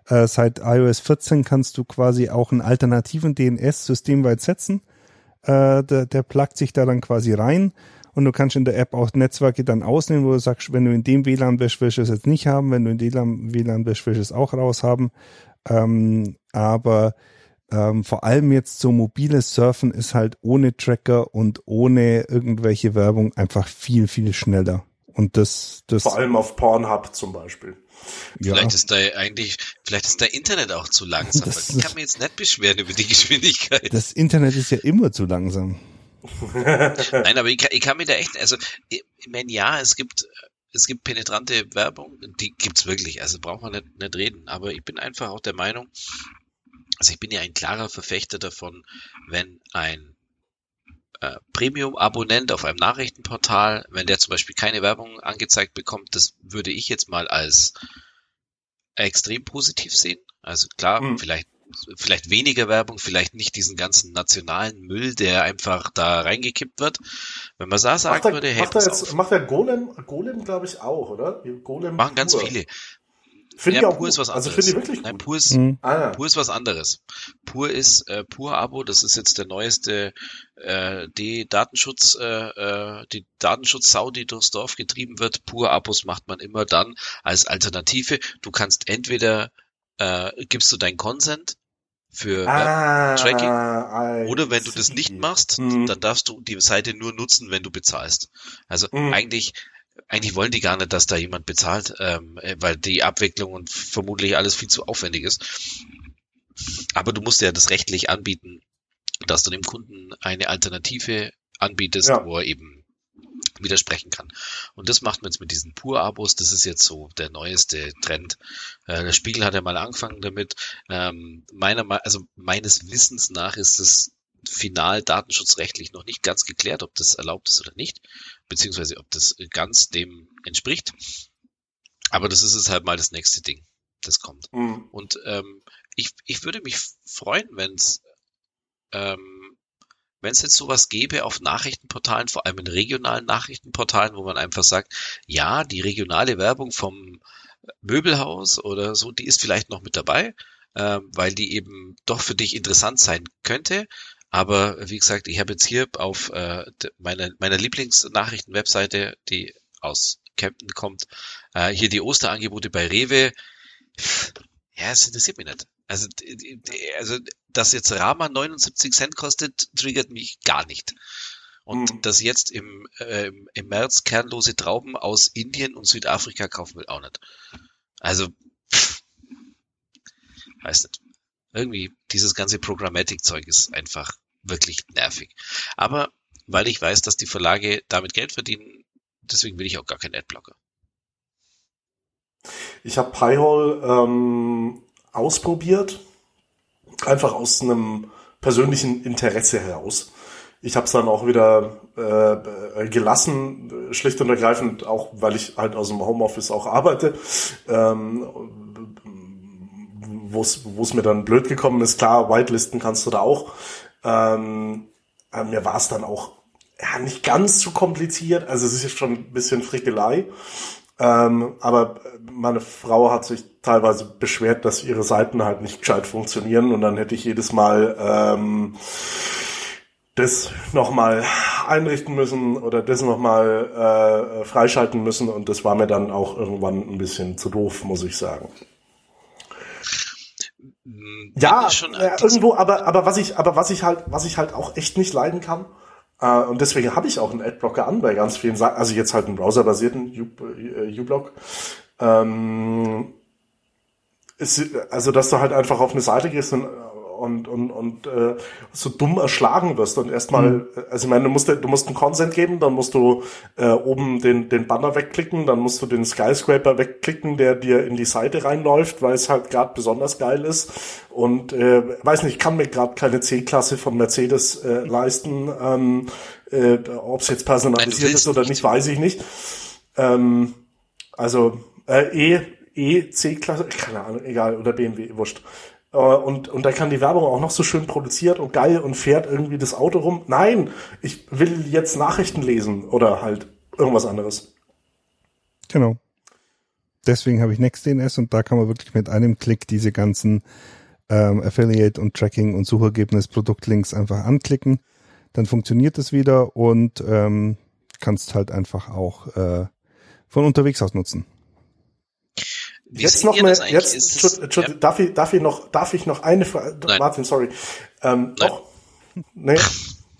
Äh, seit iOS 14 kannst du quasi auch einen alternativen DNS systemweit setzen. Äh, der, der pluggt sich da dann quasi rein. Und du kannst in der App auch Netzwerke dann ausnehmen, wo du sagst, wenn du in dem WLAN bist, willst du es jetzt nicht haben, wenn du in dem WLAN bist, willst du es auch raushaben. Ähm, aber ähm, vor allem jetzt so mobiles Surfen ist halt ohne Tracker und ohne irgendwelche Werbung einfach viel, viel schneller. Und das, das. Vor allem auf Pornhub zum Beispiel. Ja. Vielleicht ist da eigentlich, vielleicht ist der Internet auch zu langsam. Das, ich kann mir jetzt nicht beschweren über die Geschwindigkeit. Das Internet ist ja immer zu langsam. Nein, aber ich kann, ich kann mir da echt, also, ich meine, ja, es gibt, es gibt penetrante Werbung, die gibt's wirklich, also braucht man nicht, nicht reden. Aber ich bin einfach auch der Meinung, also ich bin ja ein klarer Verfechter davon, wenn ein äh, Premium-Abonnent auf einem Nachrichtenportal, wenn der zum Beispiel keine Werbung angezeigt bekommt, das würde ich jetzt mal als extrem positiv sehen. Also klar, mhm. vielleicht vielleicht weniger Werbung, vielleicht nicht diesen ganzen nationalen Müll, der einfach da reingekippt wird. Wenn man da sagen macht würde, hey, macht, er jetzt, macht der Golem, Golem glaube ich auch, oder? Golem machen ganz viele. Finde ja, ich auch pur gut. ist was anderes. Also finde ich wirklich Nein, pur ist, mhm. ah, pur ist was anderes. Pur ist äh, pur Abo, das ist jetzt der neueste äh, die Datenschutz äh, äh, die Datenschutz-Sau, die durchs Dorf getrieben wird. Pur Abos macht man immer dann als Alternative. Du kannst entweder äh, gibst du dein Consent für ah, Tracking. Oder wenn du das nicht machst, mhm. dann darfst du die Seite nur nutzen, wenn du bezahlst. Also mhm. eigentlich eigentlich wollen die gar nicht, dass da jemand bezahlt, ähm, äh, weil die Abwicklung und vermutlich alles viel zu aufwendig ist. Aber du musst ja das rechtlich anbieten, dass du dem Kunden eine Alternative anbietest, ja. wo er eben widersprechen kann. Und das macht man jetzt mit diesen Pur-Abos. Das ist jetzt so der neueste Trend. Äh, der Spiegel hat ja mal angefangen damit. Ähm, meiner, also meines Wissens nach ist es final datenschutzrechtlich noch nicht ganz geklärt, ob das erlaubt ist oder nicht, beziehungsweise ob das ganz dem entspricht. Aber das ist es halt mal das nächste Ding. das kommt. Mhm. Und ähm, ich, ich würde mich freuen, wenn es ähm, wenn es jetzt sowas gäbe auf Nachrichtenportalen, vor allem in regionalen Nachrichtenportalen, wo man einfach sagt, ja, die regionale Werbung vom Möbelhaus oder so, die ist vielleicht noch mit dabei, äh, weil die eben doch für dich interessant sein könnte. Aber wie gesagt, ich habe jetzt hier auf äh, meiner, meiner Lieblingsnachrichten-Webseite, die aus Kempten kommt, äh, hier die Osterangebote bei Rewe. Ja, es interessiert mich nicht. Also, also dass jetzt Rama 79 Cent kostet, triggert mich gar nicht. Und mhm. dass jetzt im, äh, im März kernlose Trauben aus Indien und Südafrika kaufen will, auch nicht. Also, pff, weiß nicht. Irgendwie, dieses ganze Programmatic-Zeug ist einfach wirklich nervig. Aber weil ich weiß, dass die Verlage damit Geld verdienen, deswegen will ich auch gar keinen Adblocker. Ich habe Pi-hole ähm, ausprobiert, einfach aus einem persönlichen Interesse heraus. Ich habe es dann auch wieder äh, gelassen, schlicht und ergreifend, auch weil ich halt aus dem Homeoffice auch arbeite, ähm, wo es mir dann blöd gekommen ist. Klar, Whitelisten kannst du da auch. Ähm, äh, mir war es dann auch ja, nicht ganz zu kompliziert. Also es ist jetzt schon ein bisschen Frickelei. Ähm, aber meine Frau hat sich teilweise beschwert, dass ihre Seiten halt nicht gescheit funktionieren. Und dann hätte ich jedes Mal ähm, das nochmal einrichten müssen oder das nochmal äh, freischalten müssen. Und das war mir dann auch irgendwann ein bisschen zu doof, muss ich sagen. Ja, ja irgendwo, aber aber was ich aber was ich halt was ich halt auch echt nicht leiden kann, Uh, und deswegen habe ich auch einen Adblocker an bei ganz vielen Sachen. Also jetzt halt einen browserbasierten äh, U-Block. Ähm, also, dass du halt einfach auf eine Seite gehst und und, und, und äh, so dumm erschlagen wirst und erstmal, mhm. also ich meine, du musst, du musst einen Consent geben, dann musst du äh, oben den, den Banner wegklicken, dann musst du den Skyscraper wegklicken, der dir in die Seite reinläuft, weil es halt gerade besonders geil ist. Und äh, weiß nicht, ich kann mir gerade keine C-Klasse von Mercedes äh, leisten. Ähm, äh, Ob es jetzt personalisiert ist oder nicht, weiß ich nicht. Ähm, also äh, E, E, C-Klasse, keine Ahnung, egal, oder BMW, wurscht. Äh, und, und da kann die Werbung auch noch so schön produziert und geil und fährt irgendwie das Auto rum. Nein, ich will jetzt Nachrichten lesen oder halt irgendwas anderes. Genau. Deswegen habe ich NextDNS und da kann man wirklich mit einem Klick diese ganzen ähm, Affiliate und Tracking und Suchergebnis Produktlinks einfach anklicken. Dann funktioniert es wieder und ähm, kannst halt einfach auch äh, von unterwegs aus nutzen. Wie jetzt noch eine, jetzt, ist, ja. darf ich, darf ich noch, darf ich noch eine Frage, Martin, sorry. Ähm, Nein. Noch? Nee?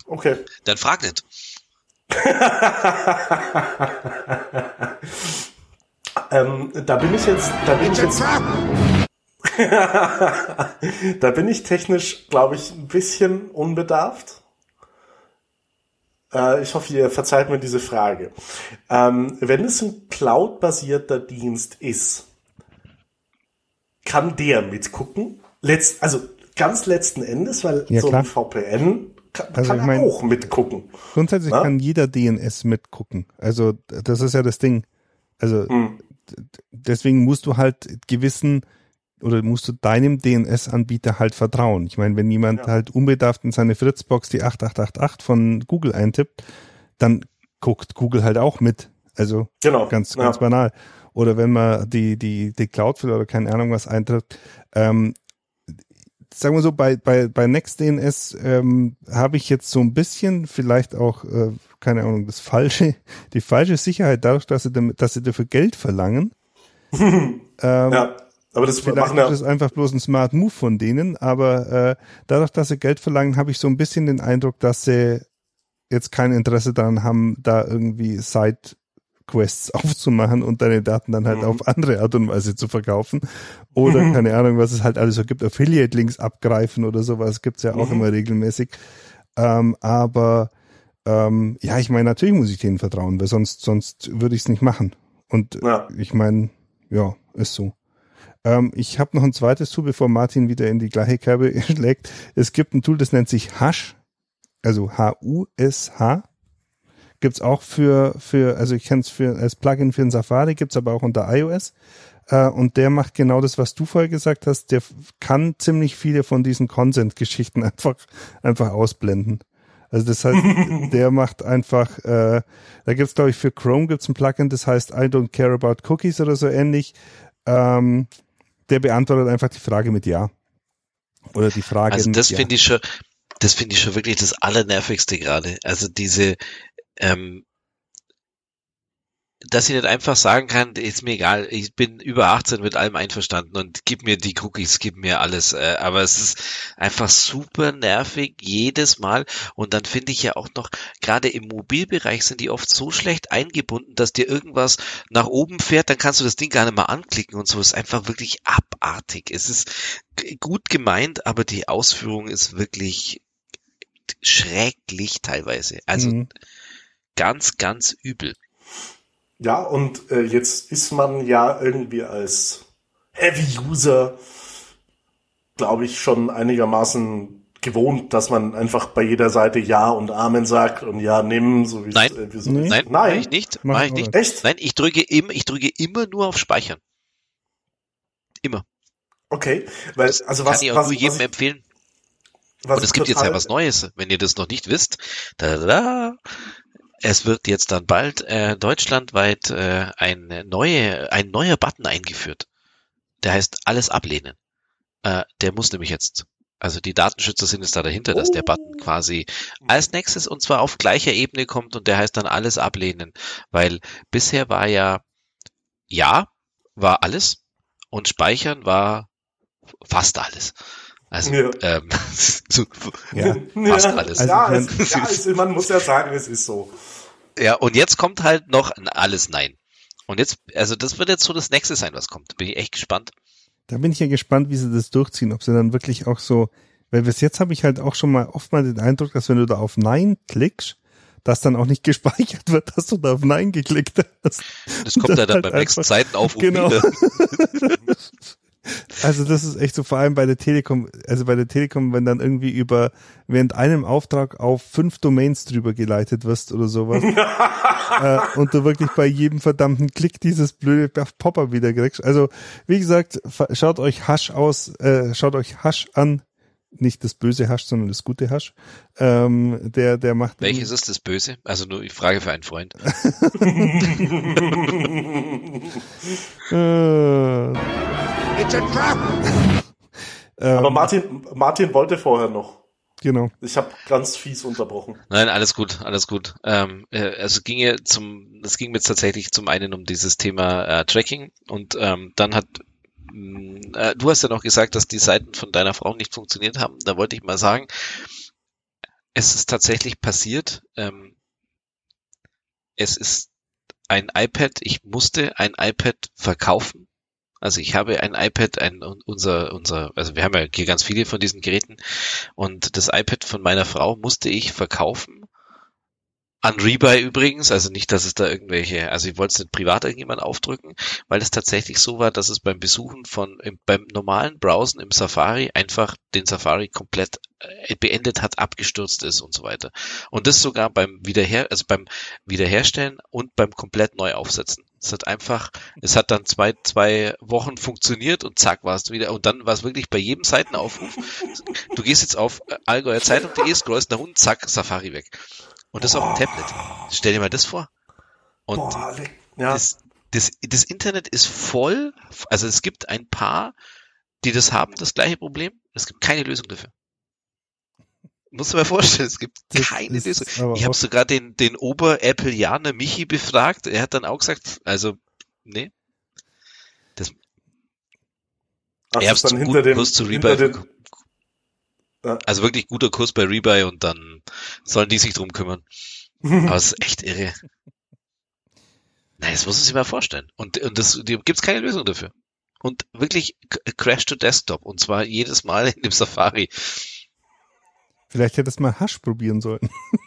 Okay. Dann frag nicht. <laughs> ähm, da bin ich jetzt, da bin ich jetzt, <laughs> da bin ich technisch, glaube ich, ein bisschen unbedarft. Äh, ich hoffe, ihr verzeiht mir diese Frage. Ähm, wenn es ein cloud-basierter Dienst ist, kann der mitgucken. Letzt, also ganz letzten Endes, weil ja, so ein VPN kann, also kann ich mein, auch mitgucken. Grundsätzlich Na? kann jeder DNS mitgucken. Also das ist ja das Ding. Also hm. deswegen musst du halt gewissen oder musst du deinem DNS-Anbieter halt vertrauen. Ich meine, wenn jemand ja. halt unbedarft in seine Fritzbox die 8888 von Google eintippt, dann guckt Google halt auch mit. Also genau. ganz, ganz ja. banal oder wenn man die, die, die Cloudflare oder keine Ahnung was eintritt, ähm, sagen wir so, bei, bei, bei NextDNS ähm, habe ich jetzt so ein bisschen vielleicht auch, äh, keine Ahnung, das falsche, <laughs> die falsche Sicherheit dadurch, dass sie, damit, dass sie dafür Geld verlangen. <laughs> ähm, ja. Aber das Vielleicht machen ja. ist einfach bloß ein Smart Move von denen, aber äh, dadurch, dass sie Geld verlangen, habe ich so ein bisschen den Eindruck, dass sie jetzt kein Interesse daran haben, da irgendwie Side Quests <laughs> aufzumachen und deine Daten dann halt mhm. auf andere Art und Weise zu verkaufen. Oder mhm. keine Ahnung, was es halt alles so gibt, Affiliate-Links abgreifen oder sowas gibt's ja auch mhm. immer regelmäßig. Ähm, aber ähm, ja, ich meine, natürlich muss ich denen vertrauen, weil sonst, sonst würde ich es nicht machen. Und ja. ich meine, ja, ist so. Ähm, ich habe noch ein zweites Tool, bevor Martin wieder in die gleiche Kerbe <laughs> schlägt. Es gibt ein Tool, das nennt sich Hush, also H-U-S-H gibt's auch für, für, also ich kenne es für als Plugin für den Safari, gibt's aber auch unter iOS. Äh, und der macht genau das, was du vorher gesagt hast. Der kann ziemlich viele von diesen Consent-Geschichten <laughs> einfach, einfach ausblenden. Also das heißt, <laughs> der macht einfach, äh, da gibt's glaube ich für Chrome gibt's ein Plugin, das heißt I don't care about cookies oder so ähnlich. Ähm, der beantwortet einfach die Frage mit Ja. Oder die Frage. Also das ja. finde ich schon, das finde ich schon wirklich das Allernervigste gerade. Also diese, ähm, dass ich nicht einfach sagen kann, ist mir egal, ich bin über 18 mit allem einverstanden und gib mir die Cookies, gib mir alles. Äh, aber es ist einfach super nervig jedes Mal. Und dann finde ich ja auch noch, gerade im Mobilbereich sind die oft so schlecht eingebunden, dass dir irgendwas nach oben fährt, dann kannst du das Ding gar nicht mal anklicken und so. Es ist einfach wirklich abartig. Es ist gut gemeint, aber die Ausführung ist wirklich schrecklich teilweise. Also Mhm. Ganz, ganz übel. Ja, und äh, jetzt ist man ja irgendwie als Heavy-User, glaube ich, schon einigermaßen gewohnt, dass man einfach bei jeder Seite Ja und Amen sagt und Ja nimm, so wie es Nein. irgendwie so Nee. ist. Nein, mach ich nicht, Mach ich nicht. Echt? Nein, ich drücke immer, ich drücke immer nur auf Speichern. Immer. Okay, weil Das also kann was, ich auch was, nur jedem was, empfehlen. Und es gibt jetzt ja was Neues, wenn ihr das noch nicht wisst. Da, da, da. Es wird jetzt dann bald äh, deutschlandweit äh, ein, neue, ein neuer Button eingeführt. Der heißt alles ablehnen. Äh, der muss nämlich jetzt, also die Datenschützer sind jetzt da dahinter, dass der Button quasi als nächstes und zwar auf gleicher Ebene kommt und der heißt dann alles ablehnen. Weil bisher war ja ja, war alles und speichern war fast alles. Also Ja. ähm, <laughs> so, Ja. fast alles. Also ja, es, ja es, man muss ja sagen, es ist so. Ja, und jetzt kommt halt noch ein alles Nein. Und jetzt, also das wird jetzt so das nächste sein, was kommt. Bin ich echt gespannt. Da bin ich ja gespannt, wie sie das durchziehen, ob sie dann wirklich auch so, weil bis jetzt habe ich halt auch schon mal oft mal den Eindruck, dass wenn du da auf Nein klickst, dass dann auch nicht <laughs> gespeichert wird, dass du da auf Nein geklickt hast. Das kommt ja dann halt beim nächsten einfach- Seitenaufruf <laughs> Genau. wieder. Also das ist echt so, vor allem bei der Telekom, also bei der Telekom, wenn dann irgendwie über, während einem Auftrag auf fünf Domains drüber geleitet wirst oder sowas, <laughs> äh, und du wirklich bei jedem verdammten Klick dieses blöde Popper wieder kriegst. Also, wie gesagt, schaut euch Hasch aus, äh, schaut euch Hasch an, nicht das böse Hasch, sondern das gute Hasch. Ähm, der, der macht Welches ist das Böse? Also nur die Frage für einen Freund. <laughs> <laughs> äh, It's a trap! ähm, Aber Martin, Martin wollte vorher noch. genau. Ich habe ganz fies unterbrochen. Nein, alles gut, alles gut. Ähm, äh, also ging ja zum, es ging mir jetzt tatsächlich zum einen um dieses Thema äh, Tracking und ähm, dann hat mh, äh, du hast ja noch gesagt, dass die Seiten von deiner Frau nicht funktioniert haben. Da wollte ich mal sagen, es ist tatsächlich passiert. Ähm, es ist ein iPad. Ich musste ein iPad verkaufen. Also ich habe ein iPad, ein unser unser, also wir haben ja hier ganz viele von diesen Geräten und das iPad von meiner Frau musste ich verkaufen. An Rebuy übrigens, also nicht, dass es da irgendwelche, also ich wollte es nicht privat irgendjemand aufdrücken, weil es tatsächlich so war, dass es beim Besuchen von, im, beim normalen Browsen im Safari einfach den Safari komplett äh, beendet hat, abgestürzt ist und so weiter. Und das sogar beim Wiederher, also beim Wiederherstellen und beim komplett neu aufsetzen. Es hat einfach, es hat dann zwei, zwei Wochen funktioniert und zack war es wieder. Und dann war es wirklich bei jedem Seitenaufruf. Du gehst jetzt auf äh, allgäuerzeitung.de, scrollst nach unten, zack, Safari weg. Und das auf dem Tablet. Stell dir mal das vor. Und Boah, ja. das, das, das Internet ist voll, also es gibt ein paar, die das haben, das gleiche Problem. Es gibt keine Lösung dafür. Muss du mir vorstellen, es gibt Das keine Lösung. Ich habe sogar den, den Ober-Appleianer Michi befragt. Er hat dann auch gesagt, also, nee. Ach, er das hat dann zum hinter guten dem, Kurs zu Rebuy. Ja. Also wirklich guter Kurs bei Rebuy und dann sollen die sich drum kümmern. <laughs> Aber es ist echt irre. Nein, das muss man sich mal vorstellen. Und, und das die, gibt's keine Lösung dafür. Und wirklich Crash to Desktop. Und zwar jedes Mal in dem Safari. Vielleicht hättest du mal Hasch probieren sollen. <laughs>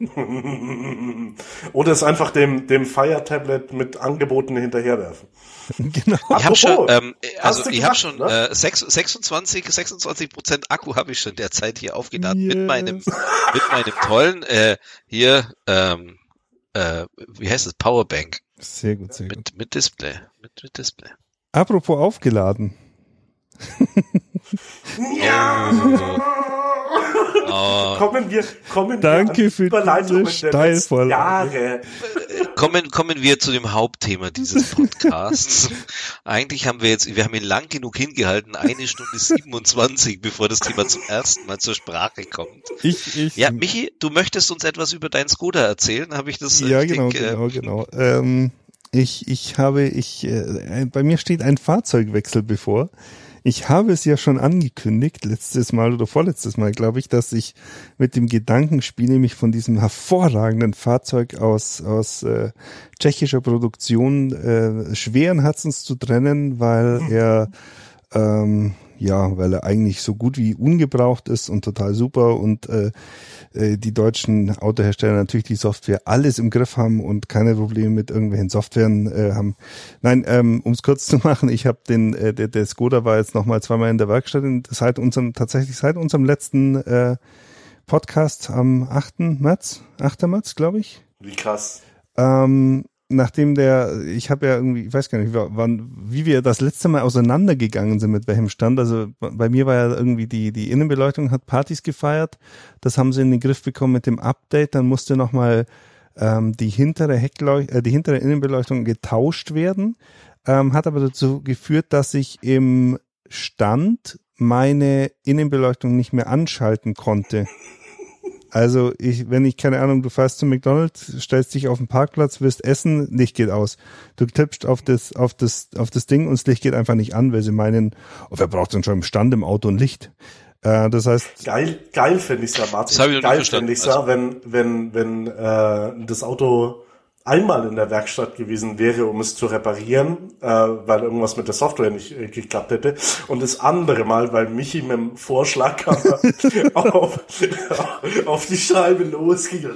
<laughs> Oder es einfach dem, dem Fire Tablet mit Angeboten hinterherwerfen. <laughs> genau. Ich habe schon, ähm, also ich habe gemacht, schon ne? äh, sechs- 26, 26 Prozent Akku habe ich schon derzeit hier aufgeladen mit Yes. meinem, mit meinem tollen äh, hier, ähm, äh, wie heißt es, Powerbank Sehr gut, sehr gut. mit mit Display, mit, mit Display. Apropos aufgeladen. Ja. Oh. Kommen wir, kommen Danke wir an für Überleitungen diese der. Jahre. Kommen, kommen wir zu dem Hauptthema dieses Podcasts. Eigentlich haben wir jetzt, wir haben ihn lang genug hingehalten, eine Stunde 27, bevor das Thema zum ersten Mal zur Sprache kommt. Ich, ich, Ja, Michi, du möchtest uns etwas über deinen Skoda erzählen, habe ich das ja, richtig, genau, äh, genau, genau. Ähm, ich, ich habe, ich, äh, bei mir steht ein Fahrzeugwechsel bevor. Ich habe es ja schon angekündigt, letztes Mal oder vorletztes Mal, glaube ich, dass ich mit dem Gedanken spiele, mich von diesem hervorragenden Fahrzeug aus, aus äh, tschechischer Produktion äh, schweren Herzens zu trennen, weil er ähm, ja, weil er eigentlich so gut wie ungebraucht ist und total super und äh, äh, die deutschen Autohersteller natürlich die Software alles im Griff haben und keine Probleme mit irgendwelchen Softwaren äh, haben. Nein, ähm, um es kurz zu machen, ich habe den, äh, der, der Skoda war jetzt nochmal zweimal in der Werkstatt in, seit unserem, tatsächlich seit unserem letzten äh, Podcast am 8. März, 8. März, glaube ich. Wie krass. Ähm, nachdem der, ich habe ja irgendwie, ich weiß gar nicht, wann, wie wir das letzte Mal auseinandergegangen sind, mit welchem Stand. Also bei mir war ja irgendwie die, die Innenbeleuchtung hat Partys gefeiert. Das haben sie in den Griff bekommen mit dem Update. Dann musste nochmal ähm, die hintere Heckleuch äh, die hintere Innenbeleuchtung getauscht werden. Ähm, hat aber dazu geführt, dass ich im Stand meine Innenbeleuchtung nicht mehr anschalten konnte. Also ich, wenn ich keine Ahnung, du fährst zum McDonald's, stellst dich auf den Parkplatz, wirst essen, Licht geht aus. Du tippst auf das, auf das, auf das Ding und das Licht geht einfach nicht an, weil sie meinen, oh, wer braucht denn schon im Stand im Auto ein Licht? Äh, das heißt, Geil, geil fände ich's ja, Martin. Das ich geil fände ich's ja, Also- wenn, wenn, wenn äh, das Auto einmal in der Werkstatt gewesen wäre, um es zu reparieren, äh, weil irgendwas mit der Software nicht äh, geklappt hätte. Und das andere Mal, weil Michi mit dem Vorschlaghammer <laughs> auf, auf die Scheibe losging. <laughs>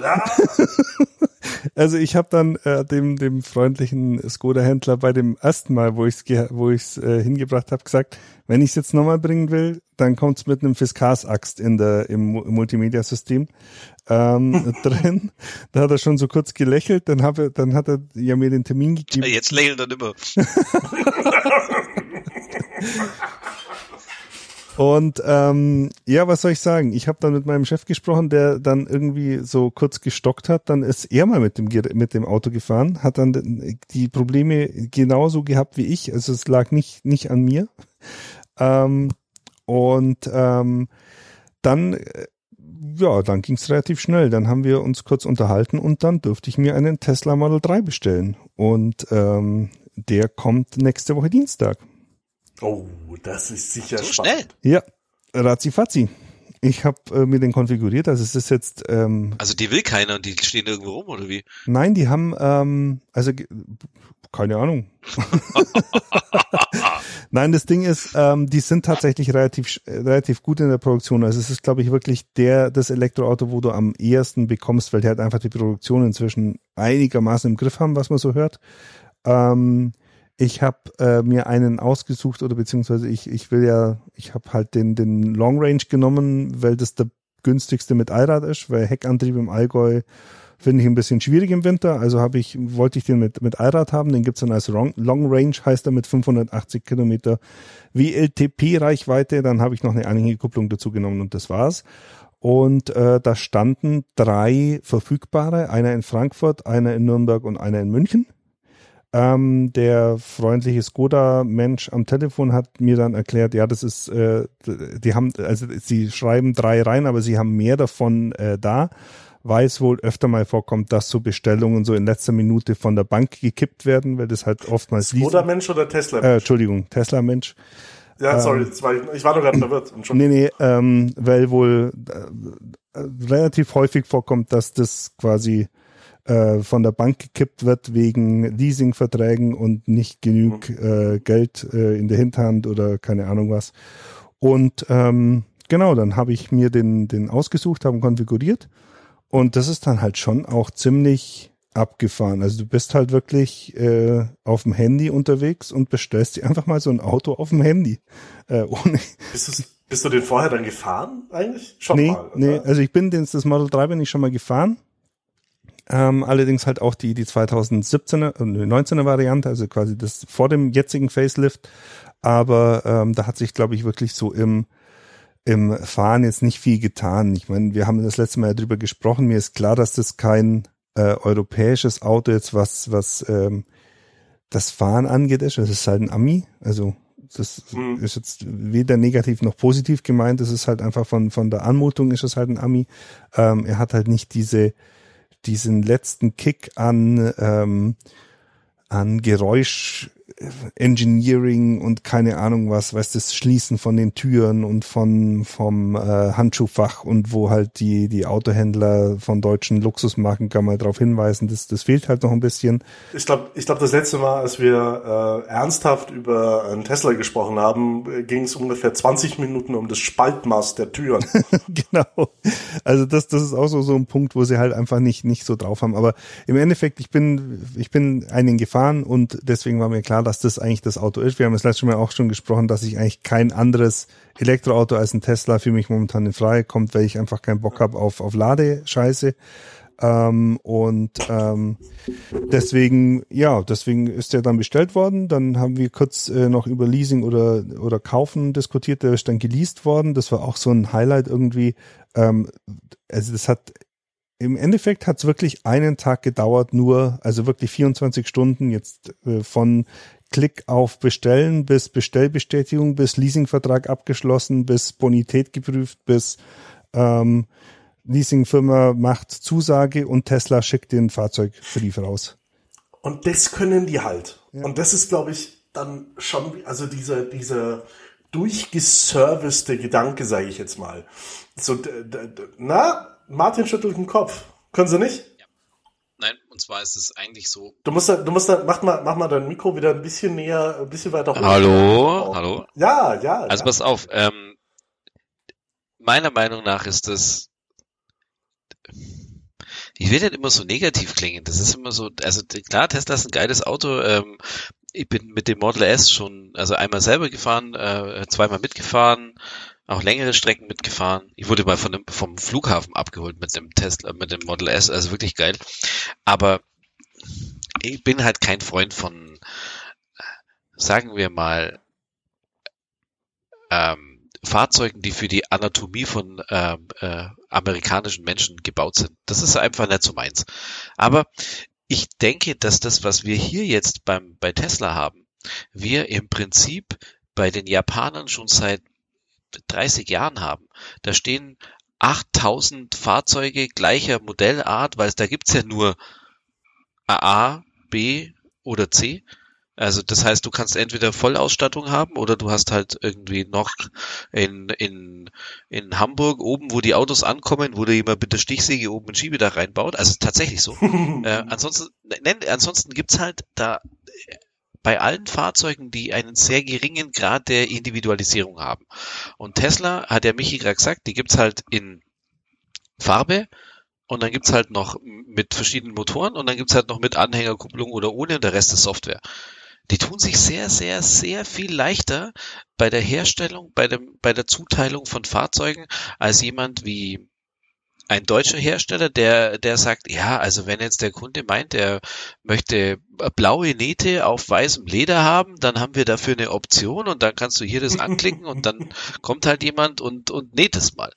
Also ich habe dann äh, dem dem freundlichen Skoda-Händler bei dem ersten Mal, wo ich es wo ich's, äh, hingebracht habe, gesagt, wenn ich es jetzt nochmal bringen will, dann kommt's mit einem Fiskars-Axt in der im, im Multimedia-System ähm, <laughs> drin. Da hat er schon so kurz gelächelt, dann, hab er, dann hat er ja mir den Termin gegeben. Jetzt lächeln dann immer. <laughs> Und ähm, ja, was soll ich sagen? Ich habe dann mit meinem Chef gesprochen, der dann irgendwie so kurz gestockt hat. Dann ist er mal mit dem mit dem Auto gefahren, hat dann die Probleme genauso gehabt wie ich. Also es lag nicht nicht an mir. Ähm, und ähm, dann äh, ja, dann ging's relativ schnell. Dann haben wir uns kurz unterhalten und dann dürfte ich mir einen Tesla Model 3 bestellen. Und ähm, der kommt nächste Woche Dienstag. Oh, das ist sicher So spannend. Ja, ratzifatzi. Ich habe äh, mir den konfiguriert, also es ist jetzt, ähm, Also die will keiner und die stehen irgendwo rum, oder wie? nein, die haben, ähm, also keine Ahnung. <laughs> nein, das Ding ist, ähm, die sind tatsächlich relativ relativ gut in der Produktion. Also es ist, glaube ich, wirklich der das Elektroauto, wo du am ehesten bekommst, weil die halt einfach die Produktion inzwischen einigermaßen im Griff haben, was man so hört. Ähm, ich habe äh, mir einen ausgesucht oder beziehungsweise ich, ich will ja, ich habe halt den, den Long Range genommen, weil das der günstigste mit Allrad ist, weil Heckantrieb im Allgäu finde ich ein bisschen schwierig im Winter. Also habe ich, wollte ich den mit, mit Allrad haben, den gibt's dann als Long, Long Range, heißt er mit 580 Kilometer WLTP-Reichweite. Dann habe ich noch eine Anhängekupplung dazu genommen und das war's. Und äh, da standen drei verfügbare, einer in Frankfurt, einer in Nürnberg und einer in München. Ähm, der freundliche Skoda-Mensch am Telefon hat mir dann erklärt, ja, das ist, äh, die haben, also sie schreiben drei rein, aber sie haben mehr davon äh, da, weil es wohl öfter mal vorkommt, dass so Bestellungen so in letzter Minute von der Bank gekippt werden, weil das halt oftmals liest. Oder Mensch oder Tesla? Äh, Entschuldigung, Tesla-Mensch. ja, sorry, das war ich, ich war doch gerade verwirrt. Nee, nee, ähm, weil wohl äh, äh, relativ häufig vorkommt, dass das quasi äh, von der Bank gekippt wird wegen Leasingverträgen und nicht genug äh, Geld äh, in der Hinterhand oder keine Ahnung was. Und ähm, genau, dann habe ich mir den, den ausgesucht, haben konfiguriert und das ist dann halt schon auch ziemlich abgefahren. Also du bist halt wirklich äh, auf dem Handy unterwegs und bestellst dir einfach mal so ein Auto auf dem Handy. Äh, ohne, Bist, du, bist du den vorher dann gefahren eigentlich? Schon nee, mal. nee, oder? also ich bin den, das Model 3 bin ich schon mal gefahren. Ähm, allerdings halt auch die, die 2017er, äh, 19er Variante, also quasi das vor dem jetzigen Facelift. Aber ähm, da hat sich, glaube ich, wirklich so im, im Fahren jetzt nicht viel getan. Ich meine, wir haben das letzte Mal ja drüber gesprochen. Mir ist klar, dass das kein äh, europäisches Auto jetzt was, was ähm, das Fahren angeht, ist. Das ist halt ein Ami. Also das mhm. ist jetzt weder negativ noch positiv gemeint. Das ist halt einfach von, von der Anmutung ist es halt ein Ami. Ähm, er hat halt nicht diese diesen letzten Kick an, ähm, an Geräusch Engineering und keine Ahnung was, weißt das Schließen von den Türen und von vom äh, Handschuhfach und wo halt die die Autohändler von deutschen Luxusmarken kann mal darauf hinweisen, das das fehlt halt noch ein bisschen. Ich glaube, ich glaube das letzte Mal, als wir äh, ernsthaft über einen Tesla gesprochen haben, ging es ungefähr 20 Minuten um das Spaltmaß der Türen. <laughs> genau. Also das das ist auch so so ein Punkt, wo sie halt einfach nicht nicht so drauf haben, aber im Endeffekt ich bin ich bin einen gefahren und deswegen war mir klar, dass das eigentlich das Auto ist. Wir haben das letzte Mal auch schon gesprochen, dass ich eigentlich kein anderes Elektroauto als ein Tesla für mich momentan in Frage kommt, weil ich einfach keinen Bock habe auf, auf Ladescheiße. Ähm, und ähm, deswegen, ja, deswegen ist der dann bestellt worden. Dann haben wir kurz äh, noch über Leasing oder, oder Kaufen diskutiert. Der ist dann geleast worden. Das war auch so ein Highlight irgendwie. Ähm, also das hat im Endeffekt hat es wirklich einen Tag gedauert, nur, also wirklich 24 Stunden jetzt äh, von Klick auf Bestellen bis Bestellbestätigung, bis Leasingvertrag abgeschlossen, bis Bonität geprüft, bis ähm, Leasingfirma macht Zusage und Tesla schickt den Fahrzeugbrief raus. Und das können die halt. Ja. Und das ist, glaube ich, dann schon, also dieser, dieser durchgeservicete Gedanke, sage ich jetzt mal. So, na, Martin schüttelt den Kopf. Können Sie nicht? Und zwar ist es eigentlich so. Du musst da, du musst da, mach mal, mach mal dein Mikro wieder ein bisschen näher, ein bisschen weiter hoch. Hallo, oh. hallo. Ja, ja. Also ja. pass auf, ähm, meiner Meinung nach ist das, ich will nicht immer so negativ klingen. Das ist immer so, also klar, Tesla ist ein geiles Auto. Ähm, ich bin mit dem Model S schon, also einmal selber gefahren, äh, zweimal mitgefahren auch längere Strecken mitgefahren. Ich wurde mal von dem, vom Flughafen abgeholt mit dem Tesla, mit dem Model S, also wirklich geil. Aber ich bin halt kein Freund von, sagen wir mal, ähm, Fahrzeugen, die für die Anatomie von ähm, äh, amerikanischen Menschen gebaut sind. Das ist einfach nicht so meins. Aber ich denke, dass das, was wir hier jetzt beim, bei Tesla haben, wir im Prinzip bei den Japanern schon seit 30 Jahren haben. Da stehen 8000 Fahrzeuge gleicher Modellart, weil da gibt's ja nur A, B oder C. Also das heißt, du kannst entweder Vollausstattung haben oder du hast halt irgendwie noch in, in, in Hamburg oben, wo die Autos ankommen, wo du jemand mit der Stichsäge oben ein Schiebedach reinbaut. Also tatsächlich so. <laughs> äh, ansonsten, nenn, ansonsten gibt's halt da bei allen Fahrzeugen, die einen sehr geringen Grad der Individualisierung haben. Und Tesla, hat der Michi gerade gesagt, die gibt's halt in Farbe und dann gibt's halt noch mit verschiedenen Motoren und dann gibt's halt noch mit Anhängerkupplung oder ohne und der Rest ist Software. Die tun sich sehr, sehr, sehr viel leichter bei der Herstellung, bei, dem, bei der Zuteilung von Fahrzeugen als jemand wie ein deutscher Hersteller, der, der sagt, ja, also wenn jetzt der Kunde meint, er möchte blaue Nähte auf weißem Leder haben, dann haben wir dafür eine Option und dann kannst du hier das anklicken und dann <laughs> kommt halt jemand und, und näht es mal.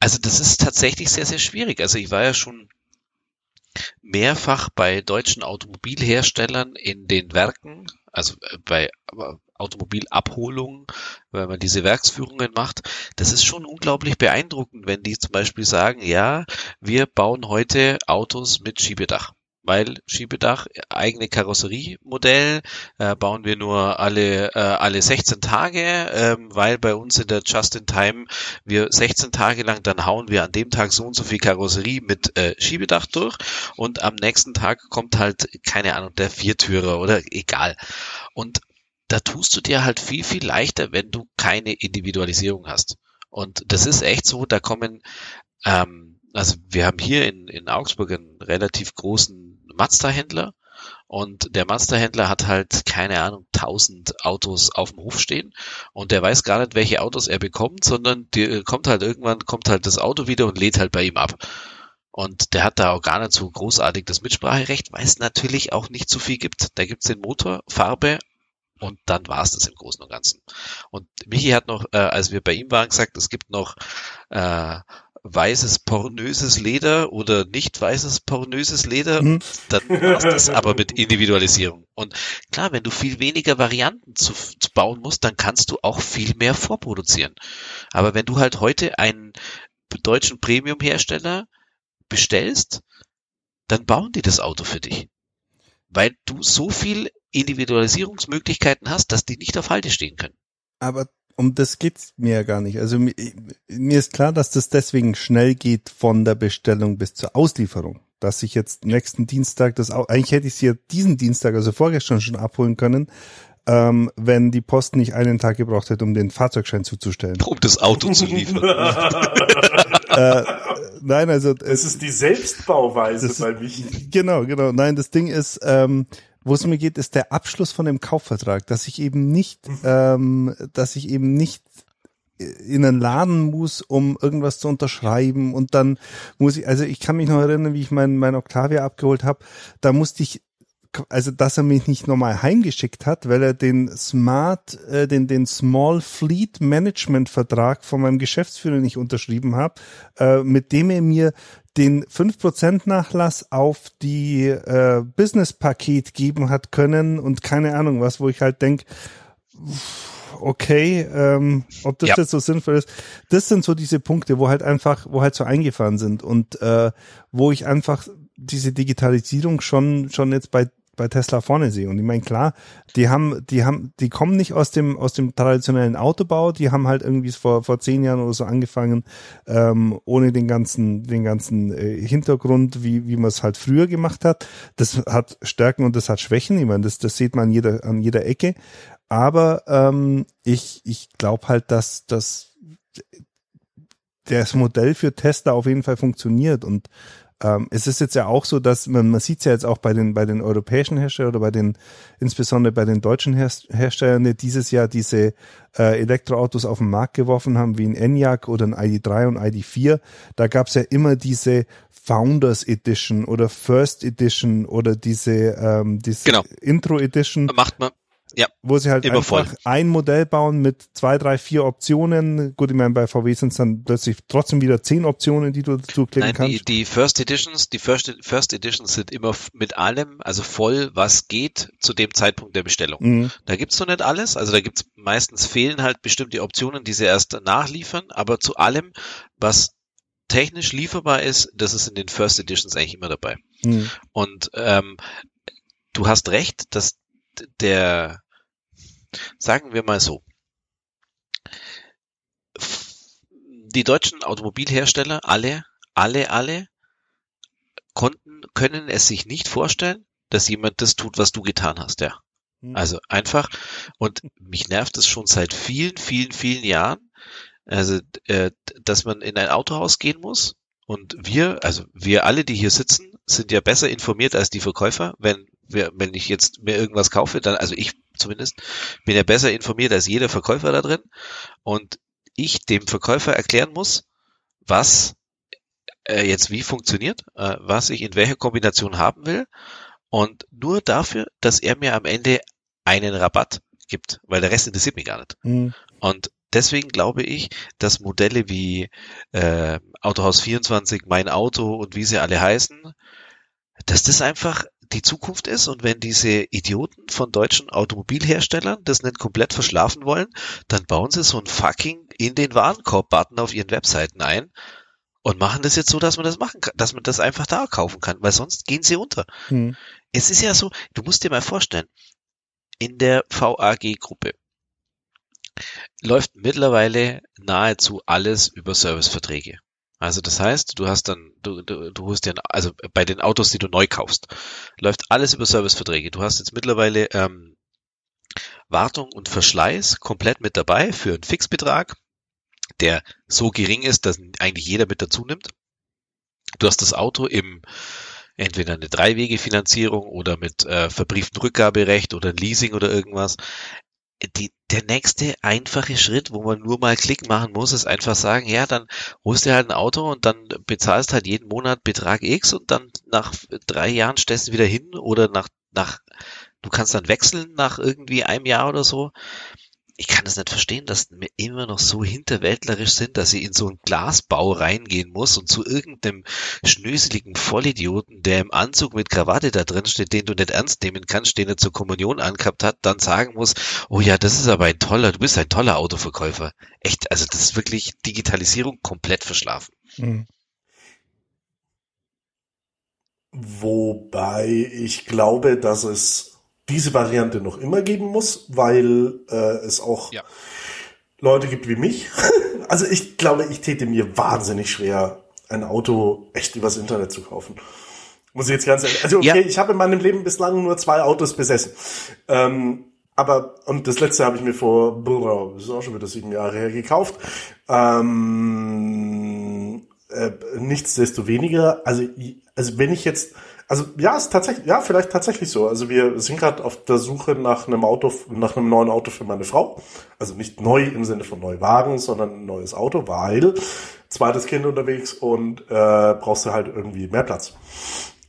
Also das ist tatsächlich sehr, sehr schwierig. Also ich war ja schon mehrfach bei deutschen Automobilherstellern in den Werken, also äh, bei Automobilabholung, weil man diese Werksführungen macht. Das ist schon unglaublich beeindruckend, wenn die zum Beispiel sagen, ja, wir bauen heute Autos mit Schiebedach weil Schiebedach, eigene Karosseriemodell, äh, bauen wir nur alle, äh, alle 16 Tage, ähm, weil bei uns in der Just-in-Time wir 16 Tage lang, dann hauen wir an dem Tag so und so viel Karosserie mit äh, Schiebedach durch und am nächsten Tag kommt halt, keine Ahnung, der Viertürer oder egal. Und da tust du dir halt viel, viel leichter, wenn du keine Individualisierung hast. Und das ist echt so, da kommen, ähm, also wir haben hier in, in Augsburg einen relativ großen Mazda-Händler und der Mazda-Händler hat halt, keine Ahnung, tausend Autos auf dem Hof stehen und der weiß gar nicht, welche Autos er bekommt, sondern die kommt halt irgendwann, kommt halt das Auto wieder und lädt halt bei ihm ab. Und der hat da auch gar nicht so großartig das Mitspracherecht, weil es natürlich auch nicht so viel gibt. Da gibt's den Motor, Farbe und dann war's das im Großen und Ganzen. Und Michi hat noch, äh, als wir bei ihm waren, gesagt, es gibt noch äh, weißes pornöses Leder oder nicht weißes pornöses Leder. Mhm. Dann war's das aber mit Individualisierung. Und klar, wenn du viel weniger Varianten zu, zu bauen musst, dann kannst du auch viel mehr vorproduzieren. Aber wenn du halt heute einen deutschen Premium-Hersteller bestellst, dann bauen die das Auto für dich. Weil du so viel Individualisierungsmöglichkeiten hast, dass die nicht auf Halte stehen können. Aber um das geht's mir ja gar nicht. Also mir, mir ist klar, dass das deswegen schnell geht von der Bestellung bis zur Auslieferung. Dass ich jetzt nächsten Dienstag das auch, eigentlich hätte ich sie ja diesen Dienstag, also vorgestern schon abholen können, ähm, wenn die Post nicht einen Tag gebraucht hätte, um den Fahrzeugschein zuzustellen. Um das Auto zu liefern. <laughs> äh, nein, also Es ist die Selbstbauweise Das bei mich. Genau, genau. Nein, das Ding ist, ähm, wo es mir geht, ist der Abschluss von dem Kaufvertrag, dass ich eben nicht, ähm, dass ich eben nicht in einen Laden muss, um irgendwas zu unterschreiben. Und dann muss ich, also ich kann mich noch erinnern, wie ich mein, mein Octavia abgeholt habe, da musste ich also dass er mich nicht nochmal heimgeschickt hat, weil er den Smart, äh, den den Small Fleet Management Vertrag von meinem Geschäftsführer nicht unterschrieben hat, äh, mit dem er mir den 5% Nachlass auf die äh, Business Paket geben hat können und keine Ahnung was, wo ich halt denk okay, ähm, ob das Ja. jetzt so sinnvoll ist. Das sind so diese Punkte, wo halt einfach, wo halt so eingefahren sind und äh, wo ich einfach diese Digitalisierung schon schon jetzt bei bei Tesla vorne sehe. Und ich meine, klar, die haben, die haben, die kommen nicht aus dem, aus dem traditionellen Autobau, die haben halt irgendwie vor, vor zehn Jahren oder so angefangen, ähm, ohne den ganzen, den ganzen äh, Hintergrund, wie, wie man es halt früher gemacht hat. Das hat Stärken und das hat Schwächen. Ich meine, das, das sieht man an jeder, an jeder Ecke. Aber ähm, ich, ich glaube halt, dass, dass das Modell für Tesla auf jeden Fall funktioniert und ähm, es ist jetzt ja auch so, dass man, man sieht es ja jetzt auch bei den bei den europäischen Herstellern oder bei den insbesondere bei den deutschen Her Herstellern, die dieses Jahr diese äh, Elektroautos auf den Markt geworfen haben, wie ein Enyaq oder ein ID3 und ID4. Da gab es ja immer diese Founders Edition oder First Edition oder diese ähm, diese Genau. Intro Edition Macht man, ja, wo sie halt Immer einfach voll. ein Modell bauen mit zwei, drei, vier Optionen. Gut, ich meine, bei VW sind es dann plötzlich trotzdem wieder zehn Optionen, die du dazu klicken Nein, die, kannst. die First Editions, die First, First Editions sind immer mit allem, also voll, was geht zu dem Zeitpunkt der Bestellung. Mhm. Da gibt's noch nicht alles, also da gibt's meistens fehlen halt bestimmte Optionen, die sie erst nachliefern, aber zu allem, was technisch lieferbar ist, das ist in den First Editions eigentlich immer dabei. Mhm. Und ähm, du hast recht, dass der, sagen wir mal so, die deutschen Automobilhersteller, alle, alle, alle, konnten, können es sich nicht vorstellen, dass jemand das tut, was du getan hast, ja. Mhm. Also einfach, und mich nervt es schon seit vielen, vielen, vielen Jahren, also, äh, dass man in ein Autohaus gehen muss und wir, also wir alle, die hier sitzen, sind ja besser informiert als die Verkäufer. Wenn wir, wenn ich jetzt mir irgendwas kaufe, dann, also ich zumindest, bin ja besser informiert als jeder Verkäufer da drin und ich dem Verkäufer erklären muss, was äh, jetzt wie funktioniert, äh, was ich in welcher Kombination haben will und nur dafür, dass er mir am Ende einen Rabatt gibt, weil der Rest interessiert mich gar nicht. Mhm. Und deswegen glaube ich, dass Modelle wie äh, Autohaus 24, Mein Auto und wie sie alle heißen, dass das einfach die Zukunft ist und wenn diese Idioten von deutschen Automobilherstellern das nicht komplett verschlafen wollen, dann bauen sie so ein fucking in den Warenkorb-Button auf ihren Webseiten ein und machen das jetzt so, dass man das machen kann, dass man das einfach da kaufen kann, weil sonst gehen sie unter. Mhm. Es ist ja so, du musst dir mal vorstellen, in der VAG-Gruppe läuft mittlerweile nahezu alles über Serviceverträge. Also das heißt, du hast dann, du, du, du hast ja, also bei den Autos, die du neu kaufst, läuft alles über Serviceverträge. Du hast jetzt mittlerweile ähm, Wartung und Verschleiß komplett mit dabei für einen Fixbetrag, der so gering ist, dass eigentlich jeder mit dazu nimmt. Du hast das Auto im entweder eine Dreiwege-Finanzierung oder mit äh, verbrieftem Rückgaberecht oder Leasing oder irgendwas. Die, der nächste einfache Schritt, wo man nur mal Klick machen muss, ist einfach sagen, ja, dann holst du halt ein Auto und dann bezahlst halt jeden Monat Betrag X und dann nach drei Jahren stellst du wieder hin oder nach, nach, du kannst dann wechseln nach irgendwie einem Jahr oder so ich kann das nicht verstehen, dass wir immer noch so hinterwäldlerisch sind, dass sie in so einen Glasbau reingehen muss und zu irgendeinem schnöseligen Vollidioten, der im Anzug mit Krawatte da drin steht, den du nicht ernst nehmen kannst, den er zur Kommunion angehabt hat, dann sagen muss, oh ja, das ist aber ein toller, du bist ein toller Autoverkäufer. Echt, also das ist wirklich Digitalisierung komplett verschlafen. Mhm. Wobei ich glaube, dass es diese Variante noch immer geben muss, weil äh, es auch ja. Leute gibt wie mich. <laughs> also ich glaube, ich täte mir wahnsinnig schwer, ein Auto echt übers Internet zu kaufen. Muss ich jetzt ganz ehrlich. Also okay, ja. ich habe in meinem Leben bislang nur zwei Autos besessen. Ähm, aber, und das letzte habe ich mir vor, boah, das ist auch schon wieder sieben Jahre her, gekauft. Ähm, äh, nichtsdestoweniger, also, also wenn ich jetzt also ja, ist tatsächlich, ja, vielleicht tatsächlich so. Also wir sind gerade auf der Suche nach einem Auto, nach einem neuen Auto für meine Frau. Also nicht neu im Sinne von Neuwagen, sondern ein neues Auto, weil zweites Kind unterwegs und äh, brauchst du halt irgendwie mehr Platz.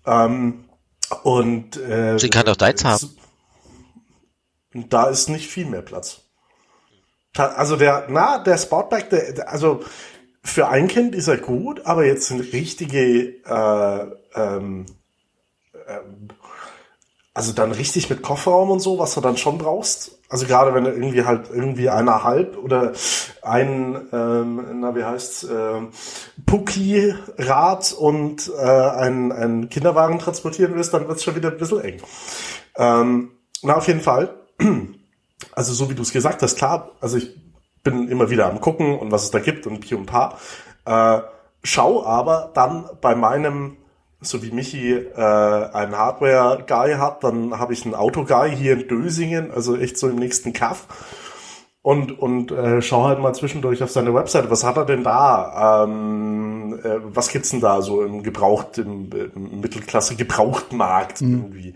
Ähm, und äh, Sie kann doch deins haben. Da ist nicht viel mehr Platz. Also der, na, der Sportback, der, also für ein Kind ist er gut, aber jetzt sind richtige äh, ähm, ähm, also dann richtig mit Kofferraum und so, was du dann schon brauchst. Also gerade wenn du irgendwie halt irgendwie eineinhalb oder ein, ähm, na wie heißt's, äh, Pucki-Rad und äh, ein, ein Kinderwagen transportieren willst, dann wird's schon wieder ein bisschen eng. Ähm, na, auf jeden Fall. <clears throat> Also so wie du es gesagt hast, klar, also ich bin immer wieder am gucken und was es da gibt und Pi und Pa. Äh, schau aber dann bei meinem so wie Michi äh, einen Hardware-Guy hat, dann habe ich einen Auto-Guy hier in Dösingen, also echt so im nächsten Kaff. Und, und äh, schau halt mal zwischendurch auf seine Webseite, was hat er denn da? Ähm, äh, was gibt's denn da so im Gebraucht, im, im Mittelklasse-Gebrauchtmarkt mhm. irgendwie?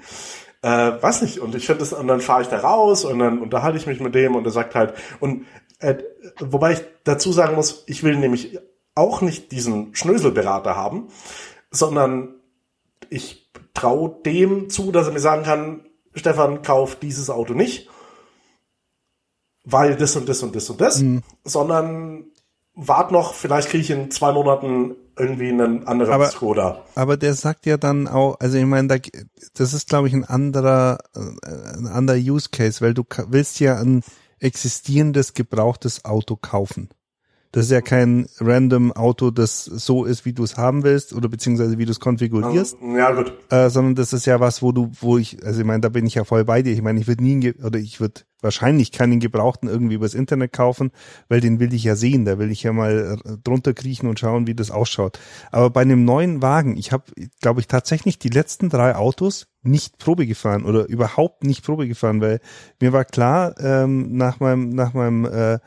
Äh, weiß nicht, und ich finde das, und dann fahre ich da raus und dann unterhalte ich mich mit dem und er sagt halt, und äh, wobei ich dazu sagen muss, ich will nämlich auch nicht diesen Schnöselberater haben, sondern ich traue dem zu, dass er mir sagen kann, Stefan, kauf dieses Auto nicht, weil das und das und das und das, mhm. sondern wart noch, vielleicht kriege ich in zwei Monaten irgendwie einen anderen aber, Skoda. Aber der sagt ja dann auch, also ich meine, da, das ist glaube ich ein anderer, äh, ein anderer Use Case, weil du willst ja ein existierendes gebrauchtes Auto kaufen. Das ist ja kein random Auto, das so ist, wie du es haben willst oder beziehungsweise wie du es konfigurierst. Ja, gut. Äh, sondern das ist ja was, wo du, wo ich, also ich meine, da bin ich ja voll bei dir. Ich meine, ich würde nie, oder ich würde wahrscheinlich keinen Gebrauchten irgendwie übers Internet kaufen, weil den will ich ja sehen. Da will ich ja mal drunter kriechen und schauen, wie das ausschaut. Aber bei einem neuen Wagen, ich habe, glaube ich, tatsächlich die letzten drei Autos nicht Probe gefahren oder überhaupt nicht Probe gefahren, weil mir war klar, ähm, nach meinem, nach meinem äh,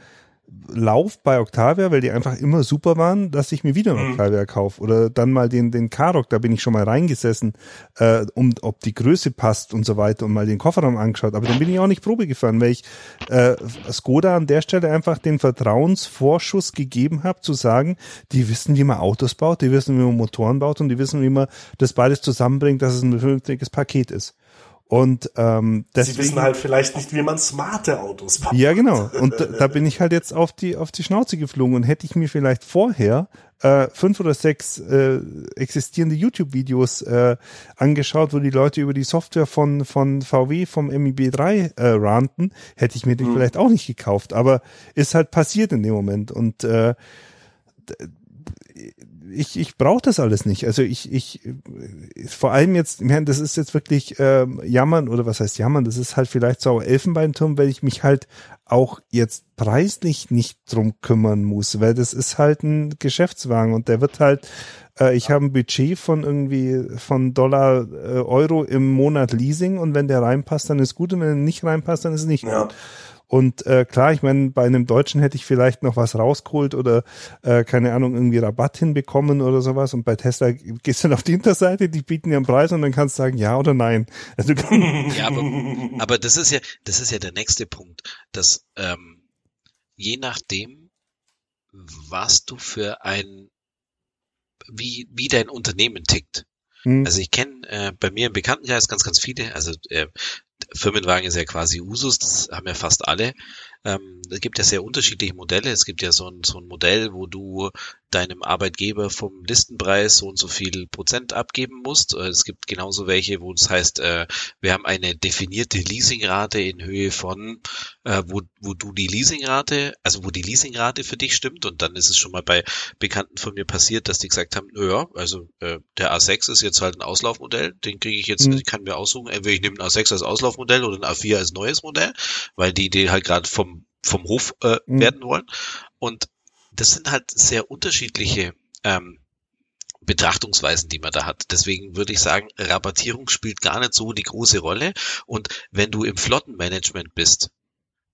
Lauf bei Octavia, weil die einfach immer super waren, dass ich mir wieder einen mhm. Octavia kaufe. Oder dann mal den, den Karok, da bin ich schon mal reingesessen, äh, um ob die Größe passt und so weiter und mal den Kofferraum angeschaut. Aber dann bin ich auch nicht Probe gefahren, weil ich äh, Skoda an der Stelle einfach den Vertrauensvorschuss gegeben habe, zu sagen, die wissen, wie man Autos baut, die wissen, wie man Motoren baut und die wissen, wie man das beides zusammenbringt, dass es ein vernünftiges Paket ist. Und ähm, deswegen, Sie wissen halt vielleicht nicht, wie man smarte Autos baut. Ja, genau. Und da, bin ich halt jetzt auf die auf die Schnauze geflogen und hätte ich mir vielleicht vorher äh, fünf oder sechs äh, existierende YouTube-Videos äh, angeschaut, wo die Leute über die Software von von VW vom MIB3 äh, ranten, hätte ich mir den hm. vielleicht auch nicht gekauft. Aber ist halt passiert in dem Moment und äh, ich, ich brauche das alles nicht. Also ich, ich, vor allem jetzt, das ist jetzt wirklich ähm, jammern oder was heißt jammern, das ist halt vielleicht so Elfenbeinturm, weil ich mich halt auch jetzt preislich nicht drum kümmern muss, weil das ist halt ein Geschäftswagen und der wird halt, äh, ich habe ein Budget von irgendwie von Dollar, äh, Euro im Monat Leasing und wenn der reinpasst, dann ist gut und wenn er nicht reinpasst, dann ist es nicht ja. Und äh, klar, ich meine, bei einem Deutschen hätte ich vielleicht noch was rausgeholt oder äh, keine Ahnung, irgendwie Rabatt hinbekommen oder sowas. Und bei Tesla gehst du dann auf die Hinterseite, die bieten dir einen Preis und dann kannst du sagen ja oder nein. Also, <laughs> ja, aber, aber das ist ja, das ist ja der nächste Punkt, dass ähm, je nachdem, was du für ein, wie, wie dein Unternehmen tickt. Hm. Also ich kenne äh, bei mir im Bekanntenkreis ganz, ganz viele, also äh, Firmenwagen ist ja quasi Usus, das haben ja fast alle. Ähm, es gibt ja sehr unterschiedliche Modelle. Es gibt ja so ein, so ein Modell, wo du deinem Arbeitgeber vom Listenpreis so und so viel Prozent abgeben musst. Äh, es gibt genauso welche, wo es heißt, äh, wir haben eine definierte Leasingrate in Höhe von, äh, wo, wo du die Leasingrate, also wo die Leasingrate für dich stimmt. Und dann ist es schon mal bei Bekannten von mir passiert, dass die gesagt haben, ja, also äh, der A6 ist jetzt halt ein Auslaufmodell, den kriege ich jetzt, mhm. ich kann mir aussuchen, entweder ich nehme ein A6 als Auslaufmodell oder ein A4 als neues Modell, weil die die halt gerade vom vom Hof äh, mhm. werden wollen. Und das sind halt sehr unterschiedliche ähm, Betrachtungsweisen, die man da hat. Deswegen würde ich sagen, Rabattierung spielt gar nicht so die große Rolle. Und wenn du im Flottenmanagement bist,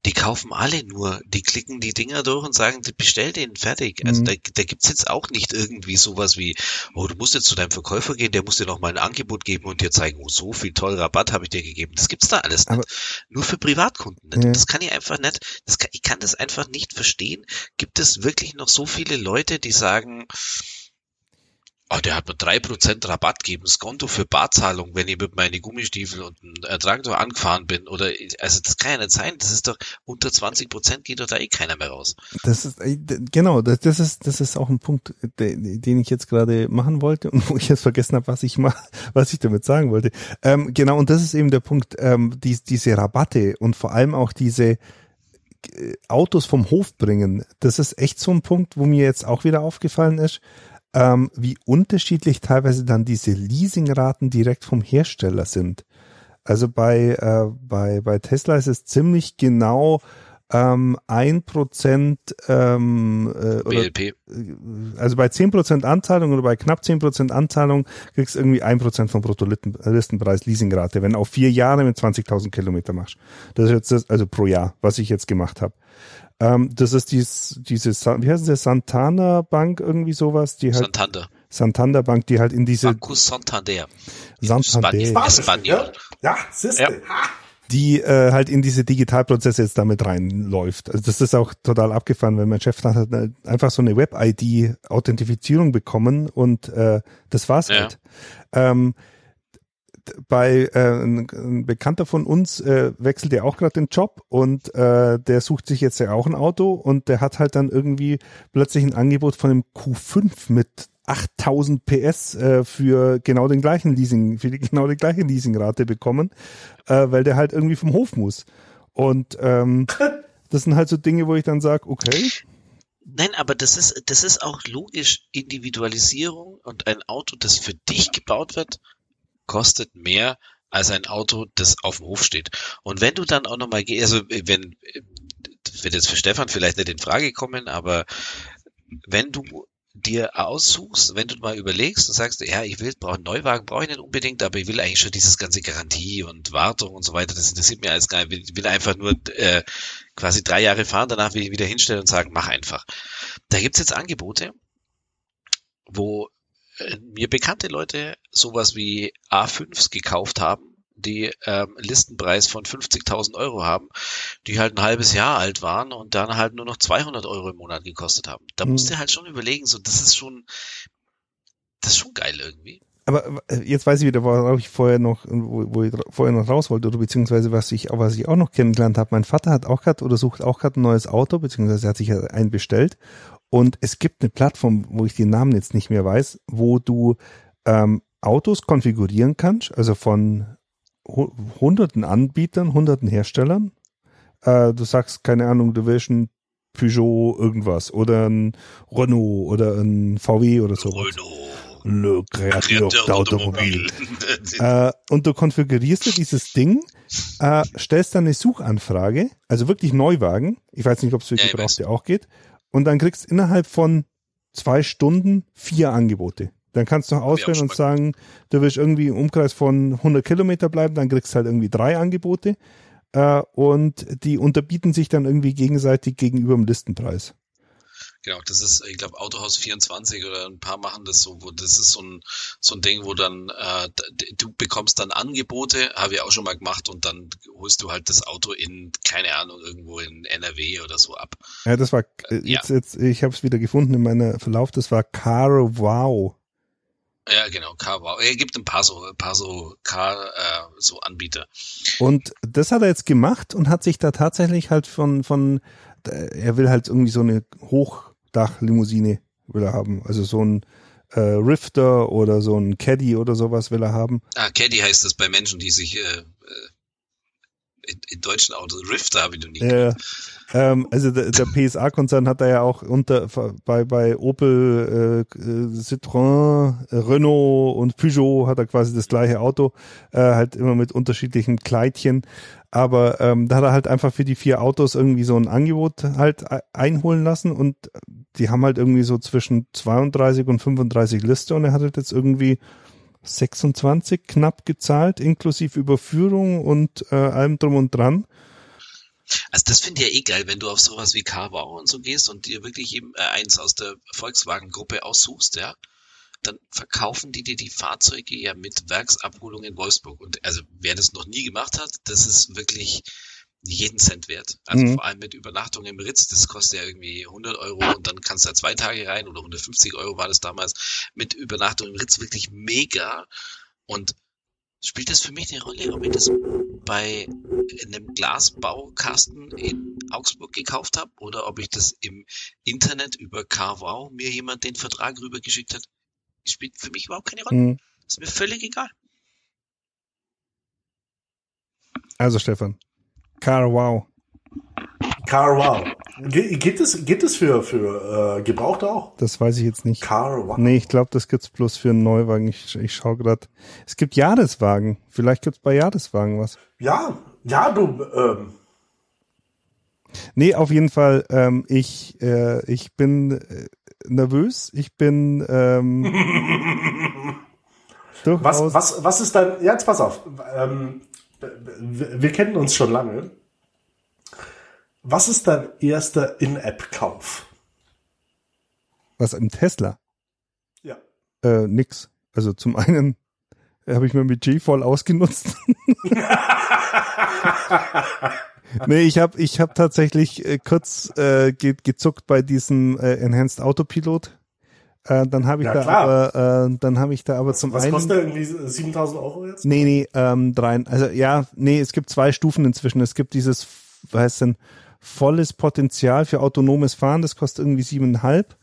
die kaufen alle nur, die klicken die Dinger durch und sagen, bestell den fertig. Also mhm. da, da gibt's jetzt auch nicht irgendwie sowas wie, oh, du musst jetzt zu deinem Verkäufer gehen, der muss dir noch mal ein Angebot geben und dir zeigen, oh, so viel toll Rabatt habe ich dir gegeben. Das gibt's da alles nicht. nur für Privatkunden. Ja. Das kann ich einfach nicht, das kann, ich kann das einfach nicht verstehen. Gibt es wirklich noch so viele Leute, die sagen, Ah, der hat mir drei Prozent Rabatt geben, das Konto für Barzahlung, wenn ich mit meinen Gummistiefel und einem Traktor angefahren bin. Oder also das kann ja nicht sein. Das ist doch unter 20 Prozent geht doch da eh keiner mehr raus. Das ist äh, genau, das, ist das ist auch ein Punkt, den ich jetzt gerade machen wollte und <laughs> wo ich jetzt vergessen habe, was ich mach, <laughs> was ich damit sagen wollte. Ähm, genau, und das ist eben der Punkt, ähm, die, diese Rabatte und vor allem auch diese äh, Autos vom Hof bringen. Das ist echt so ein Punkt, wo mir jetzt auch wieder aufgefallen ist ähm, wie unterschiedlich teilweise dann diese Leasingraten direkt vom Hersteller sind. Also bei, äh, bei, bei Tesla ist es ziemlich genau ähm, ein Prozent ähm, äh, oder, äh, also bei zehn Prozent Anzahlung oder bei knapp zehn Prozent Anzahlung kriegst du irgendwie ein Prozent vom Bruttolistenpreis Leasingrate, wenn du auf vier Jahre mit 20.000 Kilometer machst. Das ist jetzt das, also pro Jahr, was ich jetzt gemacht habe. Ähm, das ist dies, diese, wie heißt das, Santana Bank, irgendwie sowas, die halt. Santander. Santander Bank, die halt in diese. Bancus Santander. Santander. Spanien. Ja, siehste. Ja. Die äh, halt in diese Digitalprozesse jetzt damit reinläuft. Also das ist auch total abgefahren, wenn mein Chef dann hat einfach so eine Web-ID-Authentifizierung bekommen und äh, das war's ja. halt. Ähm, bei äh, ein, ein Bekannter von uns äh, wechselt ja auch gerade den Job und äh, der sucht sich jetzt ja auch ein Auto und der hat halt dann irgendwie plötzlich ein Angebot von einem Q5 mit 8000 PS äh, für genau den gleichen Leasing, für die <laughs> genau die gleiche Leasingrate bekommen, äh, weil der halt irgendwie vom Hof muss. Und ähm, <laughs> das sind halt so Dinge, wo ich dann sage, okay. Nein, aber das ist, das ist auch logisch Individualisierung und ein Auto, das für dich gebaut wird, kostet mehr als ein Auto, das auf dem Hof steht. Und wenn du dann auch nochmal gehst, also wenn, wird jetzt für Stefan vielleicht nicht in Frage kommen, aber wenn du dir aussuchst, wenn du mal überlegst und sagst, ja, ich will, brauche einen Neuwagen, brauche ich nicht unbedingt, aber ich will eigentlich schon dieses ganze Garantie und Wartung und so weiter, das interessiert mir alles gar nicht. Ich will einfach nur äh, quasi drei Jahre fahren, danach will ich wieder hinstellen und sagen, mach einfach. Da gibt's jetzt Angebote, wo mir bekannte Leute sowas wie A5s gekauft haben, die ähm, Listenpreis von 50.000 Euro haben, die halt ein halbes Jahr alt waren und dann halt nur noch 200 Euro im Monat gekostet haben. Da mhm. musst du halt schon überlegen, so das ist schon, das ist schon geil irgendwie. Aber äh, jetzt weiß ich wieder, worauf ich vorher noch, wo, wo ich vorher noch raus wollte, oder beziehungsweise was ich, was ich auch noch kennengelernt habe. Mein Vater hat auch gerade oder sucht auch gerade ein neues Auto, beziehungsweise hat sich einen bestellt und es gibt eine Plattform, wo ich den Namen jetzt nicht mehr weiß, wo du ähm, Autos konfigurieren kannst, also von hunderten Anbietern, hunderten Herstellern. Äh, du sagst, keine Ahnung, du willst ein Peugeot irgendwas oder ein Renault oder ein VW oder so. Renault. Le Créateur d'Automobil. <laughs> äh, und du konfigurierst du dieses Ding, äh, stellst dann eine Suchanfrage, also wirklich Neuwagen. Ich weiß nicht, ob es für ja, auch geht und dann kriegst innerhalb von zwei Stunden vier Angebote. Dann kannst du auswählen und sagen, du willst irgendwie im Umkreis von 100 Kilometer bleiben, dann kriegst du halt irgendwie drei Angebote. äh, und die unterbieten sich dann irgendwie gegenseitig gegenüber dem Listenpreis. Genau, das ist, ich glaube, Autohaus 24 oder ein paar machen das so, wo das ist so ein so ein Ding, wo dann äh, du bekommst dann Angebote, habe ich auch schon mal gemacht und dann holst du halt das Auto in keine Ahnung irgendwo in NRW oder so ab. Ja, das war äh, jetzt ja. jetzt ich habe es wieder gefunden in meiner Verlauf, das war Car Wow. Ja, genau, Car Wow. Er gibt ein paar so, ein paar so Car äh, so Anbieter. Und das hat er jetzt gemacht und hat sich da tatsächlich halt von von er will halt irgendwie so eine Hochdachlimousine will er haben, also so ein äh, Rifter oder so ein Caddy oder sowas will er haben. Ah, Caddy heißt das bei Menschen, die sich äh, äh in, in deutschen Autos, Rifter habe ich noch nie äh, ähm, Also der, der PSA-Konzern hat da ja auch unter bei bei Opel, äh, Citroën, Renault und Peugeot hat er quasi das gleiche Auto, äh, halt immer mit unterschiedlichen Kleidchen. Aber ähm, da hat er halt einfach für die vier Autos irgendwie so ein Angebot halt einholen lassen und die haben halt irgendwie so zwischen 32 und 35 Liste und er hat halt jetzt irgendwie 26 knapp gezahlt, inklusive Überführung und äh, allem drum und dran. Also das finde ich ja eh geil, wenn du auf sowas wie Carwow und so gehst und dir wirklich eben äh, eins aus der Volkswagen-Gruppe aussuchst, ja, dann verkaufen die dir die Fahrzeuge ja mit Werksabholung in Wolfsburg. Und also wer das noch nie gemacht hat, das ist wirklich jeden Cent wert. Also mhm. vor allem mit Übernachtung im Ritz, das kostet ja irgendwie 100 Euro und dann kannst du da zwei Tage rein oder 150 Euro war das damals. Mit Übernachtung im Ritz wirklich mega. Und spielt das für mich eine Rolle, ob ich das bei einem Glasbaukasten in Augsburg gekauft habe oder ob ich das im Internet über CarWow mir jemand den Vertrag rübergeschickt hat? Spielt für mich überhaupt keine Rolle. Mhm. Ist mir völlig egal. Also Stefan, Car Wow. Wow. Gibt es, gibt es für, für äh, Gebrauchte auch? Das weiß ich jetzt nicht. Car Wow. Nee, ich glaube, das gibt's bloß für einen Neuwagen. Ich, ich schaue gerade. Es gibt Jahreswagen. Vielleicht gibt's bei Jahreswagen was. Ja, ja, du. Ähm. Nee, auf jeden Fall. Ähm, ich, äh, ich bin äh, nervös. Ich bin. Ähm, <laughs> was, was, was ist dein. Ja, jetzt pass auf. Ähm, wir kennen uns schon lange. Was ist dein erster In-App-Kauf? Was im Tesla? Ja. Äh, nix. Also zum einen habe ich mein Budget voll ausgenutzt. <laughs> nee, ich habe ich hab tatsächlich äh, kurz äh, ge gezuckt bei diesem äh, Enhanced Autopilot. Äh, dann habe ich ja, da aber, äh, dann habe ich da aber zum was einen. Was kostet irgendwie 7000 Euro jetzt? Nee, nee, ähm, drei, also ja, nee, es gibt zwei Stufen inzwischen. Es gibt dieses, was heißt denn, volles Potenzial für autonomes Fahren, das kostet irgendwie siebeneinhalb.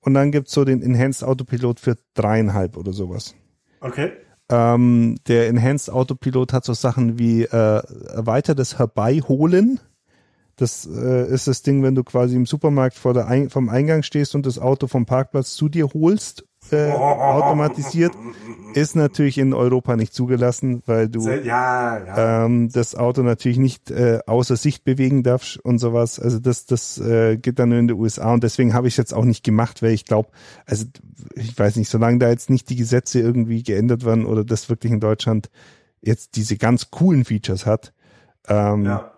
Und dann gibt's so den Enhanced Autopilot für dreieinhalb oder sowas. Okay. Ähm, der Enhanced Autopilot hat so Sachen wie äh, erweitertes Herbeiholen das äh, ist das Ding, wenn du quasi im Supermarkt vor der Ein vom Eingang stehst und das Auto vom Parkplatz zu dir holst, äh, <laughs> automatisiert, ist natürlich in Europa nicht zugelassen, weil du ja, ja. Ähm, das Auto natürlich nicht äh, außer Sicht bewegen darfst und sowas. Also das, das äh, geht dann nur in den USA und deswegen habe ich es jetzt auch nicht gemacht, weil ich glaube, also ich weiß nicht, solange da jetzt nicht die Gesetze irgendwie geändert werden oder das wirklich in Deutschland jetzt diese ganz coolen Features hat, ähm, ja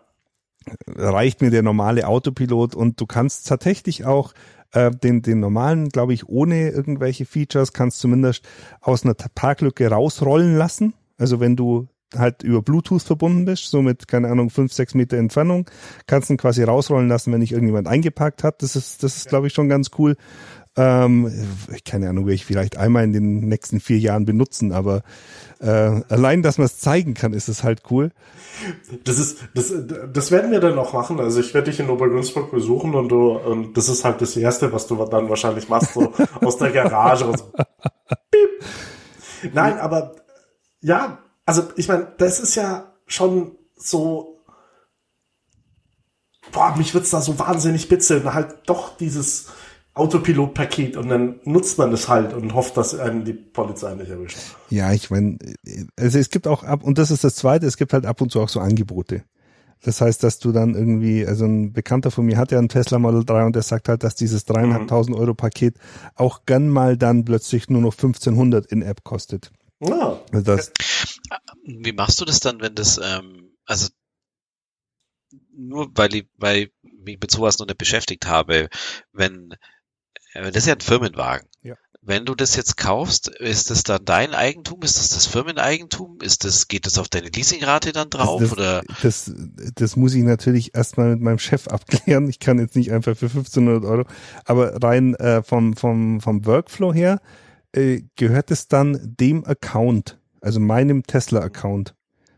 reicht mir der normale Autopilot und du kannst tatsächlich auch äh, den, den normalen, glaube ich, ohne irgendwelche Features, kannst zumindest aus einer Parklücke rausrollen lassen. Also wenn du halt über Bluetooth verbunden bist, so mit, keine Ahnung, fünf, sechs Meter Entfernung, kannst du ihn quasi rausrollen lassen, wenn dich irgendjemand eingeparkt hat. Das ist, das ist, glaube ich, schon ganz cool. Ähm, keine Ahnung, werde ich vielleicht einmal in den nächsten vier Jahren benutzen, aber äh, allein, dass man es zeigen kann, ist es halt cool. Das ist, das, das werden wir dann auch machen. Also ich werde dich in Obergünzburg besuchen und du, und das ist halt das Erste, was du dann wahrscheinlich machst, so aus der Garage und so. Piep. Nein, aber ja, also ich meine, das ist ja schon so. Boah, mich wird's da so wahnsinnig bitzeln, halt doch dieses Autopilot-Paket und dann nutzt man das halt und hofft, dass einen die Polizei nicht erwischt. Ja, ich meine, also es gibt auch ab, und das ist das Zweite, es gibt halt ab und zu auch so Angebote. Das heißt, dass du dann irgendwie, also ein Bekannter von mir hat ja einen Tesla Model 3 und der sagt halt, dass dieses dreieinhalbtausend mhm. Euro Paket auch gern mal dann plötzlich nur noch 1500 in App kostet. Ja. Also das, Wie machst du das dann, wenn das, ähm, also nur weil ich, weil ich mich mit sowas noch nicht beschäftigt habe, wenn, das ist ja ein Firmenwagen. Ja. Wenn du das jetzt kaufst, ist das dann dein Eigentum? Ist das das Firmeneigentum? Ist das, geht das auf deine Leasingrate dann drauf? Das, oder? Das, das muss ich natürlich erstmal mit meinem Chef abklären. Ich kann jetzt nicht einfach für 1500 Euro, aber rein äh, vom, vom, vom Workflow her äh, gehört es dann dem Account, also meinem Tesla-Account.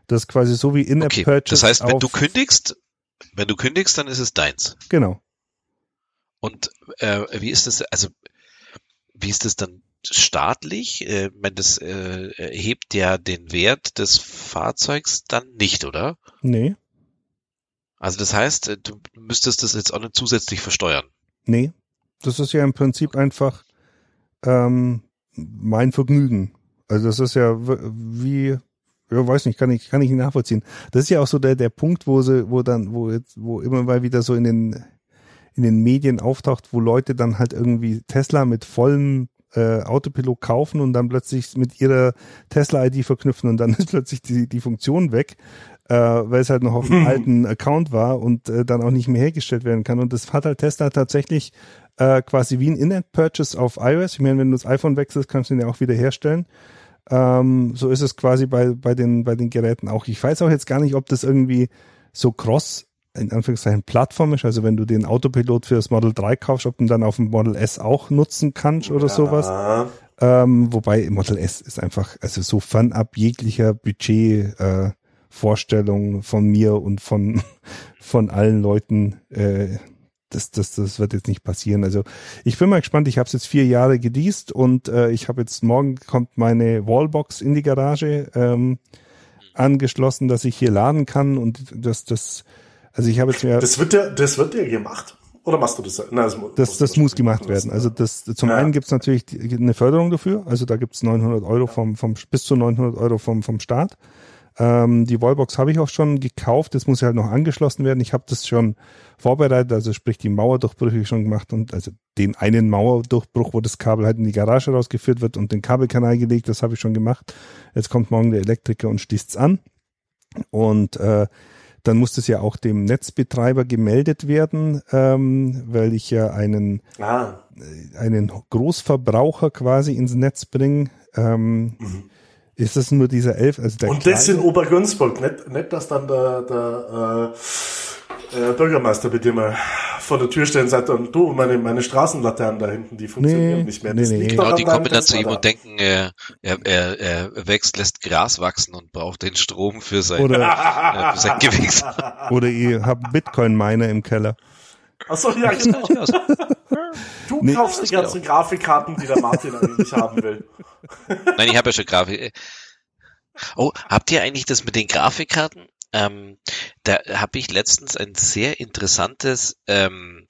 Das ist quasi so wie in Okay, Purchase. das heißt, wenn du kündigst, wenn du kündigst, dann ist es deins. Genau. Und äh, wie ist das, also wie ist das dann staatlich? Äh, wenn das äh, hebt ja den Wert des Fahrzeugs dann nicht, oder? Nee, Also das heißt, äh, du müsstest das jetzt auch nicht zusätzlich versteuern. nee. Das ist ja im Prinzip einfach ähm, mein Vergnügen. Also das ist ja wie, ja, weiß nicht, kann ich, kann ich nicht nachvollziehen. Das ist ja auch so der, der Punkt, wo sie, wo dann, wo jetzt, wo immer mal wieder so in den, in den Medien auftaucht, wo Leute dann halt irgendwie Tesla mit vollem äh, Autopilot kaufen und dann plötzlich mit ihrer Tesla-ID verknüpfen und dann <laughs> ist plötzlich die, die Funktion weg, äh, weil es halt noch auf einem <laughs> alten Account war und äh, dann auch nicht mehr hergestellt werden kann. Und das hat halt Tesla tatsächlich äh, quasi wie ein In-App-Purchase auf iOS. Ich meine, wenn du das iPhone wechselst, kannst du ihn ja auch wieder herstellen. Ähm, so ist es quasi bei, bei, den, bei den Geräten auch. Ich weiß auch jetzt gar nicht, ob das irgendwie so cross in Anführungszeichen Plattform ist. Also wenn du den Autopilot für das Model 3 kaufst, ob du ihn dann auf dem Model S auch nutzen kannst oder sowas. Ja. Ähm, wobei Model S ist einfach, also so fernab jeglicher Budget äh, Vorstellung von mir und von, <laughs> von allen Leuten. Äh, das, das, das wird jetzt nicht passieren. Also ich bin mal gespannt. Ich habe es jetzt vier Jahre geleast und äh, ich habe jetzt morgen kommt meine Wallbox in die Garage ähm, angeschlossen, dass ich hier laden kann und das, das, also ich habe jetzt mir Das wird dir, das wird dir gemacht. Oder machst du das? Nein, das, das, das muss gemacht werden. Also das zum Ja. einen gibt's natürlich eine Förderung dafür. Also da gibt's 900 Euro vom, vom bis zu 900 Euro vom vom Staat. Ähm, die Wallbox habe ich auch schon gekauft. Das muss ja halt noch angeschlossen werden. Ich habe das schon vorbereitet, also sprich die Mauerdurchbrüche schon gemacht und also den einen Mauerdurchbruch, wo das Kabel halt in die Garage rausgeführt wird und den Kabelkanal gelegt. Das habe ich schon gemacht. Jetzt kommt morgen der Elektriker und schließt's an. Und äh, dann muss das ja auch dem Netzbetreiber gemeldet werden, ähm, weil ich ja einen, Ah, einen Großverbraucher quasi ins Netz bringe. Ähm, Ist das nur dieser elf? Also der Mhm. und das in Obergünzburg, nicht, nicht dass dann der, der äh, äh, Bürgermeister dir mal vor der Tür stehen und sagt, und du, meine, meine Straßenlaternen da hinten, die funktionieren Nee, nicht mehr. nee, Das nee. liegt Genau, doch an die kommen dann zu ihm und denken, er, er, er, er wächst, lässt Gras wachsen und braucht den Strom für sein, Oder, äh, für sein Gewichs. oder ihr habt Bitcoin-Miner im Keller. Ach so, ja, genau. Du Nee. kaufst die ganzen Grafikkarten, die der Martin eigentlich haben will. Nein, ich habe ja schon Grafik. Oh, habt ihr eigentlich das mit den Grafikkarten? Ähm, da habe ich letztens ein sehr interessantes, ähm,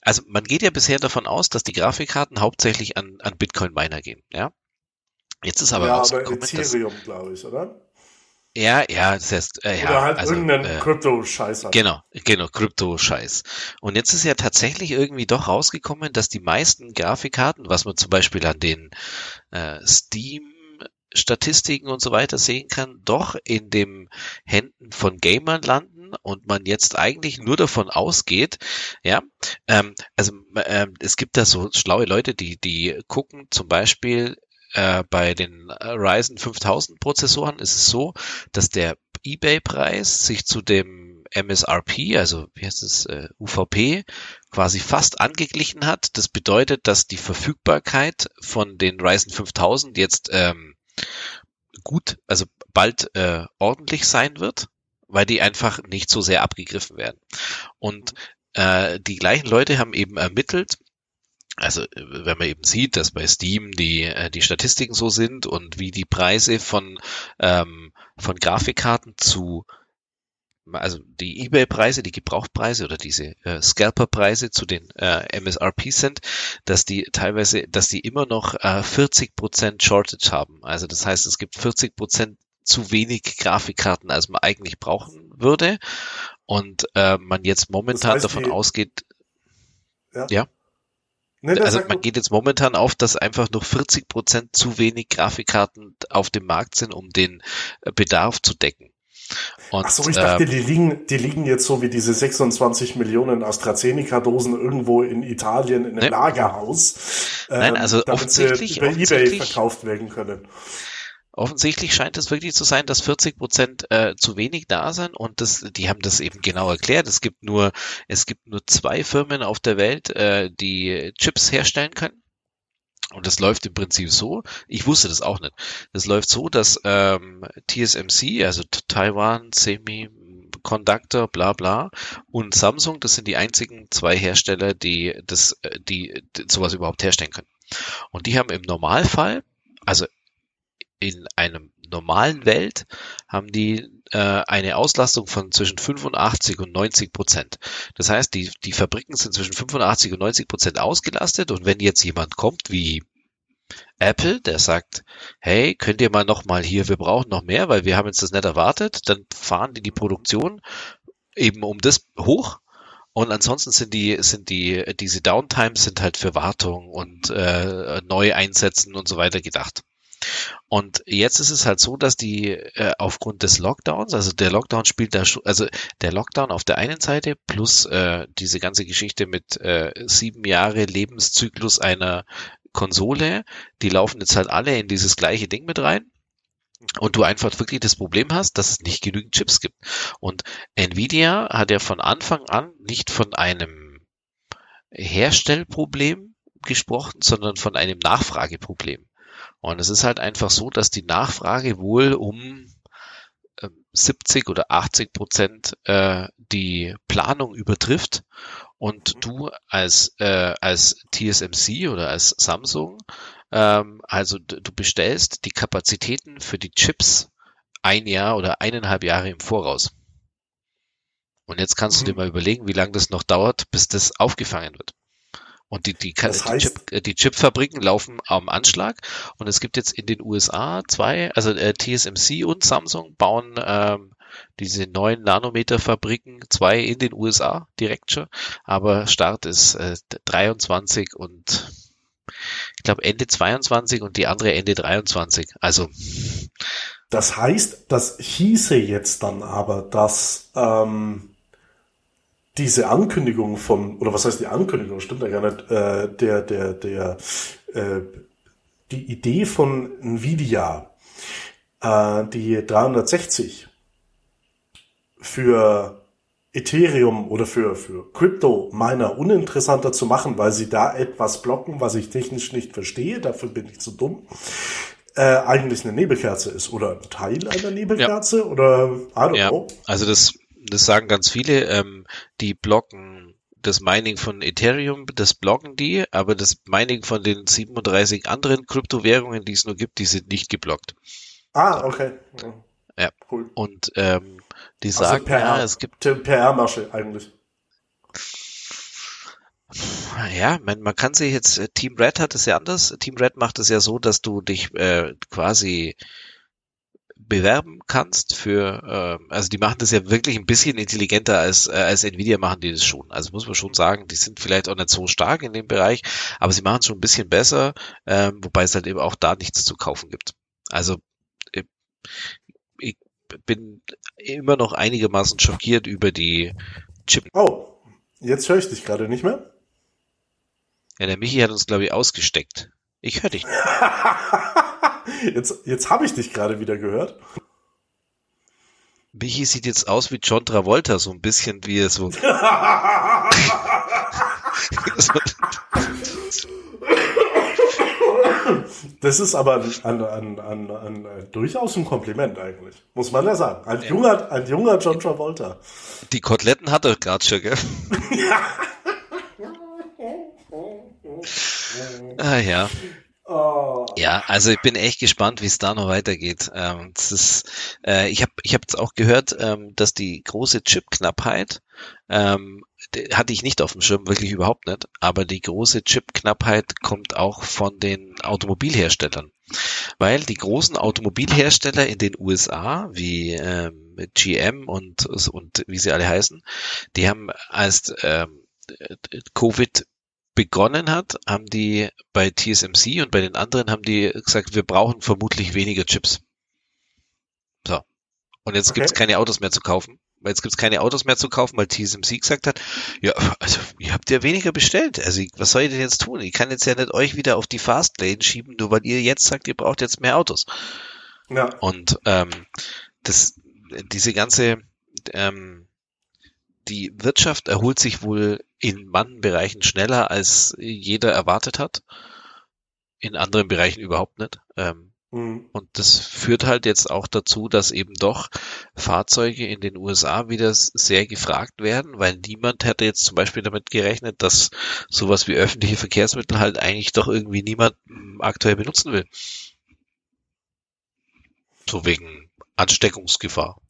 also man geht ja bisher davon aus, dass die Grafikkarten hauptsächlich an, an Bitcoin-Miner gehen, ja? Jetzt ist aber ja, aber rausgekommen, Ethereum, glaube ich, oder? ja, ja, das heißt, äh, ja, oder halt also, irgendeinen äh, Krypto-Scheiß. halt. Genau, genau, Krypto-Scheiß. Und jetzt ist ja tatsächlich irgendwie doch rausgekommen, dass die meisten Grafikkarten, was man zum Beispiel an den äh, Steam-Statistiken und so weiter sehen kann, doch in den Händen von Gamern landen und man jetzt eigentlich nur davon ausgeht, ja, ähm, also ähm, es gibt da so schlaue Leute, die, die gucken zum Beispiel äh, bei den Ryzen 5000 Prozessoren ist es so, dass der eBay-Preis sich zu dem MSRP, also wie heißt es, äh, UVP, quasi fast angeglichen hat. Das bedeutet, dass die Verfügbarkeit von den Ryzen 5000 jetzt ähm, gut, also bald äh, ordentlich sein wird, weil die einfach nicht so sehr abgegriffen werden. Und äh, die gleichen Leute haben eben ermittelt, also äh, wenn man eben sieht, dass bei Steam die äh, die Statistiken so sind und wie die Preise von ähm, von Grafikkarten zu also die eBay-Preise, die Gebrauchpreise oder diese äh, Scalper-Preise zu den äh, MSRPs sind, dass die teilweise, dass die immer noch äh, 40% Shortage haben. Also das heißt, es gibt 40% zu wenig Grafikkarten, als man eigentlich brauchen würde. Und äh, man jetzt momentan heißt, davon die- ausgeht, Ja. ja. Nee, Also man geht jetzt momentan auf, dass einfach noch 40 Prozent zu wenig Grafikkarten auf dem Markt sind, um den äh, Bedarf zu decken. Und, Ach so, ich dachte, äh, die liegen, die liegen jetzt so wie diese 26 Millionen AstraZeneca-Dosen irgendwo in Italien in einem ne? Lagerhaus. Nein, ähm, also offensichtlich, über offensichtlich, eBay verkauft werden können. Offensichtlich scheint es wirklich zu sein, dass 40 Prozent äh, zu wenig da sind und das, die haben das eben genau erklärt. Es gibt nur, es gibt nur zwei Firmen auf der Welt, äh, die Chips herstellen können. Und das läuft im Prinzip so, ich wusste das auch nicht. Das läuft so, dass ähm, TSMC, also Taiwan Semiconductor, bla bla, und Samsung, das sind die einzigen zwei Hersteller, die das, äh, die, die sowas überhaupt herstellen können. Und die haben im Normalfall, also in einem normalen Welt haben die äh, eine Auslastung von zwischen 85 und 90 Prozent. Das heißt, die, die Fabriken sind zwischen 85 und 90 Prozent ausgelastet und wenn jetzt jemand kommt wie Apple, der sagt, hey, könnt ihr mal noch mal hier, wir brauchen noch mehr, weil wir haben jetzt das nicht erwartet, dann fahren die die Produktion eben um das hoch und ansonsten sind die, sind die, diese Downtimes sind halt für Wartung und äh, neu einsetzen und so weiter gedacht. Und jetzt ist es halt so, dass die äh, aufgrund des Lockdowns, also der Lockdown spielt da also der Lockdown auf der einen Seite plus äh, diese ganze Geschichte mit äh, sieben Jahre Lebenszyklus einer Konsole, die laufen jetzt halt alle in dieses gleiche Ding mit rein und du einfach wirklich das Problem hast, dass es nicht genügend Chips gibt. Und Nvidia hat ja von Anfang an nicht von einem Herstellproblem gesprochen, sondern von einem Nachfrageproblem. Und es ist halt einfach so, dass die Nachfrage wohl um 70 ähm, oder 80 Prozent äh, die Planung übertrifft und mhm. du als äh, als TSMC oder als Samsung ähm, also du bestellst die Kapazitäten für die Chips ein Jahr oder eineinhalb Jahre im Voraus. Und jetzt kannst mhm. du dir mal überlegen, wie lange das noch dauert, bis das aufgefangen wird. Und die, die, das heißt, die, Chip, äh, die Chipfabriken laufen am Anschlag. Und es gibt jetzt in den USA zwei, also äh, TSMC und Samsung bauen ähm, diese neuen Nanometer-Fabriken, zwei in den USA direkt schon. Aber Start ist äh, 23 und ich glaube Ende 22 und die andere Ende 23. Also das heißt, das hieße jetzt dann aber, dass ähm, diese Ankündigung von, oder was heißt die Ankündigung, stimmt ja gar nicht, äh, der, der, der, äh, die Idee von Nvidia, äh, die 360 für Ethereum oder für, für Crypto-Miner uninteressanter zu machen, weil sie da etwas blocken, was ich technisch nicht verstehe, dafür bin ich zu dumm, äh, eigentlich eine Nebelkerze ist oder ein Teil einer Nebelkerze ja. oder I don't ja. know. Also das das sagen ganz viele, ähm, die blocken das Mining von Ethereum, das blocken die, aber das Mining von den 37 anderen Kryptowährungen, die es nur gibt, die sind nicht geblockt. Ah, okay. Ja. Cool. Und ähm, die also sagen, PR, ja, es gibt PR-Masche eigentlich. Ja, man, man kann sich jetzt, äh, Team Red hat es ja anders. Team Red macht es ja so, dass du dich äh, quasi bewerben kannst für, äh, also die machen das ja wirklich ein bisschen intelligenter als, äh, als Nvidia machen die das schon. Also muss man schon sagen, die sind vielleicht auch nicht so stark in dem Bereich, aber sie machen es schon ein bisschen besser, äh, wobei es halt eben auch da nichts zu kaufen gibt. Also ich, ich bin immer noch einigermaßen schockiert über die Chip. Oh, jetzt höre ich dich gerade nicht mehr. Ja, der Michi hat uns, glaube ich, ausgesteckt. Ich höre dich. <laughs> Jetzt, jetzt habe ich dich gerade wieder gehört. Michi sieht jetzt aus wie John Travolta, so ein bisschen wie er so. <laughs> Das ist aber ein, ein, ein, ein, durchaus ein Kompliment eigentlich, muss man ja sagen. Ein junger, ein junger John Travolta. Die Koteletten hat er gerade schon, gell? <laughs> ah ja. Oh. Ja, also ich bin echt gespannt, wie es da noch weitergeht. Ähm, das ist, äh, ich habe ich hab jetzt auch gehört, ähm, dass die große Chipknappheit ähm, hatte ich nicht auf dem Schirm, wirklich überhaupt nicht. Aber die große Chipknappheit kommt auch von den Automobilherstellern, weil die großen Automobilhersteller in den USA wie ähm, GM und und wie sie alle heißen, die haben als ähm, Covid begonnen hat, haben die bei TSMC und bei den anderen haben die gesagt, wir brauchen vermutlich weniger Chips. So. Und jetzt Okay. gibt's keine Autos mehr zu kaufen. Weil jetzt gibt's keine Autos mehr zu kaufen, weil TSMC gesagt hat, ja, also ihr habt ja weniger bestellt. Also was soll ich denn jetzt tun? Ich kann jetzt ja nicht euch wieder auf die Fastlane schieben, nur weil ihr jetzt sagt, ihr braucht jetzt mehr Autos. Ja. Und ähm, das, diese ganze, ähm, die Wirtschaft erholt sich wohl in manchen Bereichen schneller, als jeder erwartet hat. In anderen Bereichen überhaupt nicht. Ähm, Mhm. und das führt halt jetzt auch dazu, dass eben doch Fahrzeuge in den USA wieder sehr gefragt werden, weil niemand hätte jetzt zum Beispiel damit gerechnet, dass sowas wie öffentliche Verkehrsmittel halt eigentlich doch irgendwie niemand m, aktuell benutzen will. So wegen Ansteckungsgefahr.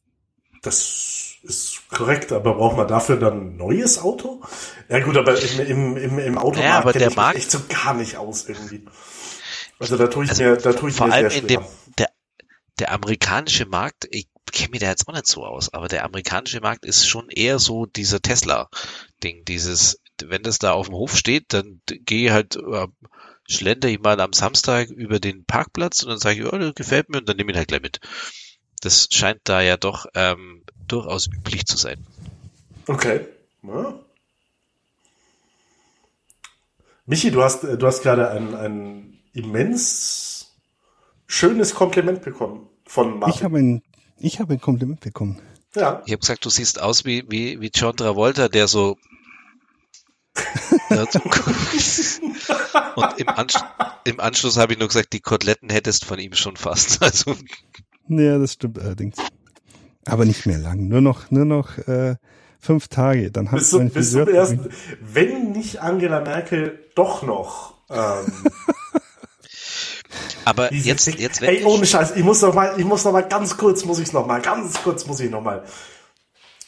Das ist korrekt, aber braucht man dafür dann ein neues Auto? Ja gut, aber im, im, im, im Automarkt Ja, aber der ich Markt- echt so gar nicht aus irgendwie. Also da tue ich Also mir, da tue ich vor mir allem sehr in schwer. dem, der, der amerikanische Markt, ich kenne mich da jetzt auch nicht so aus, aber der amerikanische Markt ist schon eher so dieser Tesla-Ding, dieses, wenn das da auf dem Hof steht, dann gehe halt, äh, schlender ich mal am Samstag über den Parkplatz und dann sage ich, oh, das gefällt mir und dann nehme ich ihn halt gleich mit. Das scheint da ja doch ähm, durchaus üblich zu sein. Okay. Ja. Michi, du hast, äh, du hast gerade ein, ein immens schönes Kompliment bekommen von Ich Martin. habe ein, ich habe ein Kompliment bekommen. ja. Ich habe gesagt, du siehst aus wie, wie, wie John Travolta, der so. <laughs> <laughs> Und im, Ansch im Anschluss habe ich nur gesagt, die Koteletten hättest von ihm schon fast. <laughs> Also Ja, das stimmt allerdings. Aber nicht mehr lang. Nur noch, nur noch äh, fünf Tage. Dann Bis, zum, mein bis zum ersten, wenn nicht Angela Merkel doch noch. Ähm, <laughs> Aber diese jetzt, jetzt Ey, ohne Scheiß, ich muss noch mal, ich muss noch mal ganz kurz, muss ich noch mal, ganz kurz muss ich noch mal.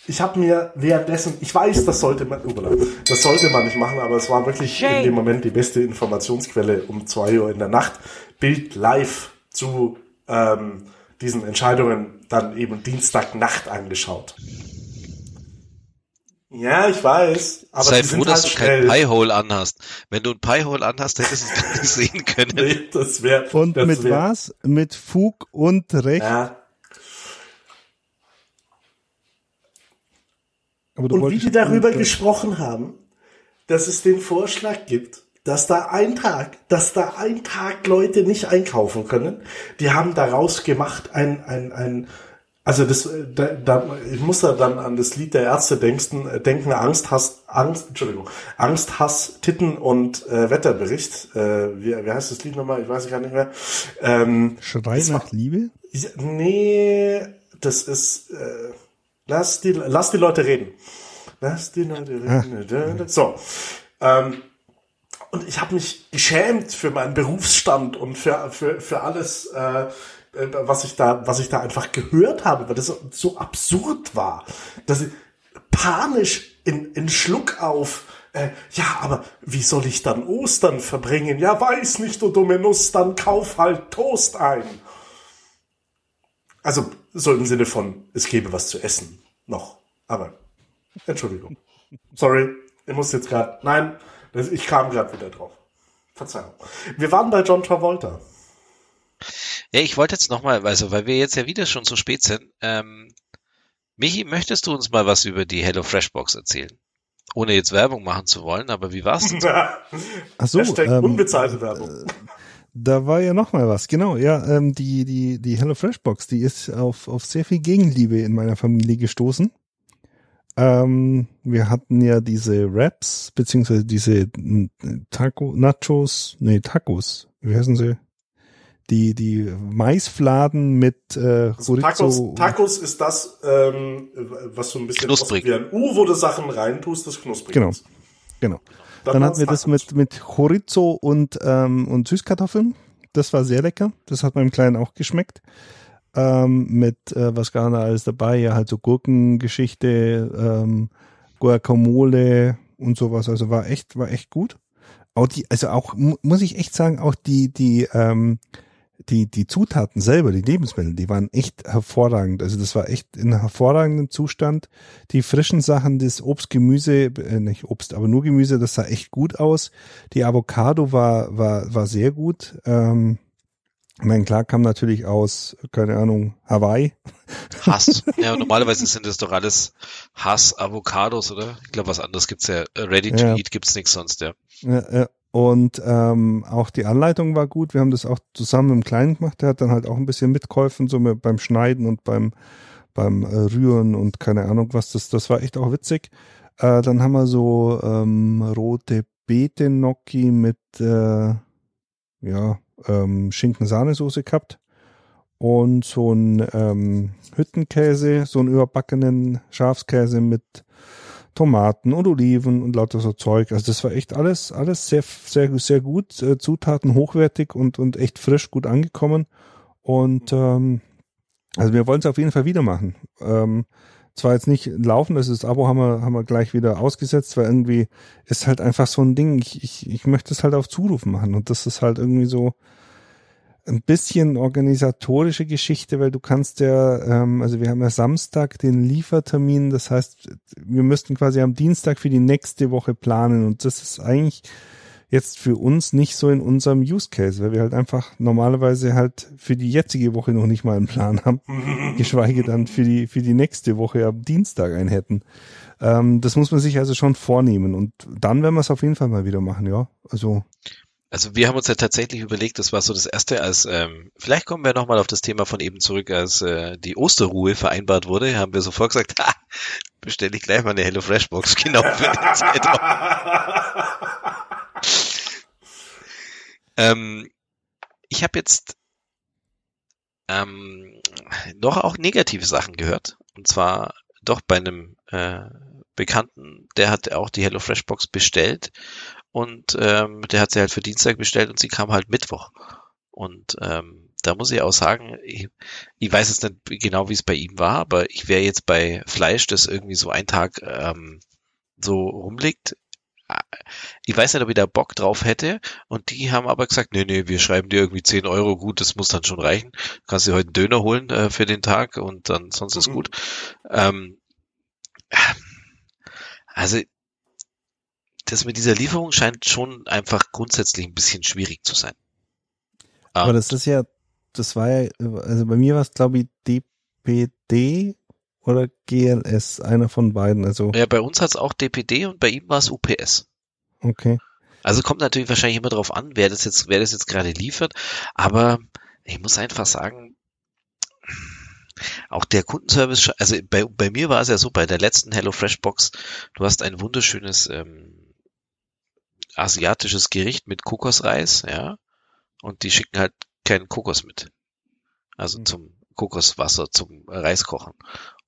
Ich habe mir währenddessen, ich weiß, das sollte man, Upala, das sollte man nicht machen, aber es war wirklich in dem Moment die beste Informationsquelle um zwei Uhr in der Nacht. Bild live zu ähm, diesen Entscheidungen dann eben Dienstagnacht angeschaut. Ja, ich weiß, aber sei sie sind froh, dass halt du kein schnell. Piehole anhast. Wenn du ein Piehole anhast, hättest du es gar nicht <laughs> sehen können. Nee, das wäre Und das mit wär, was? Mit Fug und Recht. Ja. Aber du Und wie die darüber gesprochen haben, dass es den Vorschlag gibt, dass da ein Tag, dass da ein Tag Leute nicht einkaufen können. Die haben daraus gemacht ein, ein, ein, also das, äh, da, da, ich muss da dann an das Lied der Ärzte denken, äh, denken Angst, Hass, Angst, Entschuldigung, Angst, Hass, Titten und äh, Wetterbericht. Äh, wie, wie heißt das Lied nochmal? Ich weiß gar nicht mehr. Ähm, Schrei es nach Liebe? ja, nee, das ist, äh, lass die, lass die Leute reden. Lass die Leute reden. So. Ähm, und ich habe mich geschämt für meinen Berufsstand und für, für, für alles, äh, äh, was ich da, was ich da einfach gehört habe, weil das so, absurd war, dass ich panisch in, in Schluck auf, äh, ja, aber wie soll ich dann Ostern verbringen? Ja, weiß nicht, du dumme Nuss, dann kauf halt Toast ein. Also so im Sinne von, es gäbe was zu essen. Noch. Aber, Entschuldigung. Sorry, ich muss jetzt gerade, nein, das, ich kam gerade wieder drauf. Verzeihung. Wir waren bei John Travolta. Ja, ich wollte jetzt nochmal, also weil wir jetzt ja wieder schon so spät sind, ähm, Michi, möchtest du uns mal was über die HelloFresh Box erzählen? Ohne jetzt Werbung machen zu wollen, aber wie war's denn? <laughs> so? Ach so, Hashtag ähm, unbezahlte Werbung. Da war ja noch mal was, genau. Ja, ähm, die die die HelloFresh Box, die ist auf auf sehr viel Gegenliebe in meiner Familie gestoßen. Ähm, wir hatten ja diese Wraps beziehungsweise diese mm, Taco Nachos, nee Tacos, wie heißen sie? Die die Maisfladen mit äh, Also Tacos, Chorizo. Tacos ist das, ähm, was so ein bisschen Knusprig. wie ein U, wo du Sachen reintust, das knusprig Genau. ist. Genau. Dann Dann hatten wir das mit, mit Chorizo und, ähm, und Süßkartoffeln. Das war sehr lecker. Das hat meinem Kleinen auch geschmeckt. Ähm, mit, äh, was gar nicht alles dabei, ja, halt so Gurkengeschichte, ähm, Guacamole und sowas. Also war echt, war echt gut. Auch die, also auch, mu- muss ich echt sagen, auch die, die, ähm, die, die Zutaten selber, die Lebensmittel, die waren echt hervorragend. Also das war echt in hervorragendem Zustand. Die frischen Sachen, das Obst, Gemüse, äh, nicht Obst, aber nur Gemüse, das sah echt gut aus. Die Avocado war, war, war sehr gut. Ähm, Ich meine, klar kam natürlich aus, keine Ahnung, Hawaii. Hass. <laughs> Ja, normalerweise sind das doch alles Hass, Avocados, oder? Ich glaube, was anderes gibt's ja. Ready to Ja. eat gibt's nichts sonst, ja. Ja, ja. Und ähm, auch die Anleitung war gut. Wir haben das auch zusammen mit dem Kleinen gemacht. Der hat dann halt auch ein bisschen mitgeholfen, so beim Schneiden und beim, beim äh, Rühren und keine Ahnung was. Das, das war echt auch witzig. Äh, dann haben wir so ähm, rote Beete Gnocchi mit äh, ja, ähm, Schinken-Sahnesoße gehabt. Und so ein ähm, Hüttenkäse, so einen überbackenen Schafskäse mit Tomaten und Oliven und lauter so Zeug. Also das war echt alles, alles sehr, sehr, sehr gut. Äh, Zutaten hochwertig und, und echt frisch gut angekommen. Und ähm, also wir wollen es auf jeden Fall wieder machen. Ähm, zwar jetzt nicht laufen, das ist Abo haben wir, haben wir gleich wieder ausgesetzt, weil irgendwie ist halt einfach so ein Ding. Ich, ich, ich möchte es halt auf Zuruf machen und das ist halt irgendwie so ein bisschen organisatorische Geschichte, weil du kannst ja, ähm, also wir haben ja Samstag den Liefertermin, das heißt, wir müssten quasi am Dienstag für die nächste Woche planen und das ist eigentlich jetzt für uns nicht so in unserem Use Case, weil wir halt einfach normalerweise halt für die jetzige Woche noch nicht mal einen Plan haben, <laughs> geschweige dann für die für die nächste Woche am Dienstag einen hätten. Ähm, das muss man sich also schon vornehmen und dann werden wir es auf jeden Fall mal wieder machen, ja. Also Also wir haben uns ja tatsächlich überlegt, das war so das erste, als ähm, vielleicht kommen wir nochmal auf das Thema von eben zurück, als äh, die Osterruhe vereinbart wurde, haben wir sofort gesagt, ha, bestelle ich gleich mal eine HelloFresh Box genau für den <laughs> Zeitraum. <laughs> ähm, ich habe jetzt ähm, noch auch negative Sachen gehört. Und zwar doch bei einem äh, Bekannten, der hat auch die HelloFresh Box bestellt und ähm, der hat sie halt für Dienstag bestellt und sie kam halt Mittwoch. Und ähm, da muss ich auch sagen, ich, ich weiß jetzt nicht genau, wie es bei ihm war, aber ich wäre jetzt bei Fleisch, das irgendwie so ein Tag ähm, so rumliegt. Ich weiß nicht, ob ich da Bock drauf hätte. Und die haben aber gesagt, nee, nee, wir schreiben dir irgendwie 10 Euro, gut, das muss dann schon reichen. Kannst dir heute einen Döner holen äh, für den Tag und dann sonst ist Mhm. gut. Ähm, also das mit dieser Lieferung scheint schon einfach grundsätzlich ein bisschen schwierig zu sein. Aber das ist ja, das war ja, also bei mir war es glaube ich DPD oder GLS, einer von beiden. Also ja, bei uns hat's auch DPD und bei ihm war es UPS. okay. Also kommt natürlich wahrscheinlich immer darauf an, wer das jetzt, wer das jetzt gerade liefert. Aber ich muss einfach sagen, auch der Kundenservice, also bei, bei mir war es ja so, bei der letzten HelloFresh Box, du hast ein wunderschönes ähm, asiatisches Gericht mit Kokosreis, ja, und die schicken halt keinen Kokos mit. Also Mhm. zum Kokoswasser, zum Reiskochen.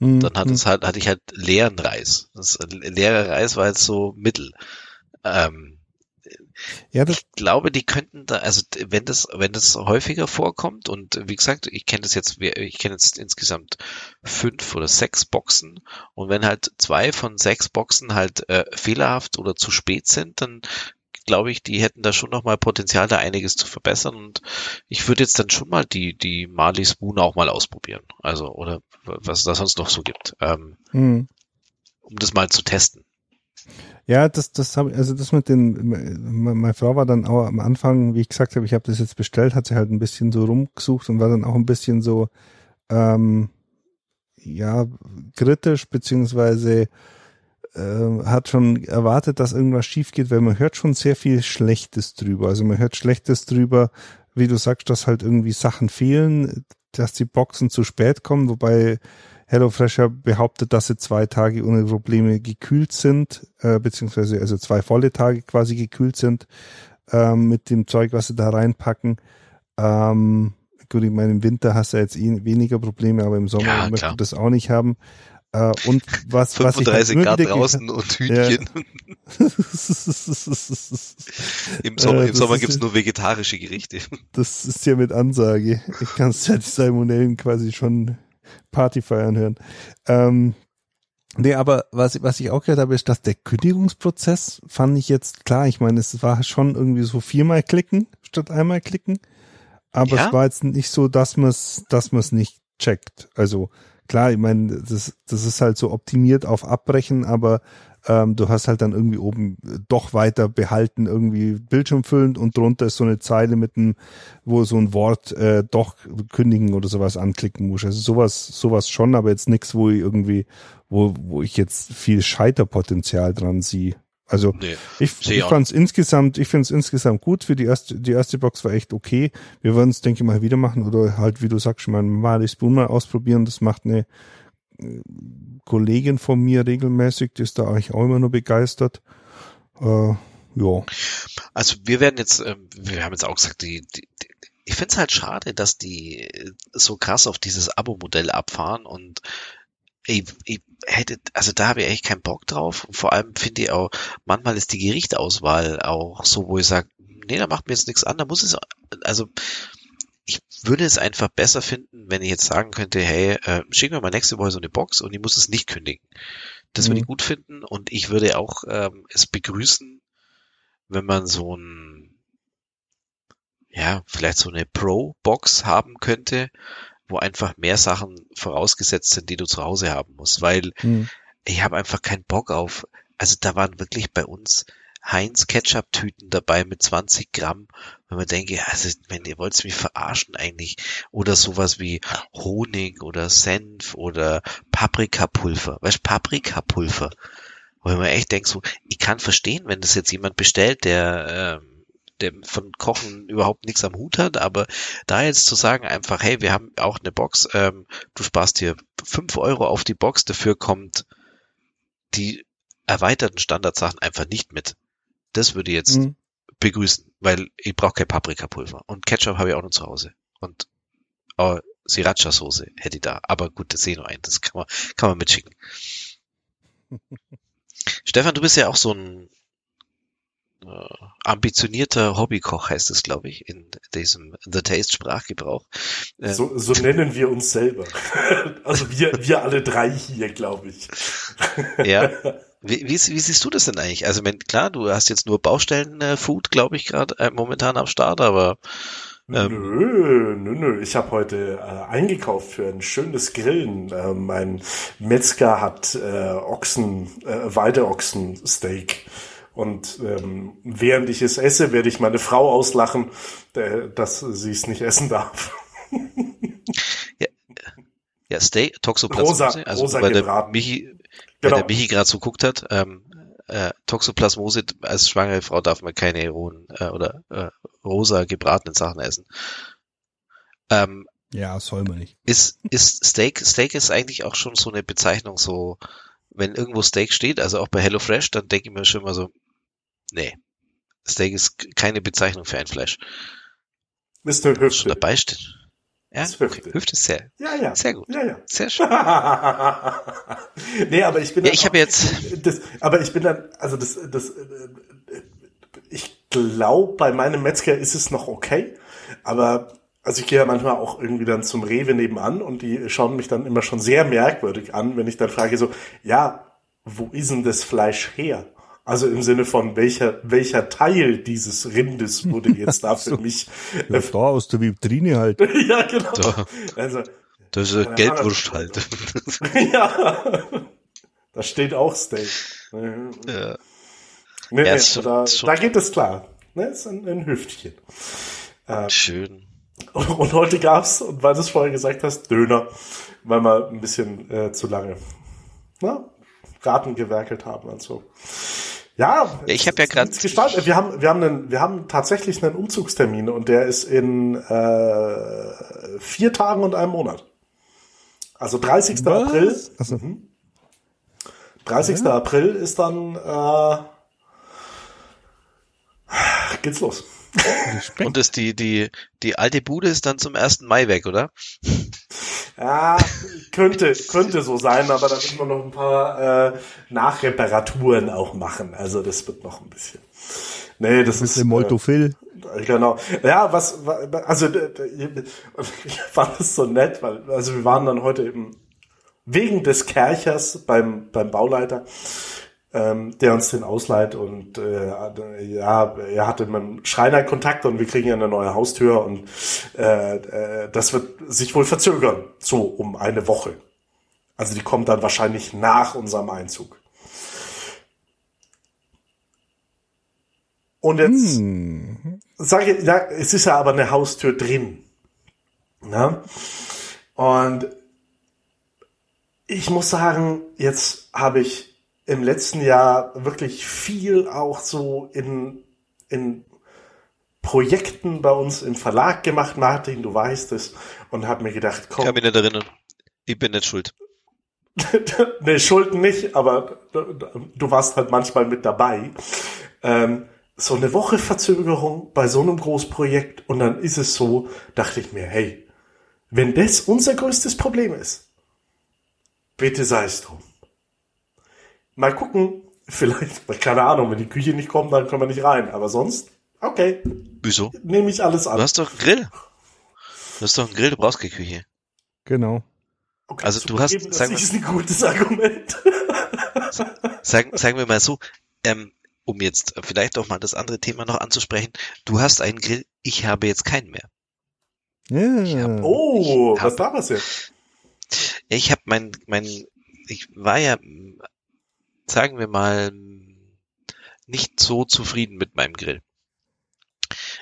Mhm. Dann hat es halt, hatte ich halt leeren Reis. Das leere Reis war jetzt so mittel. Ähm, ja, ich glaube, die könnten da, also wenn das, wenn das häufiger vorkommt und wie gesagt, ich kenne das jetzt, ich kenne jetzt insgesamt fünf oder sechs Boxen und wenn halt zwei von sechs Boxen halt äh, fehlerhaft oder zu spät sind, dann glaube ich, die hätten da schon nochmal Potenzial, da einiges zu verbessern und ich würde jetzt dann schon mal die, die Marley Spoon auch mal ausprobieren. Also, oder was es da sonst noch so gibt, ähm, mhm. um das mal zu testen. Ja, das, das habe also das mit den, me- meine Frau war dann auch am Anfang, wie ich gesagt habe, ich habe das jetzt bestellt, hat sie halt ein bisschen so rumgesucht und war dann auch ein bisschen so, ähm, ja, kritisch, beziehungsweise äh, hat schon erwartet, dass irgendwas schief geht, weil man hört schon sehr viel Schlechtes drüber. Also man hört Schlechtes drüber, wie du sagst, dass halt irgendwie Sachen fehlen, dass die Boxen zu spät kommen, wobei HelloFresh ja behauptet, dass sie zwei Tage ohne Probleme gekühlt sind, äh, beziehungsweise also zwei volle Tage quasi gekühlt sind ähm, mit dem Zeug, was sie da reinpacken. Ähm, gut, ich meine, im Winter hast du jetzt eh weniger Probleme, aber im Sommer Ja, du das auch nicht haben. Äh, und was, was ich halt 35 immer Grad draußen und Hühnchen. <laughs> Im Sommer, Äh, im Sommer gibt's nur vegetarische Gerichte. Das ist ja mit Ansage. Ich kann ja die Salmonellen quasi schon Party feiern hören. Ähm, nee, aber was, was ich auch gehört habe, ist, dass der Kündigungsprozess fand ich jetzt klar. Ich meine, es war schon irgendwie so viermal klicken statt einmal klicken. Aber Ja? es war jetzt nicht so, dass man es, dass man es nicht checkt. Also klar, ich meine, das, das ist halt so optimiert auf Abbrechen, aber Ähm, du hast halt dann irgendwie oben doch weiter behalten, irgendwie bildschirmfüllend und drunter ist so eine Zeile mit einem, wo so ein Wort äh, doch kündigen oder sowas anklicken muss. Also sowas, sowas schon, aber jetzt nichts, wo ich irgendwie, wo, wo ich jetzt viel Scheiterpotenzial dran sehe. Also Nee, ich, ich fand es insgesamt, ich finde es insgesamt gut. Für die erste, die erste Box war echt okay. Wir werden es, denke ich mal, wieder machen oder halt, wie du sagst, schon mal Marley Spoon mal ausprobieren. Das macht eine äh, Kollegin von mir regelmäßig, die ist da eigentlich auch immer nur begeistert. Äh, ja. Also wir werden jetzt, ähm, wir haben jetzt auch gesagt, die, die, ich finde es halt schade, dass die so krass auf dieses Abo-Modell abfahren und ich, ich hätte, also da habe ich echt keinen Bock drauf. Und vor allem finde ich auch, manchmal ist die Gerichtauswahl auch so, wo ich sage, nee, da macht mir jetzt nichts an, da muss es, also ich würde es einfach besser finden, wenn ich jetzt sagen könnte, hey, äh, schick mir mal nächste Woche so eine Box und ich muss es nicht kündigen. Das würde Mhm. ich gut finden und ich würde auch ähm, es begrüßen, wenn man so ein, ja, vielleicht so eine Pro-Box haben könnte, wo einfach mehr Sachen vorausgesetzt sind, die du zu Hause haben musst, weil Hm. ich habe einfach keinen Bock auf, also da waren wirklich bei uns Heinz Ketchup-Tüten dabei mit 20 Gramm, wenn man denke, also wenn ihr wollt mich verarschen eigentlich, oder sowas wie Honig oder Senf oder Paprikapulver, weißt Paprikapulver, wo man echt denkt so, ich kann verstehen, wenn das jetzt jemand bestellt, der ähm, der von Kochen überhaupt nichts am Hut hat, aber da jetzt zu sagen einfach, hey, wir haben auch eine Box, ähm, du sparst hier fünf Euro auf die Box, dafür kommt die erweiterten Standardsachen einfach nicht mit. Das würde ich jetzt Hm. begrüßen, weil ich brauche kein Paprikapulver. Und Ketchup habe ich auch noch zu Hause. Und oh, Sriracha-Soße hätte ich da. Aber gut, das sehe ich nur ein. Das kann man, kann man mitschicken. <laughs> Stefan, du bist ja auch so ein äh, ambitionierter Hobbykoch, heißt es, glaube ich, in diesem The Taste Sprachgebrauch. Äh, So, so nennen wir uns selber. <laughs> Also wir, wir alle drei hier, glaube ich. Ja. <laughs> Wie, wie, wie siehst du das denn eigentlich? Also, wenn, klar, du hast jetzt nur Baustellen-Food, glaube ich, gerade äh, momentan am Start, aber Ähm. Nö, nö, nö. Ich habe heute äh, eingekauft für ein schönes Grillen. Äh, mein Metzger hat äh, Ochsen, äh, Weideochsensteak. Und ähm, während ich es esse, werde ich meine Frau auslachen, äh, dass sie es nicht essen darf. ja, Steak, Toxoplasmose, Rosa- also rosa weil der gebraten. Michi, weil Genau. der Michi gerade so guckt hat, ähm, äh, Toxoplasmose, als schwangere Frau darf man keine rohen äh, oder äh, rosa gebratenen Sachen essen. Ähm, Ja, soll man nicht. ist, ist Steak, Steak ist eigentlich auch schon so eine Bezeichnung, so, wenn irgendwo Steak steht, also auch bei HelloFresh, dann denke ich mir schon mal so, nee, Steak ist keine Bezeichnung für ein Fleisch. Ist eine Schon Hüfte. dabei steht. Ja, Ist okay. Hüfte. Hüfte ist sehr, Ja, ja. sehr gut. Ja, ja. Sehr <laughs> schön. nee, aber ich bin Ja, ich habe jetzt, Das, aber ich bin dann, also das, das, äh, ich glaube, bei meinem Metzger ist es noch okay, aber also ich gehe ja manchmal auch irgendwie dann zum Rewe nebenan und die schauen mich dann immer schon sehr merkwürdig an, wenn ich dann frage so, ja, wo ist denn das Fleisch her? Also im Sinne von welcher welcher Teil dieses Rindes wurde <laughs> jetzt da für mich? Ja, da aus der Vitrine halt. <laughs> ja, genau. Da. Also das ist Gelbwurst halt. <laughs> ja, da steht auch Steak. Nee, ja. nee, Ja, ist schon- da, schon- da geht es klar. Ne, ist ein, ein Hüftchen. Schön. Und, und heute gab's, und weil du es vorher gesagt hast, Döner, weil wir ein bisschen äh, zu lange na, Raten gewerkelt haben und so. Ja, Ja, ich hab ja gestartet. Wir haben, wir haben einen, wir haben tatsächlich einen Umzugstermin und der ist in äh, vier Tagen und einem Monat. Also 30. Was? April. Also, 30. April ist dann äh, geht's los. Und ist die, die, die alte Bude ist dann zum 1. Mai weg, oder? Ja, könnte, könnte so sein, aber da müssen wir noch ein paar äh, Nachreparaturen auch machen. Also das wird noch ein bisschen. Nee, das ist. bisschen Moltophil. Äh, genau. Ja, was, wa- also ich fand es so nett, weil, also wir waren dann heute eben wegen des Kerchers beim, beim Bauleiter, ähm, der uns den ausleiht und äh, ja, er hatte mit dem Schreiner Kontakt und wir kriegen ja eine neue Haustür und äh, äh, das wird sich wohl verzögern, so um eine Woche. Also die kommt dann wahrscheinlich nach unserem Einzug. Und jetzt Hm. sage ich, ja, es ist ja aber eine Haustür drin. Ne? Und ich muss sagen, jetzt habe ich im letzten Jahr wirklich viel auch so in, in Projekten bei uns im Verlag gemacht, Martin, du weißt es, und habe mir gedacht, Ich komm, kann mich nicht erinnern. Ich bin nicht schuld. <laughs> ne, Schulden nicht, aber du warst halt manchmal mit dabei. Ähm, so eine Woche Verzögerung bei so einem Großprojekt und dann ist es so, dachte ich mir, hey, wenn das unser größtes Problem ist, bitte sei es drum. Mal gucken, <laughs> vielleicht, keine Ahnung, wenn die Küche nicht kommt, dann können wir nicht rein, aber sonst, okay, Wieso? nehme ich alles Du an. hast doch einen Grill. Du hast doch einen Grill, du brauchst keine Küche. Genau. Okay, also du hast- das sag mal- ist ein gutes Argument. <laughs> Sagen, sagen wir mal so, ähm, um jetzt vielleicht auch mal das andere Thema noch anzusprechen. Du hast einen Grill, ich habe jetzt keinen mehr. Ja. Oh, Ich was hab- war das jetzt? Ich habe mein, mein, ich war ja, sagen wir mal, nicht so zufrieden mit meinem Grill.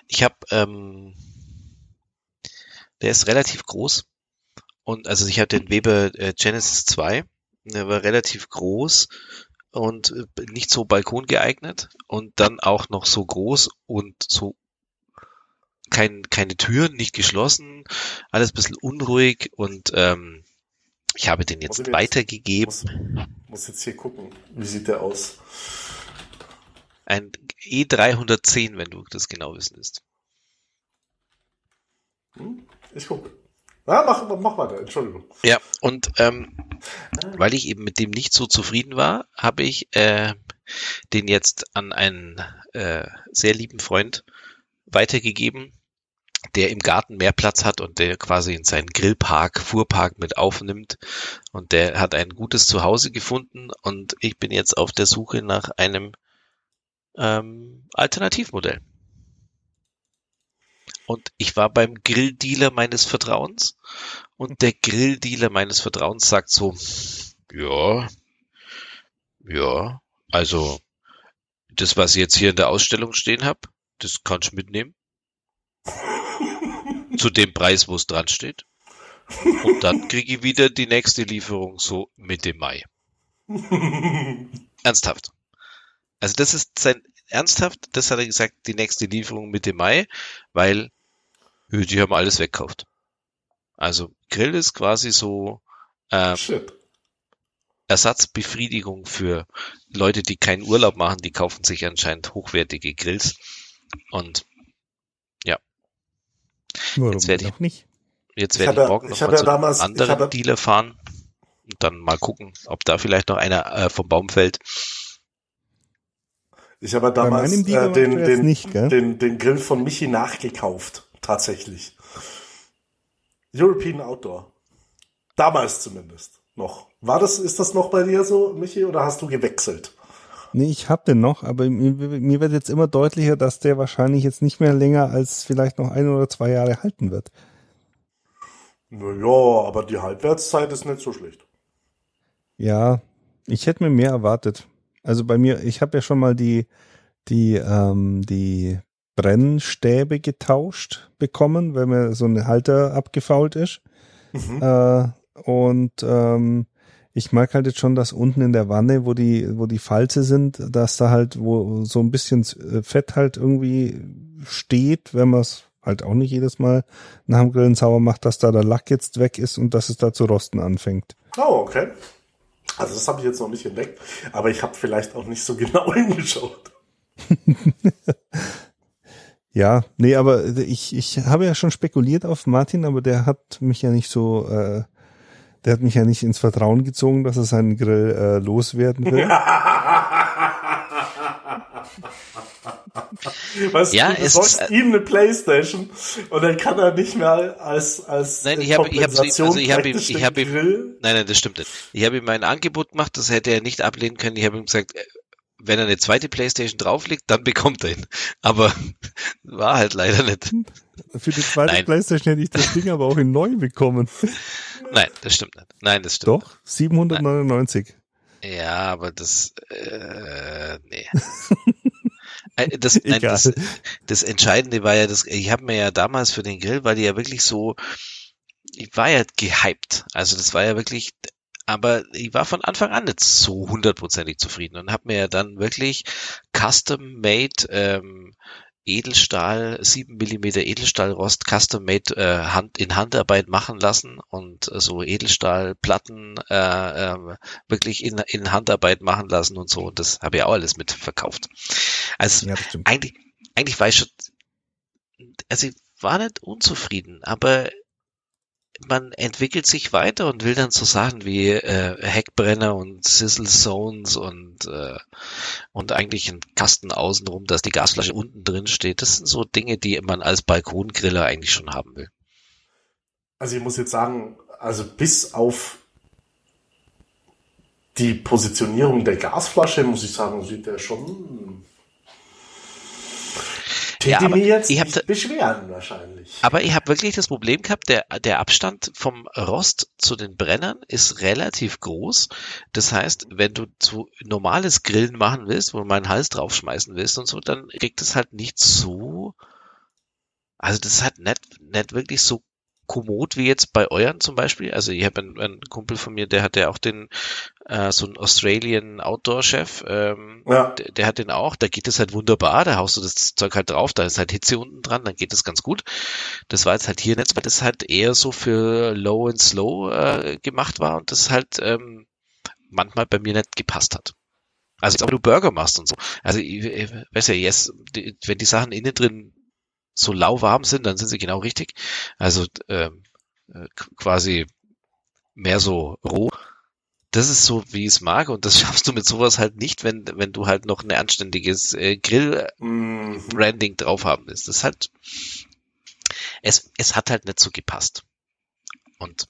Ich habe, ähm, der ist relativ groß und also ich habe den Weber äh, Genesis 2, der war relativ groß und äh, nicht so Balkon geeignet und dann auch noch so groß und so kein, keine Türen, nicht geschlossen, alles ein bisschen unruhig und ähm, ich habe den jetzt- weitergegeben. Muss, muss jetzt hier gucken. Wie sieht der aus? Ein E310, wenn du das genau wissen willst. Hm? Ich gucke. Ja, mach, mach weiter, Entschuldigung. Ja, und ähm, weil ich eben mit dem nicht so zufrieden war, habe ich äh, den jetzt an einen äh, sehr lieben Freund weitergegeben, der im Garten mehr Platz hat und der quasi in seinen Grillpark, Fuhrpark mit aufnimmt. Und der hat ein gutes Zuhause gefunden und ich bin jetzt auf der Suche nach einem ähm, Alternativmodell. Und ich war beim Grilldealer meines Vertrauens und der Grilldealer meines Vertrauens sagt so, ja, ja, also das, was ich jetzt hier in der Ausstellung stehen habe, das kannst du mitnehmen. Zu dem Preis, wo es dran steht. Und dann <laughs> kriege ich wieder die nächste Lieferung so Mitte Mai. <laughs> Ernsthaft. Also das ist sein ernsthaft, das hat er gesagt, die nächste Lieferung Mitte Mai, weil äh, die haben alles wegkauft. Also Grill ist quasi so ähm, Shit. Ersatzbefriedigung für Leute, die keinen Urlaub machen, die kaufen sich anscheinend hochwertige Grills. Und Warum Jetzt werd ich- noch nicht? jetzt Ich werde ich ja- morgen ich noch hab mal ja zu damals- ich anderen hab ja- Dealer fahren und dann mal gucken, ob da vielleicht noch einer äh, vom Baum fällt. Ich habe damals äh, den, den, nicht, den, den Grill von Michi nachgekauft. Tatsächlich. European Outdoor. Damals zumindest noch. War das, ist das noch bei dir so, Michi, oder hast du gewechselt? Nee, ich hab den noch, aber mir, mir wird jetzt immer deutlicher, dass der wahrscheinlich jetzt nicht mehr länger als vielleicht noch ein oder zwei Jahre halten wird. Naja, aber die Halbwertszeit ist nicht so schlecht. Ja, ich hätte mir mehr erwartet. Also bei mir, ich habe ja schon mal die, die, ähm, die Brennstäbe getauscht bekommen, weil mir so ein Halter abgefault ist. Mhm. Äh, und ähm, ich mag halt jetzt schon, dass unten in der Wanne, wo die, wo die Falze sind, dass da halt, wo so ein bisschen äh, Fett halt irgendwie steht, wenn man es halt auch nicht jedes Mal nach dem Grillen sauber macht, dass da der Lack jetzt weg ist und dass es da zu rosten anfängt. Oh, okay. Also das habe ich jetzt noch nicht entdeckt, aber ich habe vielleicht auch nicht so genau <laughs> hingeschaut. <laughs> Ja, nee, aber ich, ich habe ja schon spekuliert auf Martin, aber der hat mich ja nicht so, äh, der hat mich ja nicht ins Vertrauen gezogen, dass er seinen Grill äh, loswerden will. <laughs> Weißt Ja, du, du ist, äh, ihm eine Playstation und dann kann er nicht mehr als als Nein, ich habe ich habe Kompensation also ich habe ihm ich habe ihm Grill. Nein, nein, das stimmt nicht. Ich habe ihm mein Angebot gemacht, das hätte er nicht ablehnen können. Ich habe ihm gesagt, äh, wenn er eine zweite Playstation drauflegt, dann bekommt er ihn. Aber <laughs> war halt leider nicht. Für die zweite Nein. Playstation hätte ich das Ding aber auch in neu bekommen. <laughs> Nein, das stimmt nicht. Nein, das stimmt. Doch, 799. Ja, aber das, äh, nee. Äh, das, <laughs> nein, das, das Entscheidende war ja, das, ich habe mir ja damals für den Grill, weil die ja wirklich so, ich war ja gehypt. Also das war ja wirklich, aber ich war von Anfang an nicht so hundertprozentig zufrieden und habe mir ja dann wirklich custom-made ähm, Edelstahl, 7 Millimeter Edelstahlrost custom-made äh, Hand, in Handarbeit machen lassen und äh, so Edelstahlplatten äh, äh, wirklich in, in Handarbeit machen lassen und so. Und das habe ich auch alles mitverkauft. Also ja, eigentlich, eigentlich war ich schon, also ich war nicht unzufrieden, aber man entwickelt sich weiter und will dann so Sachen wie äh, Heckbrenner und Sizzle Zones und äh, und eigentlich ein Kasten außenrum, dass die Gasflasche unten drin steht. Das sind so Dinge, die man als Balkongriller eigentlich schon haben will. Also ich muss jetzt sagen, also bis auf die Positionierung der Gasflasche, muss ich sagen, sieht der schon Täte ja, mir jetzt ich nicht beschweren wahrscheinlich. Aber ich habe wirklich das Problem gehabt, der, der Abstand vom Rost zu den Brennern ist relativ groß. Das heißt, wenn du zu normales Grillen machen willst, wo du meinen Hals draufschmeißen willst und so, dann kriegt es halt nicht so also das ist halt nicht, nicht wirklich so kommod wie jetzt bei euren zum Beispiel. Also ich habe einen, einen, Kumpel von mir, der hat ja auch den äh, so einen Australian Outdoor-Chef. Ähm, ja. der, der, hat den auch. Da geht es halt wunderbar. Da haust du das Zeug halt drauf. Da ist halt Hitze unten dran. Dann geht es ganz gut. Das war jetzt halt hier nicht, weil das halt eher so für Low and Slow äh, gemacht war und das halt ähm, manchmal bei mir nicht gepasst hat. Also wenn du Burger machst und so. Also ich, ich weiß ja, yes, die, wenn die Sachen innen drin so lauwarm sind, dann sind sie genau richtig. Also ähm, äh, quasi mehr so roh. Das ist so, wie ich es mag und das <laughs> schaffst du mit sowas halt nicht, wenn, wenn du halt noch ein anständiges äh, Grill-Branding drauf haben willst. Das ist halt, es, es hat halt nicht so gepasst. Und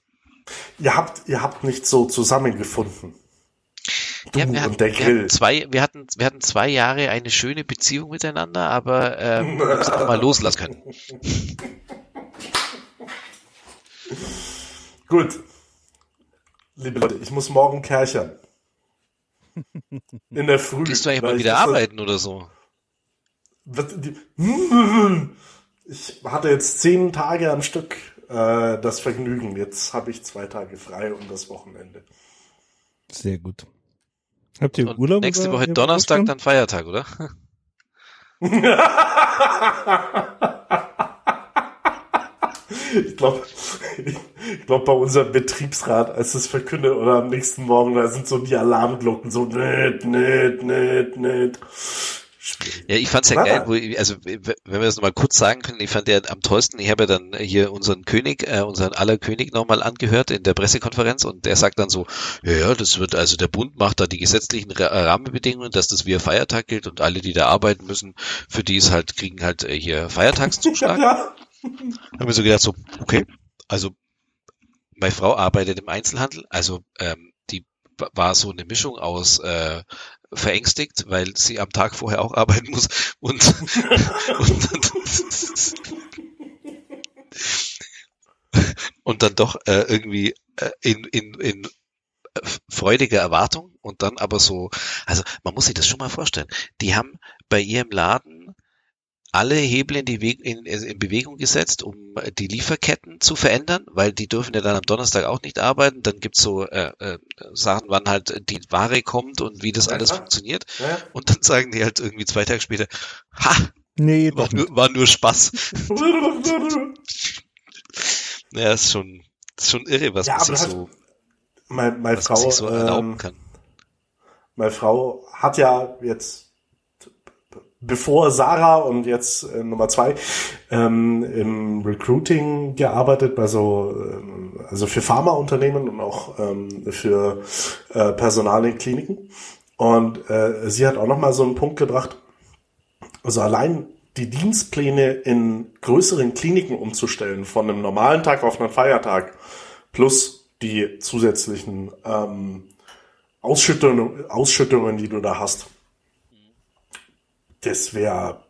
ihr habt, ihr habt nicht so zusammengefunden. Du ja, wir hatten, wir hatten, zwei, wir hatten, wir hatten zwei Jahre eine schöne Beziehung miteinander, aber ähm, wir haben es einfach mal loslassen können. <laughs> Gut. Liebe Leute, ich muss morgen kerchern. In der Früh. Gehst du eigentlich mal wieder arbeiten oder so? <laughs> Ich hatte jetzt zehn Tage am Stück äh, das Vergnügen. Jetzt habe ich zwei Tage frei und das Wochenende. Sehr gut. Habt ihr Und Urlaub? Nächste Woche Donnerstag dann Feiertag, oder? ich glaube, ich glaube bei unserem Betriebsrat, als es verkündet oder am nächsten Morgen, da sind so die Alarmglocken so nett, nett, nett, Ja, ich fand's ja geil, wo ich, also wenn wir das nochmal kurz sagen können, ich fand ja am tollsten, ich habe ja dann hier unseren König, äh, unseren aller König nochmal angehört in der Pressekonferenz und der sagt dann so, ja, ja, das wird, also der Bund macht da die gesetzlichen Rahmenbedingungen, dass das wie ein Feiertag gilt und alle, die da arbeiten müssen, für die ist halt, kriegen halt äh, hier Feiertagszuschlag. <laughs> ja. Haben wir so gedacht, so, okay, also meine Frau arbeitet im Einzelhandel, also ähm, die war so eine Mischung aus äh, verängstigt, weil sie am Tag vorher auch arbeiten muss und, <laughs> und, und dann doch äh, irgendwie äh, in, in, in freudiger Erwartung und dann aber so, also man muss sich das schon mal vorstellen. Die haben bei ihrem Laden alle Hebel in, die in, in Bewegung gesetzt, um die Lieferketten zu verändern, weil die dürfen ja dann am Donnerstag auch nicht arbeiten. Dann gibt's so äh, äh, Sachen, wann halt die Ware kommt und wie das ja, alles ja. funktioniert. Ja. Und dann sagen die halt irgendwie zwei Tage später, ha, nee, war, nur, war nur Spaß. <laughs> ja, ist schon, ist schon irre, was man sich so, mein, meine Frau, so erlauben ähm, kann. Meine Frau hat ja jetzt bevor Sarah und jetzt äh, Nummer zwei ähm, im Recruiting gearbeitet, bei so ähm, also für Pharmaunternehmen und auch ähm, für äh, Personal in Kliniken. Und äh, sie hat auch noch mal so einen Punkt gebracht. Also allein die Dienstpläne in größeren Kliniken umzustellen, von einem normalen Tag auf einen Feiertag, plus die zusätzlichen ähm, Ausschüttungen, Ausschüttungen, die du da hast das wäre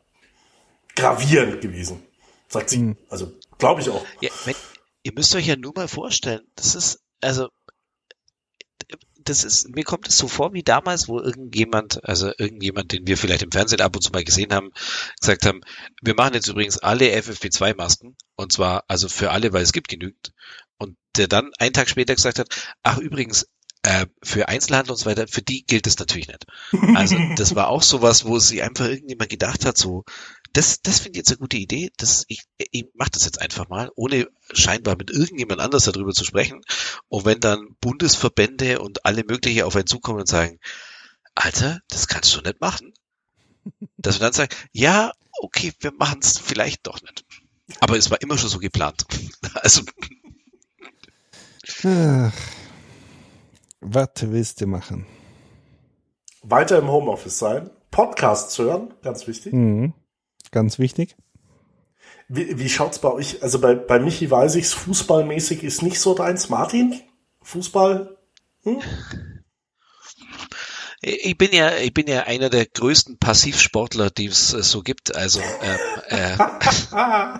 gravierend gewesen, sagt sie. Mhm. Also glaube ich auch. Ja, wenn, ihr müsst euch ja nur mal vorstellen, das ist, also das ist, mir kommt es so vor wie damals, wo irgendjemand, also irgendjemand, den wir vielleicht im Fernsehen ab und zu mal gesehen haben, gesagt haben, wir machen jetzt übrigens alle FFP2-Masken und zwar also für alle, weil es gibt genügend. Und der dann einen Tag später gesagt hat, ach übrigens, äh, für Einzelhandel und so weiter, für die gilt es natürlich nicht. Also <laughs> das war auch sowas, wo sich einfach irgendjemand gedacht hat, so, das, das finde ich jetzt eine gute Idee. Das, ich ich mache das jetzt einfach mal, ohne scheinbar mit irgendjemand anders darüber zu sprechen. Und wenn dann Bundesverbände und alle mögliche auf einen zukommen und sagen, Alter, das kannst du nicht machen. Dass wir dann sagen, ja, okay, wir machen es vielleicht doch nicht. Aber es war immer schon so geplant. <laughs> Also. Was willst du machen? Weiter im Homeoffice sein, Podcasts hören, ganz wichtig. Mhm. Ganz wichtig. Wie, wie schaut's bei euch? Also bei, bei Michi weiß ich's, fußballmäßig ist nicht so deins. Martin? Fußball? Hm? Ich bin ja, ich bin ja einer der größten Passivsportler, die es äh, so gibt. Also äh, äh, <laughs> <laughs>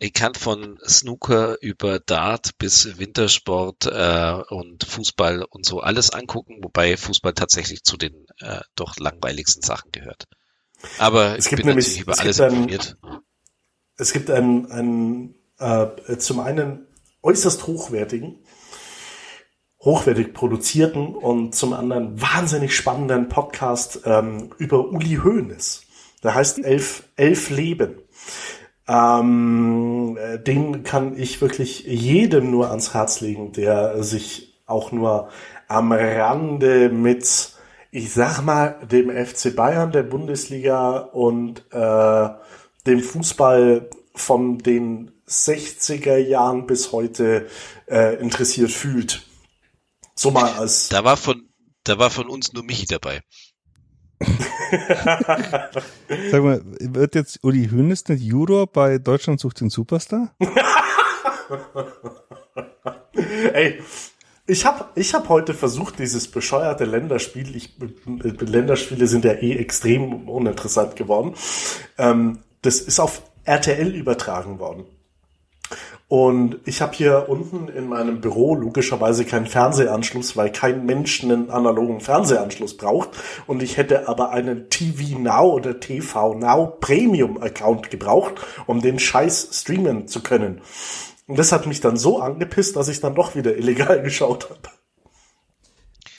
ich kann von Snooker über Dart bis Wintersport äh, und Fußball und so alles angucken, wobei Fußball tatsächlich zu den äh, doch langweiligsten Sachen gehört. Aber Es gibt nämlich- über es alles gibt ein- informiert. Es gibt einen, einen äh, zum einen äußerst hochwertigen, hochwertig produzierten und zum anderen wahnsinnig spannenden Podcast ähm, über Uli Hoeneß. Der heißt Elf, Elf Leben. Ähm, äh, den kann ich wirklich jedem nur ans Herz legen, der sich auch nur am Rande mit, ich sag mal, dem FC Bayern der Bundesliga und äh, dem Fußball von den 60er Jahren bis heute äh, interessiert fühlt. So mal als Da war von, da war von uns nur Michi dabei. <laughs> Sag mal, wird jetzt Uli Hoeneß nicht Juror bei Deutschland sucht den Superstar? <laughs> Ey, ich habe ich hab heute versucht, dieses bescheuerte Länderspiel, ich, Länderspiele sind ja eh extrem uninteressant geworden, ähm, das ist auf RTL übertragen worden. Und ich habe hier unten in meinem Büro logischerweise keinen Fernsehanschluss, weil kein Mensch einen analogen Fernsehanschluss braucht. Und ich hätte aber einen TV Now oder TV Now Premium Account gebraucht, um den Scheiß streamen zu können. Und das hat mich dann so angepisst, dass ich dann doch wieder illegal <laughs> geschaut habe.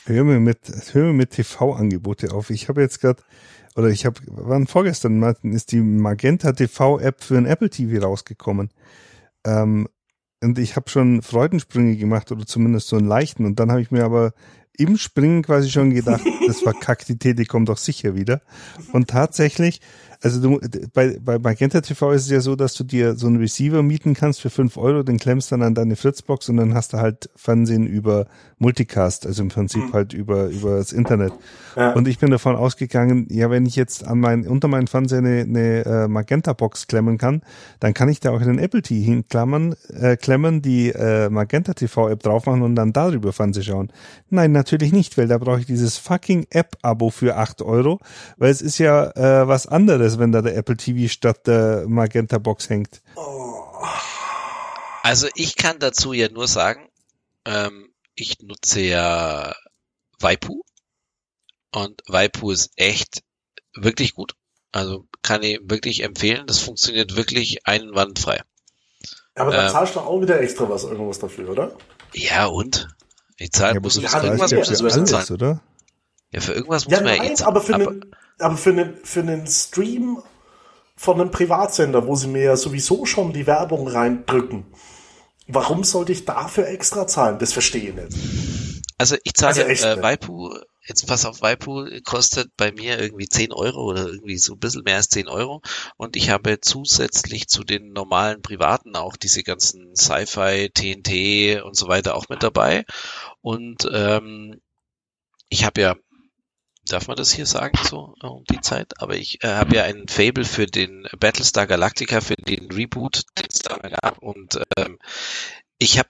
Hör mir mit, hör mir mit TV-Angebote auf. Ich habe jetzt gerade, oder ich habe, wann vorgestern, ist die Magenta TV-App für ein Apple TV rausgekommen. Ähm, und ich habe schon Freudensprünge gemacht oder zumindest so einen leichten. Und dann habe ich mir aber im Springen quasi schon gedacht, <laughs> das war kack, die Tee, die kommt doch sicher wieder. Und tatsächlich, also du, bei, bei Magenta TV ist es ja so, dass du dir so einen Receiver mieten kannst für fünf Euro, den klemmst dann an deine Fritzbox und dann hast du halt Fernsehen über Multicast, also im Prinzip halt über, über das Internet. Ja. Und ich bin davon ausgegangen, ja, wenn ich jetzt an mein, unter meinen Fernseher eine, eine äh, Magenta-Box klemmen kann, dann kann ich da auch einen Apple TV hinklammern, äh, klemmen, die äh, Magenta TV-App drauf machen und dann darüber Fernsehen schauen. Nein, natürlich nicht, weil da brauche ich dieses fucking App-Abo für acht Euro, weil es ist ja äh, was anderes, wenn da der Apple TV statt der Magenta-Box hängt. Also ich kann dazu ja nur sagen, ähm, ich nutze ja Waipu und Waipu ist echt wirklich gut. Also kann ich wirklich empfehlen. Das funktioniert wirklich einwandfrei. Aber da Ähm. zahlst du auch wieder extra was irgendwas dafür, oder? Ja und? Ich zahle, Ja, muss aber das irgendwas ja muss ja ich für müssen alles, zahlen. oder? Ja, für irgendwas muss Ja, man ja eh nein, zahlen. aber für einen, aber für einen, für einen Stream von einem Privatsender, wo sie mir ja sowieso schon die Werbung reindrücken. Warum sollte ich dafür extra zahlen? Das verstehe ich nicht. Also ich zahle Also äh? Waipu, jetzt pass auf, Waipu kostet bei mir irgendwie 10 Euro oder irgendwie so ein bisschen mehr als 10 Euro und ich habe zusätzlich zu den normalen Privaten auch diese ganzen Sci-Fi, TNT und so weiter auch mit dabei und ähm, ich habe ja, darf man das hier sagen so um die Zeit, aber ich äh, habe ja ein Fable für den Battlestar Galactica, für den Reboot, den es da gab und ähm, ich habe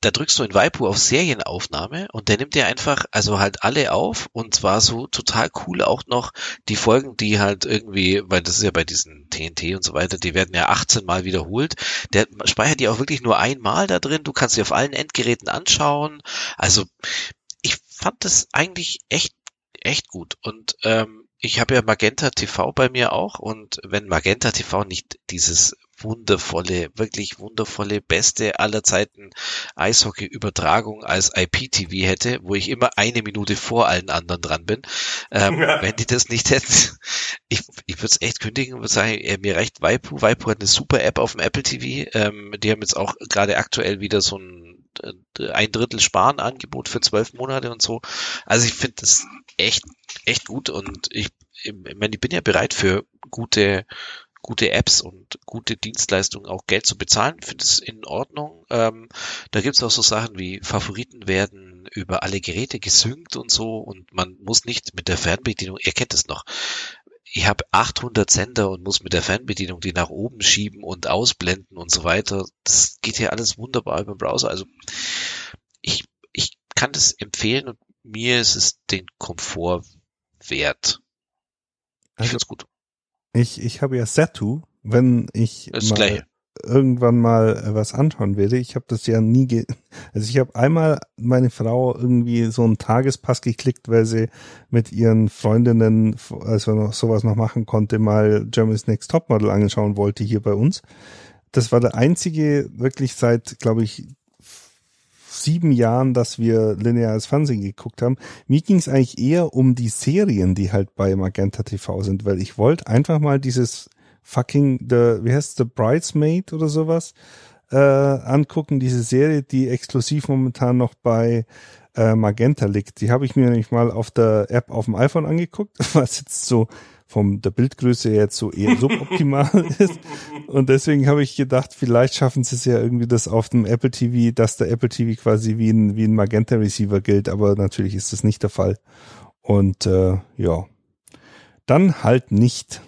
da drückst du in Waipu auf Serienaufnahme und der nimmt dir einfach, also halt alle auf und zwar so total cool auch noch die Folgen, die halt irgendwie, weil das ist ja bei diesen TNT und so weiter, die werden ja 18 Mal wiederholt. Der speichert die auch wirklich nur einmal da drin. Du kannst sie auf allen Endgeräten anschauen. Also fand das eigentlich echt, echt gut. Und ähm, ich habe ja Magenta TV bei mir auch und wenn Magenta TV nicht dieses wundervolle, wirklich wundervolle, beste aller Zeiten Eishockey-Übertragung als IPTV hätte, wo ich immer eine Minute vor allen anderen dran bin. Ähm, ja. Wenn die das nicht hätten, <laughs> ich, ich würde es echt kündigen und würde sagen, mir reicht Waipu. Waipu hat eine super App auf dem Apple TV. Ähm, die haben jetzt auch gerade aktuell wieder so ein äh, ein Drittel Sparen Angebot für zwölf Monate und so. Also ich finde das echt, echt gut und ich, ich meine, ich bin ja bereit für gute gute Apps und gute Dienstleistungen auch Geld zu bezahlen, finde es in Ordnung. Ähm, da gibt es auch so Sachen wie Favoriten werden über alle Geräte gesynkt und so und man muss nicht mit der Fernbedienung, ihr kennt es noch, ich habe 800 Sender und muss mit der Fernbedienung die nach oben schieben und ausblenden und so weiter. Das geht hier alles wunderbar über den Browser. Also ich, ich kann das empfehlen und mir ist es den Komfort wert. Ich also, finde es gut. Ich, ich habe ja Satu, wenn ich mal irgendwann mal äh, was anschauen werde. Ich habe das ja nie, ge also ich habe einmal meine Frau irgendwie so einen Tagespass geklickt, weil sie mit ihren Freundinnen, als wir noch sowas noch machen konnte, mal Germany's Next Topmodel anschauen wollte hier bei uns. Das war der einzige wirklich seit, glaube ich, sieben Jahren, dass wir lineares Fernsehen geguckt haben. Mir ging es eigentlich eher um die Serien, die halt bei Magenta TV sind, weil ich wollte einfach mal dieses fucking, the, wie heißt The Bridesmaid oder sowas, äh, angucken, diese Serie, die exklusiv momentan noch bei äh, Magenta liegt. Die habe ich mir nämlich mal auf der App auf dem iPhone angeguckt, <laughs> was jetzt so vom der Bildgröße jetzt so eher suboptimal <laughs> ist. Und deswegen habe ich gedacht, vielleicht schaffen sie es ja irgendwie das auf dem Apple TV, dass der Apple TV quasi wie ein, wie ein Magenta Receiver gilt, aber natürlich ist das nicht der Fall. Und äh, ja, dann halt nicht.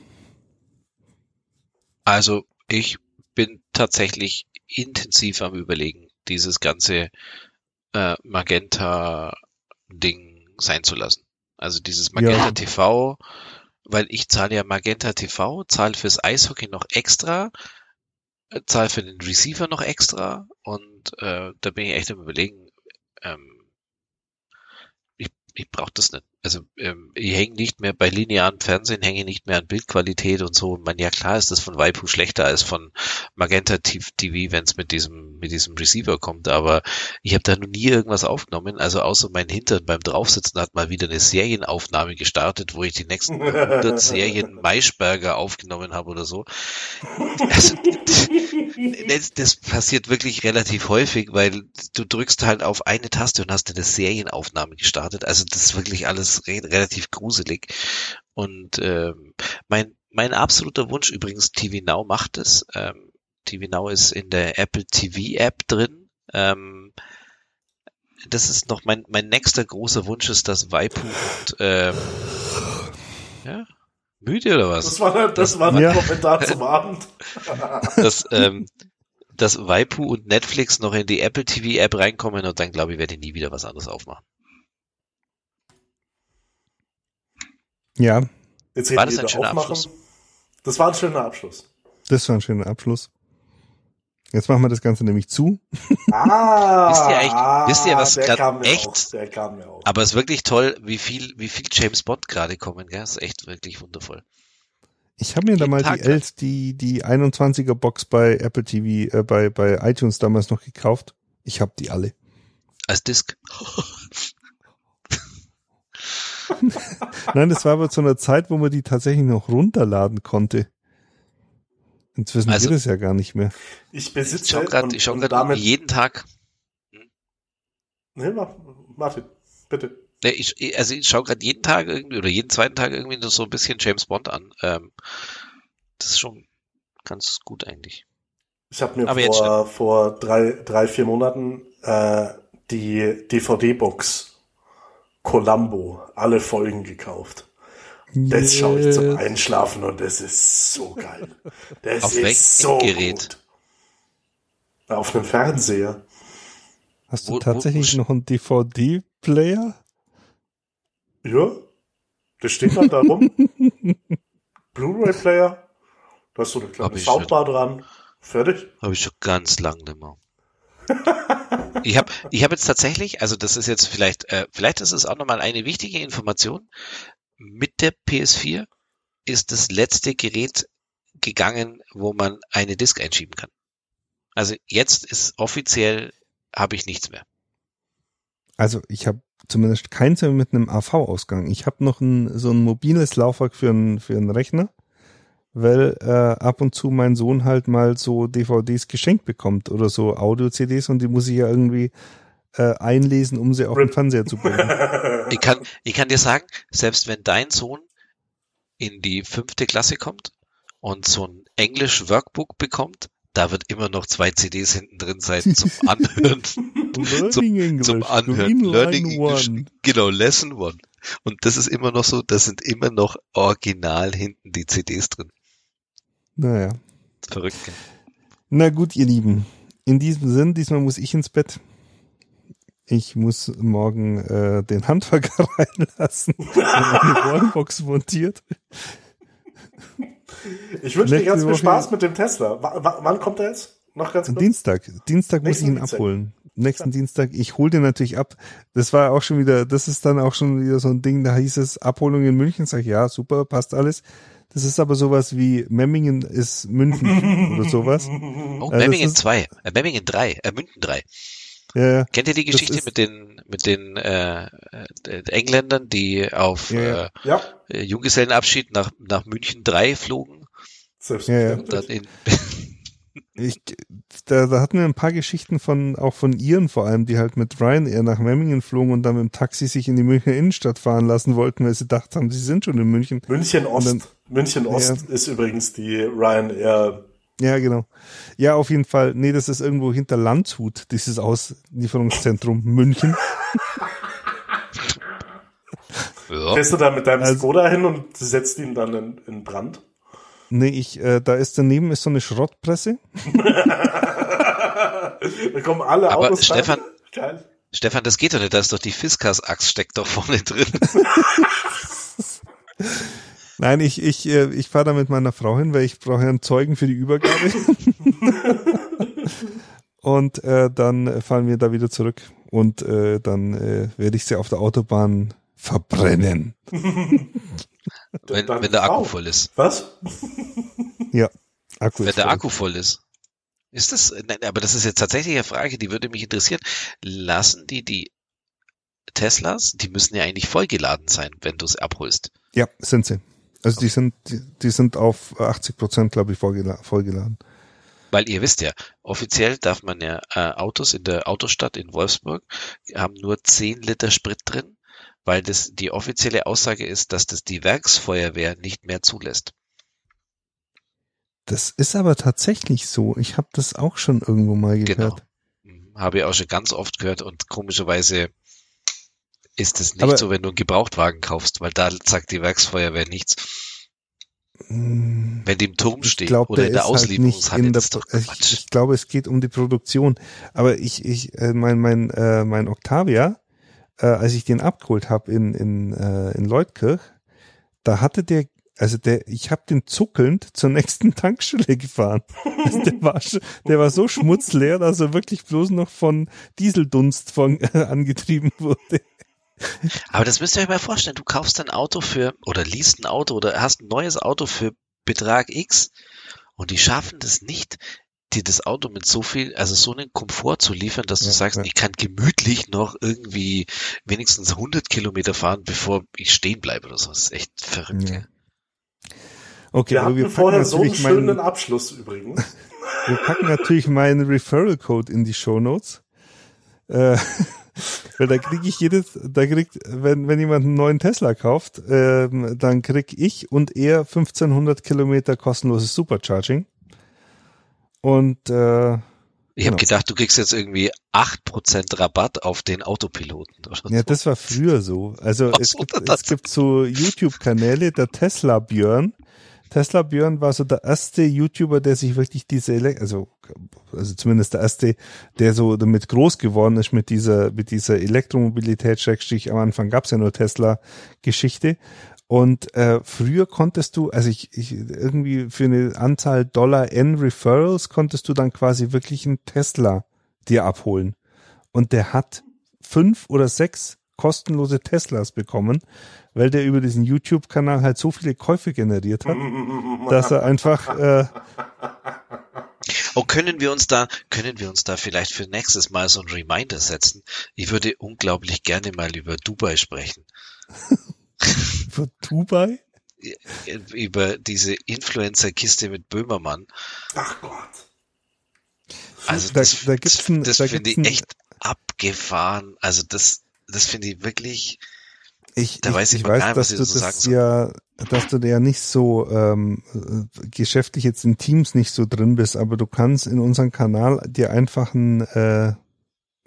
Also ich bin tatsächlich intensiv am überlegen, dieses ganze äh, Magenta-Ding sein zu lassen. Also dieses Magenta ja. TV weil ich zahle ja Magenta TV, zahle fürs Eishockey noch extra, äh, zahle für den Receiver noch extra und äh, da bin ich echt am überlegen, ähm, ich, ich brauche das nicht also ähm, ich hänge nicht mehr bei linearen Fernsehen, hänge nicht mehr an Bildqualität und so. Man, ja klar ist das von Waipu schlechter als von Magenta TV, wenn es mit diesem mit diesem Receiver kommt, aber ich habe da noch nie irgendwas aufgenommen. Also außer mein Hintern beim Draufsitzen hat mal wieder eine Serienaufnahme gestartet, wo ich die nächsten 100 <laughs> Serien Maischberger aufgenommen habe oder so. Also, das, das passiert wirklich relativ häufig, weil du drückst halt auf eine Taste und hast eine Serienaufnahme gestartet. Also das ist wirklich alles ist re relativ gruselig. Und ähm, mein, mein absoluter Wunsch übrigens, TV Now macht es. Ähm, TV Now ist in der Apple TV App drin. Ähm, das ist noch mein, mein nächster großer Wunsch ist, dass Waipu und ähm, ja, müde oder was? Das war, der, das war der ja. Kommentar zum Abend. <laughs> dass, ähm, dass Waipu und Netflix noch in die Apple TV App reinkommen und dann glaube ich, werde ich nie wieder was anderes aufmachen. Ja. Jetzt war das ein schöner aufmachen. Abschluss? Das war ein schöner Abschluss. Das war ein schöner Abschluss. Jetzt machen wir das Ganze nämlich zu. <laughs> Ah, wisst ihr eigentlich, wisst ihr was gerade echt? Auch, der kam mir auch. Aber es ist wirklich toll, wie viel, wie viel James Bond gerade kommen, gell? Das ist echt wirklich wundervoll. Ich habe mir Jeden da mal Tag die, Els, die, die 21er Box bei Apple TV, äh, bei, bei iTunes damals noch gekauft. Ich habe die alle. Als Disc. <laughs> <laughs> Nein, das war aber zu einer Zeit, wo man die tatsächlich noch runterladen konnte. Inzwischen also, geht es ja gar nicht mehr. Ich besitze ich schau grad, ich schau damit jeden Tag. Hm? Nee, Martin, bitte. Nee, ich, also ich schaue gerade jeden Tag irgendwie oder jeden zweiten Tag irgendwie so ein bisschen James Bond an. Ähm, das ist schon ganz gut eigentlich. Ich habe mir Aber vor, vor drei, drei, vier Monaten äh, die DVD-Box Columbo alle Folgen gekauft. Das yes. schaue ich zum Einschlafen und das ist so geil. Das Auf ist so Gerät? gut. Auf einem Fernseher. Hast du wo, tatsächlich wo, noch einen DVD-Player? Ja. Das steht dann da rum. <laughs> Blu-ray-Player. Da ist so eine kleine Soundbar dran. Fertig. Habe ich schon ganz lang nicht mehr. Ich habe ich hab jetzt tatsächlich, also das ist jetzt vielleicht, äh, vielleicht ist es auch nochmal eine wichtige Information. Mit der PS4 ist das letzte Gerät gegangen, wo man eine Disk einschieben kann. Also jetzt ist offiziell, habe ich nichts mehr. Also ich habe zumindest keins mehr mit einem AV-Ausgang. Ich habe noch ein, so ein mobiles Laufwerk für einen für einen Rechner, weil äh, ab und zu mein Sohn halt mal so DVDs geschenkt bekommt oder so Audio-CDs und die muss ich ja irgendwie äh, einlesen, um sie auf den Fernseher zu bringen. <laughs> Ich kann, ich kann dir sagen, selbst wenn dein Sohn in die fünfte Klasse kommt und so ein Englisch-Workbook bekommt, da wird immer noch zwei CDs hinten drin sein zum <laughs> Anhören. Learning English, zum Anhören. Learning English. One. Genau, Lesson One. Und das ist immer noch so, da sind immer noch original hinten die CDs drin. Naja. Verrückt. Na gut, ihr Lieben. In diesem Sinn, diesmal muss ich ins Bett. Ich muss morgen äh, den Handwerker <laughs> reinlassen und eine Wallbox montiert. Ich wünsche dir ganz viel Spaß mit dem Tesla. W wann kommt er jetzt? Noch ganz kurz. Dienstag. Dienstag muss ich ihn Dienstag. abholen. Nächsten Dienstag. Ich hole den natürlich ab. Das war auch schon wieder, das ist dann auch schon wieder so ein Ding, da hieß es Abholung in München. Sag ich, ja, super, passt alles. Das ist aber sowas wie Memmingen ist München <laughs> oder sowas. Oh, Äh, das Memmingen ist- 2, äh, Memmingen 3, äh, München 3. Ja. Kennt ihr die Geschichte ist- mit den mit den äh, äh, Engländern, die auf Ja, ja. Ja, Äh, Junggesellenabschied nach nach München 3 flogen? selbstverständlich. Dann in, <laughs> Ich, da, da hatten wir ein paar Geschichten von, auch von Iren vor allem, die halt mit Ryanair nach Memmingen flogen und dann mit dem Taxi sich in die Münchner Innenstadt fahren lassen wollten, weil sie dachten haben, sie sind schon in München. München Ost. München Ost ist übrigens die Ryanair. Ja, genau. Ja, auf jeden Fall. Nee, das ist irgendwo hinter Landshut, dieses Auslieferungszentrum <laughs> München. ja. Fährst du da mit deinem Also- Skoda hin und setzt ihn dann in, in Brand? Nee, ich, äh, da ist daneben ist so eine Schrottpresse. <laughs> Da kommen alle Aber Autos rein. Stefan- Geil. Stefan, das geht doch nicht, da ist doch die Fiskas-Axt steckt doch vorne drin. <laughs> Nein, ich, ich, äh, ich fahre da mit meiner Frau hin, weil ich brauche einen Zeugen für die Übergabe. <laughs> und äh, dann fahren wir da wieder zurück und äh, dann äh, werde ich sie auf der Autobahn verbrennen. Wenn, wenn der Akku voll ist. Was? Ja, Akku Wenn ist der voll. Akku voll ist. Ist das, nein, aber das ist jetzt tatsächlich eine Frage, die würde mich interessieren. Lassen die die Teslas, die müssen ja eigentlich vollgeladen sein, wenn du es abholst. Ja, sind sie. Also die sind, die, die sind auf 80 Prozent, glaube ich, vollgela vollgeladen. Weil ihr wisst ja, offiziell darf man ja äh, Autos in der Autostadt in Wolfsburg haben nur 10 Liter Sprit drin, weil das die offizielle Aussage ist, dass das die Werksfeuerwehr nicht mehr zulässt. Das ist aber tatsächlich so. Ich habe das auch schon irgendwo mal Genau. gehört. Mhm, Habe ich auch schon ganz oft gehört und komischerweise ist es nicht Aber- so, wenn du einen Gebrauchtwagen kaufst, weil da sagt die Werksfeuerwehr nichts. Hm, Wenn die im Turm Ich steht glaube, oder der in der halt Auslieferungshalle, das ist doch ich, Quatsch. ich glaube, es geht um die Produktion. Aber ich, ich, äh, mein, mein, äh, mein Octavia, äh, als ich den abgeholt habe in, in, äh, in Leutkirch, da hatte der, also der, ich habe den zuckelnd zur nächsten <laughs> Tankstelle gefahren. Also der war, der war so schmutzleer, dass er wirklich bloß noch von Dieseldunst von, äh, <laughs> angetrieben wurde. Aber das müsst ihr euch mal vorstellen. Du kaufst ein Auto für, oder liest ein Auto oder hast ein neues Auto für Betrag X und die schaffen das nicht, dir das Auto mit so viel, also so einen Komfort zu liefern, dass du Ja, sagst, ja. ich kann gemütlich noch irgendwie wenigstens 100 Kilometer fahren, bevor ich stehen bleibe oder so. Das ist echt verrückt. Ja. Okay, Wir aber wir vorher so einen schönen meinen, Abschluss übrigens. Wir packen natürlich meinen Referral-Code in die Shownotes. Äh, <laughs> weil da kriege ich jedes, da kriegt, wenn, wenn jemand einen neuen Tesla kauft, ähm, dann krieg ich und er 1500 Kilometer kostenloses Supercharging. Und äh, Ich habe Genau. gedacht, du kriegst jetzt irgendwie 8% Rabatt auf den Autopiloten. Oder ja, so. das war früher so. Also Ach es gibt, es gibt so YouTube-Kanäle, der Tesla Björn. Tesla Björn war so der erste YouTuber, der sich wirklich diese, Ele also, also zumindest der erste, der so damit groß geworden ist mit dieser, mit dieser Elektromobilität, Schrägstrich, am Anfang gab's ja nur Tesla-Geschichte. Und äh, früher konntest du, also ich, ich irgendwie für eine Anzahl Dollar N Referrals konntest du dann quasi wirklich einen Tesla dir abholen. und der hat fünf oder sechs kostenlose Teslas bekommen, weil der über diesen YouTube-Kanal halt so viele Käufe generiert hat, <laughs> dass er einfach äh, Oh, können wir uns da, können wir uns da vielleicht für nächstes Mal so ein Reminder setzen? Ich würde unglaublich gerne mal über Dubai sprechen. <laughs> über Dubai? Über diese Influencer-Kiste mit Böhmermann. Ach Gott. Also Da- das, da gibt's ein- das da finde ich echt abgefahren. Also das, das finde ich wirklich, Ich, Da ich, weiß ich ich weiß, gar nicht, dass was du dazu das sagen ja, dass du ja nicht so ähm, äh, geschäftlich jetzt in Teams nicht so drin bist, aber du kannst in unserem Kanal dir einfach ein äh,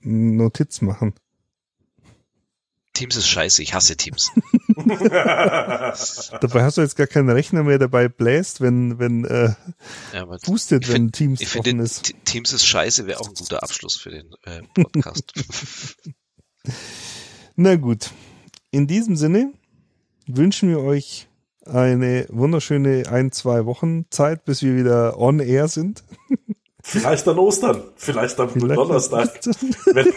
Notiz machen. Teams ist scheiße, ich hasse Teams. <laughs> Dabei hast du jetzt gar keinen Rechner mehr dabei bläst, wenn wenn äh, Ja, boostet, ich wenn find- Teams ich offen finde, ist. Teams ist scheiße, wäre auch ein guter Abschluss für den äh, Podcast. <laughs> Na gut. In diesem Sinne wünschen wir euch eine wunderschöne ein, zwei Wochen Zeit, bis wir wieder on air sind. Vielleicht an Ostern, vielleicht am Vielleicht- Donnerstag, wenn,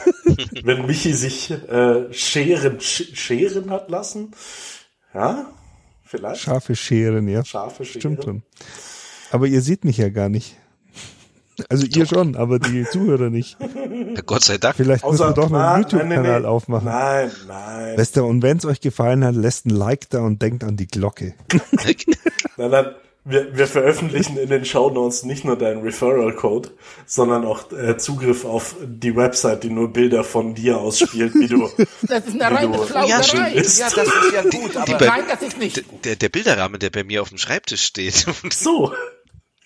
wenn Michi sich äh, scheren, sch scheren hat lassen. Ja, vielleicht. Scharfe Scheren, ja. Scharfe Scheren. Stimmt schon. Aber ihr seht mich ja gar nicht. Also ihr schon, aber die Zuhörer nicht. Ja, Gott sei Dank. Vielleicht müssen wir doch noch einen YouTube-Kanal nein, nein. aufmachen. Nein, nein. Weißt du, und wenn es euch gefallen hat, lässt ein Like da und denkt an die Glocke. <laughs> Nein, nein. Wir, wir veröffentlichen in den Shownotes nicht nur deinen Referral-Code, sondern auch äh, Zugriff auf die Website, die nur Bilder von dir ausspielt, wie du. <laughs> Das ist eine reine Plauderei. Ja, Ja, schön ist. das ist ja gut, <laughs> aber bei- nein, das ist nicht. Der, der Bilderrahmen, der bei mir auf dem Schreibtisch steht. So.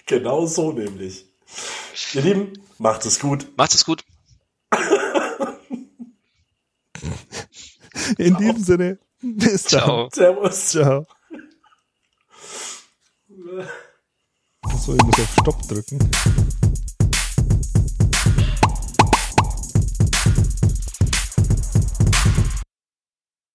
Genau so nämlich. Ihr Lieben, macht es gut. Macht es gut. In diesem Sinne, bis dann. Ciao. Servus. Ciao. Achso, ich muss auf Stopp drücken.